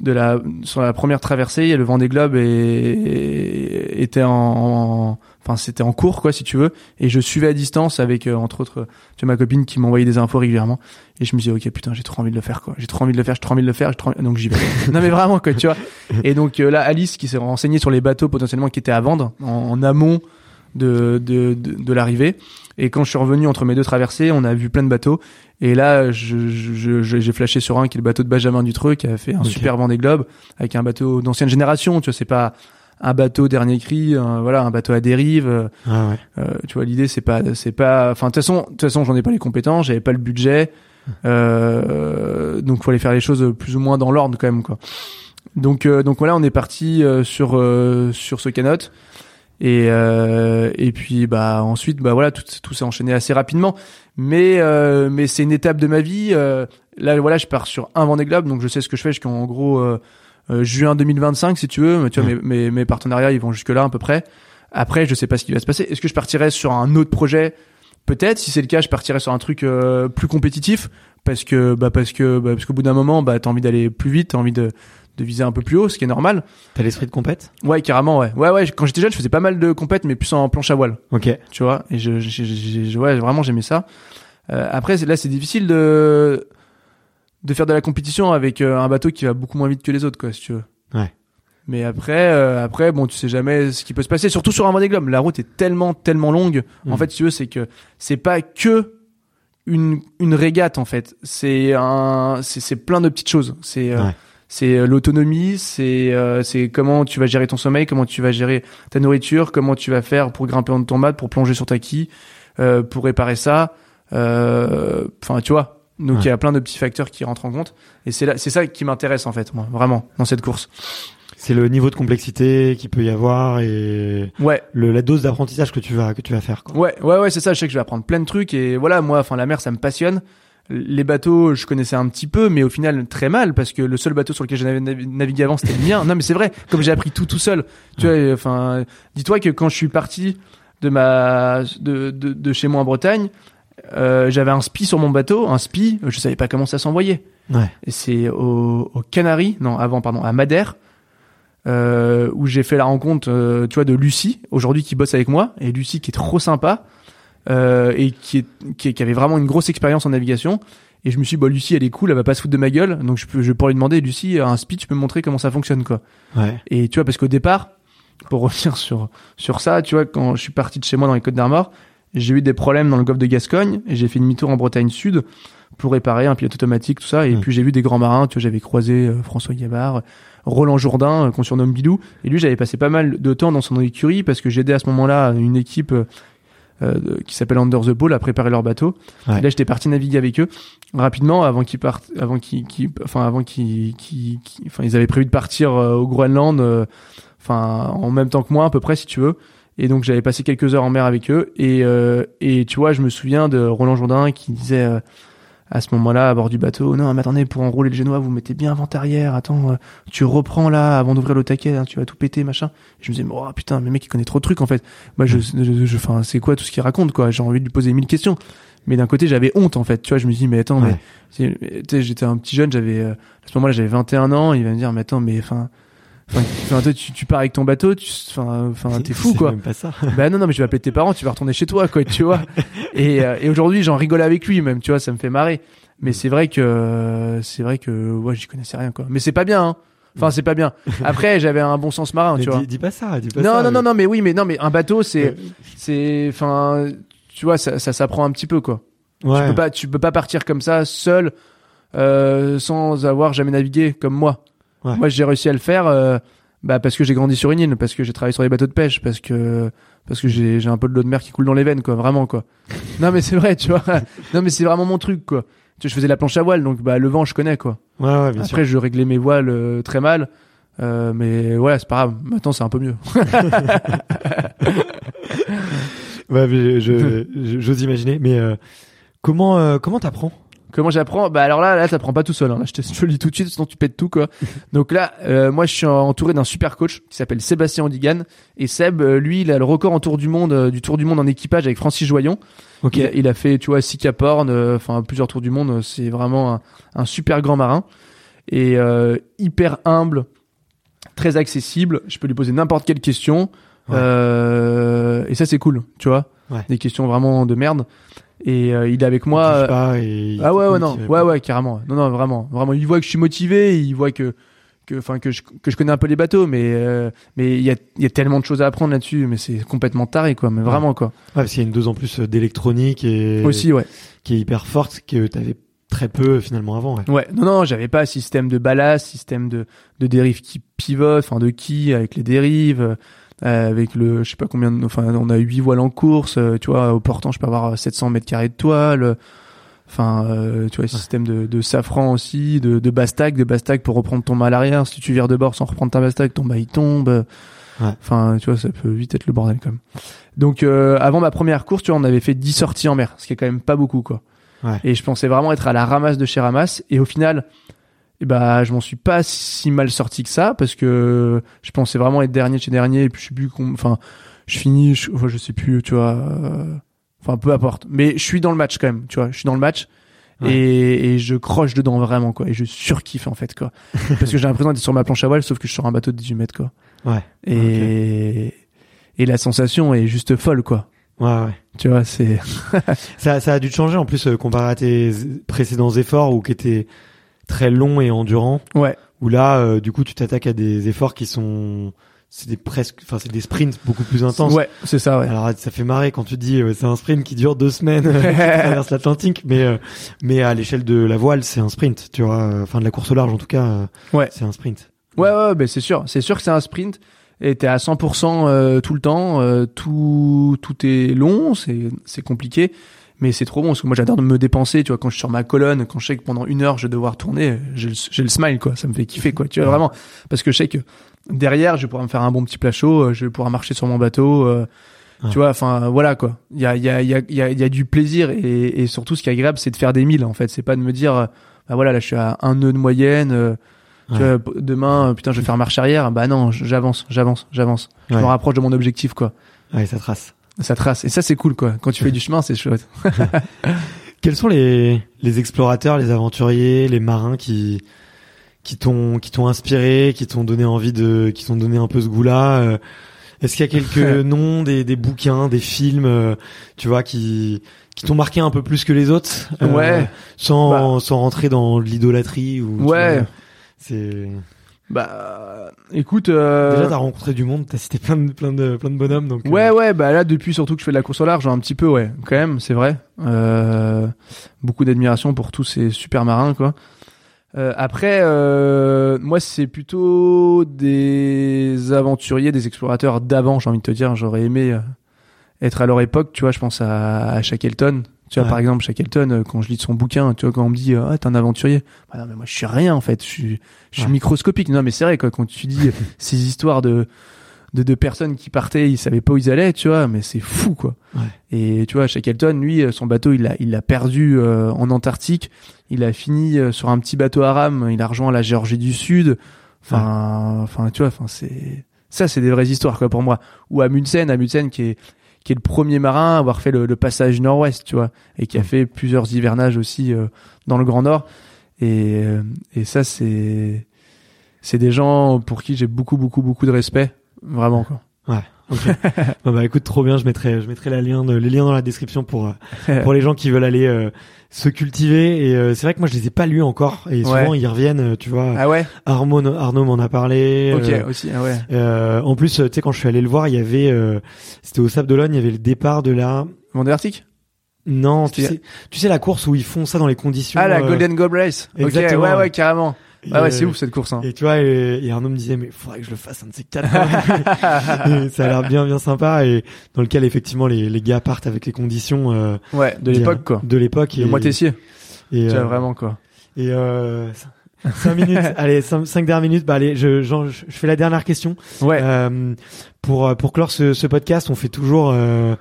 de la sur la première traversée le Vendée Globe et, était en, en- enfin c'était en cours quoi si tu veux. Et je suivais à distance avec euh, entre autres tu vois ma copine qui m'envoyait des infos régulièrement. Et je me disais ok putain j'ai trop envie de le faire quoi. J'ai trop envie de le faire j'ai trop envie de le faire trop donc j'y vais. Non mais vraiment quoi tu vois. Et donc euh, là Alice qui s'est renseignée sur les bateaux potentiellement qui étaient à vendre en, amont de, de, de l'arrivée et quand je suis revenu entre mes deux traversées on a vu plein de bateaux et là je je- je- j'ai flashé sur un qui est le bateau de Benjamin Dutreux qui a fait un Ok. super Vendée Globe avec un bateau d'ancienne génération tu vois c'est pas un bateau dernier cri un- voilà un bateau à dérive euh, Ah ouais. euh, tu vois, l'idée c'est pas, c'est pas, enfin de toute façon, de toute façon, j'en ai pas les compétences, j'avais pas le budget, euh, donc aller faire les choses plus ou moins dans l'ordre quand même quoi. Donc euh, donc voilà, on est parti euh, sur euh, sur ce canot et euh, et puis bah ensuite bah voilà tout tout s'est enchaîné assez rapidement, mais euh, mais c'est une étape de ma vie. euh, là voilà, je pars sur un Vendée Globe, donc je sais ce que je fais jusqu'en gros euh, euh, juin 2025 si tu veux. Tu vois, mes, mes mes partenariats ils vont jusque là à peu près. Après, je sais pas ce qui va se passer. Est-ce que je partirais sur un autre projet? Peut-être. Si c'est le cas, je partirais sur un truc euh, plus compétitif parce que bah parce que bah, parce qu'au bout d'un moment, bah t'as envie d'aller plus vite, t'as envie de de viser un peu plus haut, ce qui est normal. T'as l'esprit de compète? Ouais, carrément, ouais. Ouais, ouais. Quand j'étais jeune, je faisais pas mal de compètes, mais plus en planche à voile, Ok. tu vois. Et je, je, je- je- ouais, vraiment, j'aimais ça. Euh, après, là, c'est difficile de de faire de la compétition avec euh, un bateau qui va beaucoup moins vite que les autres, quoi, si tu veux. Ouais. Mais après, euh, après, bon, tu sais jamais ce qui peut se passer. Surtout sur un Vendée Globe, la route est tellement, tellement longue. En Mhm. fait, si tu veux, c'est que c'est pas que une une régate en fait. C'est un, c'est plein de petites choses. C'est euh, Ouais. C'est euh, l'autonomie, c'est euh, c'est comment tu vas gérer ton sommeil, comment tu vas gérer ta nourriture, comment tu vas faire pour grimper en ton mat, pour plonger sur ta quille, euh, pour réparer ça. Euh, Enfin, tu vois. Donc il Ouais. y a plein de petits facteurs qui rentrent en compte. Et c'est là, c'est ça qui m'intéresse en fait, moi, vraiment, dans cette course. C'est le niveau de complexité qu'il peut y avoir et Ouais, le, la dose d'apprentissage que tu vas que tu vas faire. Quoi. Ouais, ouais, ouais, c'est ça. Je sais que je vais apprendre plein de trucs et voilà, moi, enfin, la mer, ça me passionne. Les bateaux, je connaissais un petit peu, mais au final très mal parce que le seul bateau sur lequel j'avais navi- navigué avant, c'était le mien. Non, mais c'est vrai. Comme j'ai appris tout tout seul. Tu vois, enfin, dis-toi que quand je suis parti de ma de de, de chez moi en Bretagne, euh, j'avais un spi sur mon bateau, un spi. Je savais pas comment ça s'envoyait. Ouais. Et c'est au, au Canaries, non, avant, pardon, à Madère, euh, où j'ai fait la rencontre, euh, tu vois, de Lucie, aujourd'hui qui bosse avec moi, et Lucie qui est trop sympa, euh, et qui, est, qui, qui avait vraiment une grosse expérience en navigation. Et je me suis dit, bah, Lucie, elle est cool, elle va pas se foutre de ma gueule, donc je peux, je pourrais lui demander, Lucie, un speed, tu peux me montrer comment ça fonctionne, quoi. Ouais. Et tu vois, parce qu'au départ, pour revenir sur, sur ça, tu vois, quand je suis parti de chez moi dans les Côtes d'Armor, j'ai eu des problèmes dans le golfe de Gascogne et j'ai fait demi-tour en Bretagne Sud pour réparer un pilote automatique, tout ça. Et Mm. puis j'ai vu des grands marins, tu vois, j'avais croisé euh, François Gavard, Roland Jourdain, euh, qu'on surnomme Bidou. Et lui, j'avais passé pas mal de temps dans son écurie parce que j'aidais à ce moment-là une équipe euh, qui s'appelle Under the Ball à préparer leur bateau. Ouais. Et là, j'étais parti naviguer avec eux rapidement avant qu'ils partent, avant qu'ils, enfin avant qu'ils, enfin ils avaient prévu de partir euh, au Groenland, euh, enfin en même temps que moi à peu près si tu veux. Et donc j'avais passé quelques heures en mer avec eux et et tu vois, je me souviens de Roland Jourdain qui disait à ce moment-là à bord du bateau, non mais attendez pour enrouler le génois, vous mettez bien avant arrière, attends, euh, tu reprends là avant d'ouvrir le taquet, hein, tu vas tout péter machin. Et je me disais oh putain, mais mec il connaît trop de trucs en fait. Moi je je, je- enfin c'est quoi tout ce qu'il raconte quoi? J'ai envie de lui poser mille questions. Mais d'un côté, j'avais honte en fait. Tu vois, je me dis mais attends, Ouais. mais j'étais un petit jeune, j'avais euh, à ce moment-là, j'avais 21 ans. Il va me dire mais attends, mais enfin, enfin, toi, tu, tu pars avec ton bateau, tu, enfin, enfin, t'es fou quoi. même pas ça. bah non non, mais je vais appeler tes parents, tu vas retourner chez toi quoi, tu vois. et euh, et aujourd'hui, j'en rigole avec lui même, tu vois, ça me fait marrer. Mais c'est vrai que c'est vrai que ouais, j'y connaissais rien quoi. Mais c'est pas bien. Hein. Enfin, c'est pas bien. Après, j'avais un bon sens marin, Mais tu vois. dis, dis pas ça, dis pas Non, ça. non, non, non, mais oui, mais non, mais un bateau, c'est, c'est, enfin, tu vois, ça, ça s'apprend un petit peu, quoi. Ouais. Tu peux pas, tu peux pas partir comme ça, seul, euh, sans avoir jamais navigué, comme moi. Ouais. Moi, j'ai réussi à le faire, euh, bah, parce que j'ai grandi sur une île, parce que j'ai travaillé sur les bateaux de pêche, parce que, parce que j'ai, j'ai un peu de l'eau de mer qui coule dans les veines, quoi, vraiment, quoi. non, mais c'est vrai, tu vois. non, mais c'est vraiment mon truc, quoi. Tu vois, je faisais la planche à voile, donc, bah, le vent, je connais, quoi. Ouais, ouais, bien sûr. Après, je réglais mes voiles euh, très mal. Euh, mais ouais, c'est pas grave. Maintenant, c'est un peu mieux. Ouais, mais je- j'ose imaginer. Mais euh, comment, euh, comment t'apprends? Comment j'apprends Bah alors là, là, t'apprends pas tout seul. Hein. Là, je te, je te le dis tout de suite, sinon tu pètes tout quoi. Donc là, euh, moi, je suis entouré d'un super coach qui s'appelle Sébastien Ondigan. Et Seb, euh, lui, il a le record en tour du monde, euh, du tour du monde en équipage avec Francis Joyon. Ok. Il, a, il a fait, tu vois, six Cap Horn, euh, enfin plusieurs tours du monde. C'est vraiment un, un super grand marin et euh, hyper humble, très accessible. Je peux lui poser n'importe quelle question. Ouais. Euh, et ça, c'est cool, tu vois. Ouais. Des questions vraiment de merde. Et euh, il est avec moi. touche pas et il Ah ouais, ouais, non, ouais, ouais, carrément. Non, non, vraiment, vraiment. Il voit que je suis motivé, il voit que, que, enfin, que je, que je connais un peu les bateaux, mais, euh, mais il y a, il y a tellement de choses à apprendre là-dessus, mais c'est complètement taré, quoi. Mais vraiment, quoi. Ouais, parce qu'il y a une dose en plus d'électronique et Aussi, ouais. qui est hyper forte que t'avais très peu finalement avant. Ouais. Ouais, non, non, j'avais pas système de ballast, système de, de dérive qui pivote, enfin, de qui, avec les dérives, euh, avec le, je sais pas combien, de- enfin, on a 8 voiles en course, euh, tu vois, au portant, je peux avoir 700 mètres carrés de toile, Enfin, euh, tu vois, système de, de safran aussi, de, de bastac, de bastac pour reprendre ton mât à l'arrière. Si tu vires de bord sans reprendre ta bastac, ton mât il tombe. Ouais. Enfin, tu vois, ça peut vite être le bordel quand même. Donc, euh, avant ma première course, tu vois, on avait fait 10 sorties en mer, ce qui est quand même pas beaucoup, quoi. Ouais. Et je pensais vraiment être à la ramasse de chez Ramasse. Et au final, eh ben, je m'en suis pas si mal sorti que ça, parce que je pensais vraiment être dernier de chez dernier, et puis je sais plus, enfin, je finis, je, enfin, je sais plus, tu vois, euh, enfin, peu importe. Mais je suis dans le match quand même, tu vois, je suis dans le match. Ouais. Et, et je croche dedans vraiment quoi et je surkiffe en fait quoi parce que j'ai l'impression d'être sur ma planche à voile sauf que je suis sur un bateau de 18 mètres quoi Ouais. et et la sensation est juste folle quoi Ouais, ouais. tu vois c'est Ça, ça a dû te changer en plus euh, comparé à tes précédents efforts où qui étaient très longs et endurants. ouais Où là, euh, du coup, tu t'attaques à des efforts qui sont, c'est des presque, enfin, c'est des sprints beaucoup plus intenses. ouais c'est ça ouais Alors ça fait marrer quand tu dis euh, c'est un sprint qui dure deux semaines, traverse l'Atlantique, mais euh, mais à l'échelle de la voile c'est un sprint, tu vois, enfin de la course au large en tout cas, euh, Ouais. c'est un sprint. Ouais, ouais, ben c'est sûr. C'est sûr que c'est un sprint. Et t'es à 100% euh, tout le temps. euh, tout, tout est long. C'est, c'est compliqué. Mais c'est trop bon. Parce que moi, j'adore me dépenser. Tu vois, quand je suis sur ma colonne, quand je sais que pendant une heure, je vais devoir tourner, j'ai le, smile, quoi. Ça me fait kiffer, quoi. Tu vois, vraiment. Parce que je sais que derrière, je vais pouvoir me faire un bon petit plat chaud. euh, Je vais pouvoir marcher sur mon bateau. euh. Tu vois, enfin, voilà, quoi. Il y a, il y a, il y a, il y a, il y a du plaisir. Et, et surtout, ce qui est agréable, c'est de faire des milles, en fait. C'est pas de me dire, euh, bah voilà, là, je suis à un nœud de moyenne. euh, tu Ouais. vois, p- demain, putain, je vais faire marche arrière. Bah non, j'avance, j'avance, j'avance. Je Ouais. me rapproche de mon objectif, quoi. Ouais, ça trace. Ça trace. Et ça, c'est cool, quoi. Quand tu fais du chemin, c'est chouette. Quels sont les les explorateurs, les aventuriers, les marins qui qui t'ont qui t'ont inspiré, qui t'ont donné envie de, qui t'ont donné un peu ce goût-là euh, Est-ce qu'il y a quelques noms, des des bouquins, des films, euh, tu vois, qui qui t'ont marqué un peu plus que les autres euh, Ouais. sans Bah. sans rentrer dans l'idolâtrie ou Ouais. c'est Bah, écoute. Euh... Déjà, t'as rencontré du monde, t'as cité plein de, plein de, plein de bonhommes, donc. Ouais, euh, ouais, bah là, depuis surtout que je fais de la course au large, un petit peu, ouais, quand même, c'est vrai. Euh, beaucoup d'admiration pour tous ces super marins, quoi. Euh, après, euh, moi, c'est plutôt des aventuriers, des explorateurs d'avant, j'ai envie de te dire. J'aurais aimé être à leur époque, tu vois, je pense à, à Shackleton, tu vois, par exemple, Shackleton, euh, quand je lis de son bouquin, tu vois, quand on me dit, ah, t'es un aventurier. Bah non, mais moi, je suis rien, en fait. Je suis, je suis microscopique. Non, mais c'est vrai, quoi, quand tu dis ces histoires de, de, de personnes qui partaient, ils savaient pas où ils allaient, tu vois, mais c'est fou, quoi. Ouais. Et tu vois, Shackleton, lui, euh, son bateau, il l'a, il l'a perdu euh, en Antarctique. Il a fini sur un petit bateau à rame. Il a rejoint la Géorgie du Sud. Enfin, enfin, tu vois, enfin, c'est, ça, c'est des vraies histoires, quoi, pour moi. Ou Amundsen, Amundsen qui est, qui est le premier marin à avoir fait le, passage nord-ouest, tu vois, et qui a mm. fait plusieurs hivernages aussi euh, dans le Grand Nord. Et, euh, et ça, c'est c'est des gens pour qui j'ai beaucoup, beaucoup, beaucoup de respect, vraiment quoi. Ouais. Okay. bah écoute, trop bien. Je mettrai, je mettrai la lien, les liens dans la description pour euh, pour les gens qui veulent aller euh, se cultiver. Et euh, c'est vrai que moi je les ai pas lus encore. Et souvent ils reviennent, tu vois. Ah ouais? Arnaud, Arnaud m'en a parlé. Ok, aussi. Ah ouais. en plus, tu sais quand je suis allé le voir, il y avait, c'était au Sable d'Olonne, il y avait le départ de la. Vendée Arctique. Non, tu sais, tu sais la course où ils font ça dans les conditions. Ah la Golden Gold Race. Exactement. ouais, ouais, carrément. Ah ouais, c'est ouf cette course. Hein. Et tu vois, et, un homme me disait, mais faudrait que je le fasse un de ces quatre. ça a l'air bien, bien sympa et dans lequel effectivement les, les gars partent avec les conditions. Euh, ouais, de l'époque quoi. De l'époque. Et moi Tessier. Et tu vois, vraiment quoi. Et euh, 5 minutes, allez, 5, dernières minutes. Bah allez, je, je, je, fais la dernière question. Ouais. Euh, pour euh, pour clore ce, ce, podcast, on fait toujours. Euh,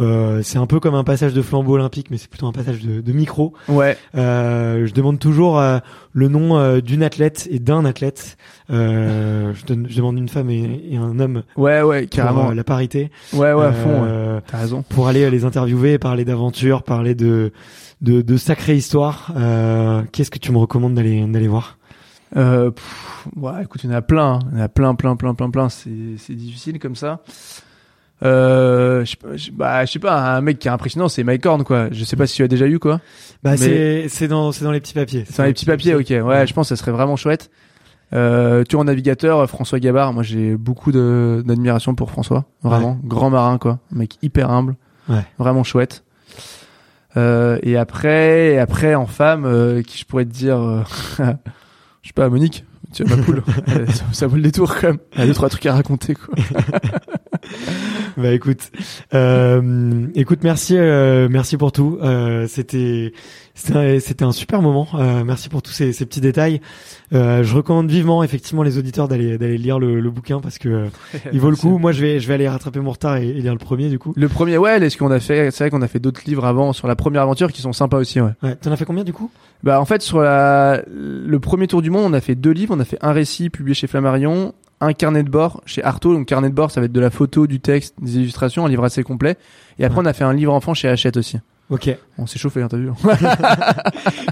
euh, c'est un peu comme un passage de flambeau olympique, mais c'est plutôt un passage de, de micro. Ouais. Euh, je demande toujours euh, le nom d'une athlète et d'un athlète. je, donne, je demande une femme et, et un homme. Ouais, ouais, carrément. la parité. Ouais, ouais, à fond. T'as raison. Pour aller les interviewer, parler d'aventure, parler de de, de sacrées histoires. Qu'est-ce que tu me recommandes d'aller d'aller voir? Euh, ouais, écoute, il y en a plein, hein. il y en a plein, plein, plein, plein, plein. C'est, c'est difficile comme ça. Euh, je sais pas, bah, je sais pas, un mec qui est impressionnant, c'est Mike Horn, quoi. Je sais pas si tu as déjà eu, quoi. Bah, c'est, c'est dans, c'est dans les petits papiers. C'est dans les petits papiers, ok. Ouais, je pense que ça serait vraiment chouette. Euh, tu en navigateur, François Gabard. Moi, j'ai beaucoup d'admiration pour François. Vraiment. Grand marin, quoi. Un mec hyper humble. Ouais. Vraiment chouette. Euh, et après, et après, en femme, euh, qui je pourrais te dire, euh, je sais pas, Monique, tu as ma poule. ça, ça, vaut le détour quand même. Il y a deux, trois trucs à raconter, quoi. bah écoute, euh, écoute, merci, euh, merci pour tout. Euh, c'était, c'était un super moment. Euh, merci pour tous ces, ces petits détails. Euh, je recommande vivement, effectivement, les auditeurs d'aller d'aller lire le, le, bouquin parce que euh, il vaut le coup. Moi, je vais je vais aller rattraper mon retard et, et lire le premier du coup. Le premier, ouais. Est-ce qu'on a fait C'est vrai qu'on a fait d'autres livres avant sur la première aventure qui sont sympas aussi, ouais. Ouais. T'en as fait combien du coup? Bah en fait sur la le premier tour du monde, on a fait deux livres. On a fait un récit publié chez Flammarion, un carnet de bord chez Artaud. Donc carnet de bord, ça va être de la photo, du texte, des illustrations, un livre assez complet. Et après, on a fait un livre enfant chez Hachette aussi. Ok. On s'est chauffé, hein, t'as vu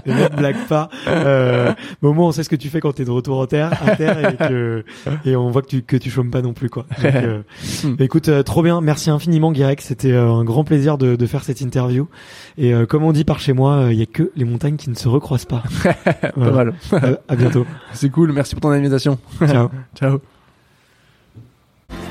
Les mecs blaguent pas. Euh, mais au moins, on sait ce que tu fais quand t'es de retour en terre, à terre, et, que, et on voit que tu que tu chômes pas non plus, quoi. Donc, euh, hmm. écoute, euh, trop bien. Merci infiniment, Guirec. C'était euh, un grand plaisir de, de, faire cette interview. Et euh, comme on dit par chez moi, il y a que les montagnes qui ne se recroisent pas. pas mal. à bientôt. C'est cool. Merci pour ton invitation. Ciao. Ciao.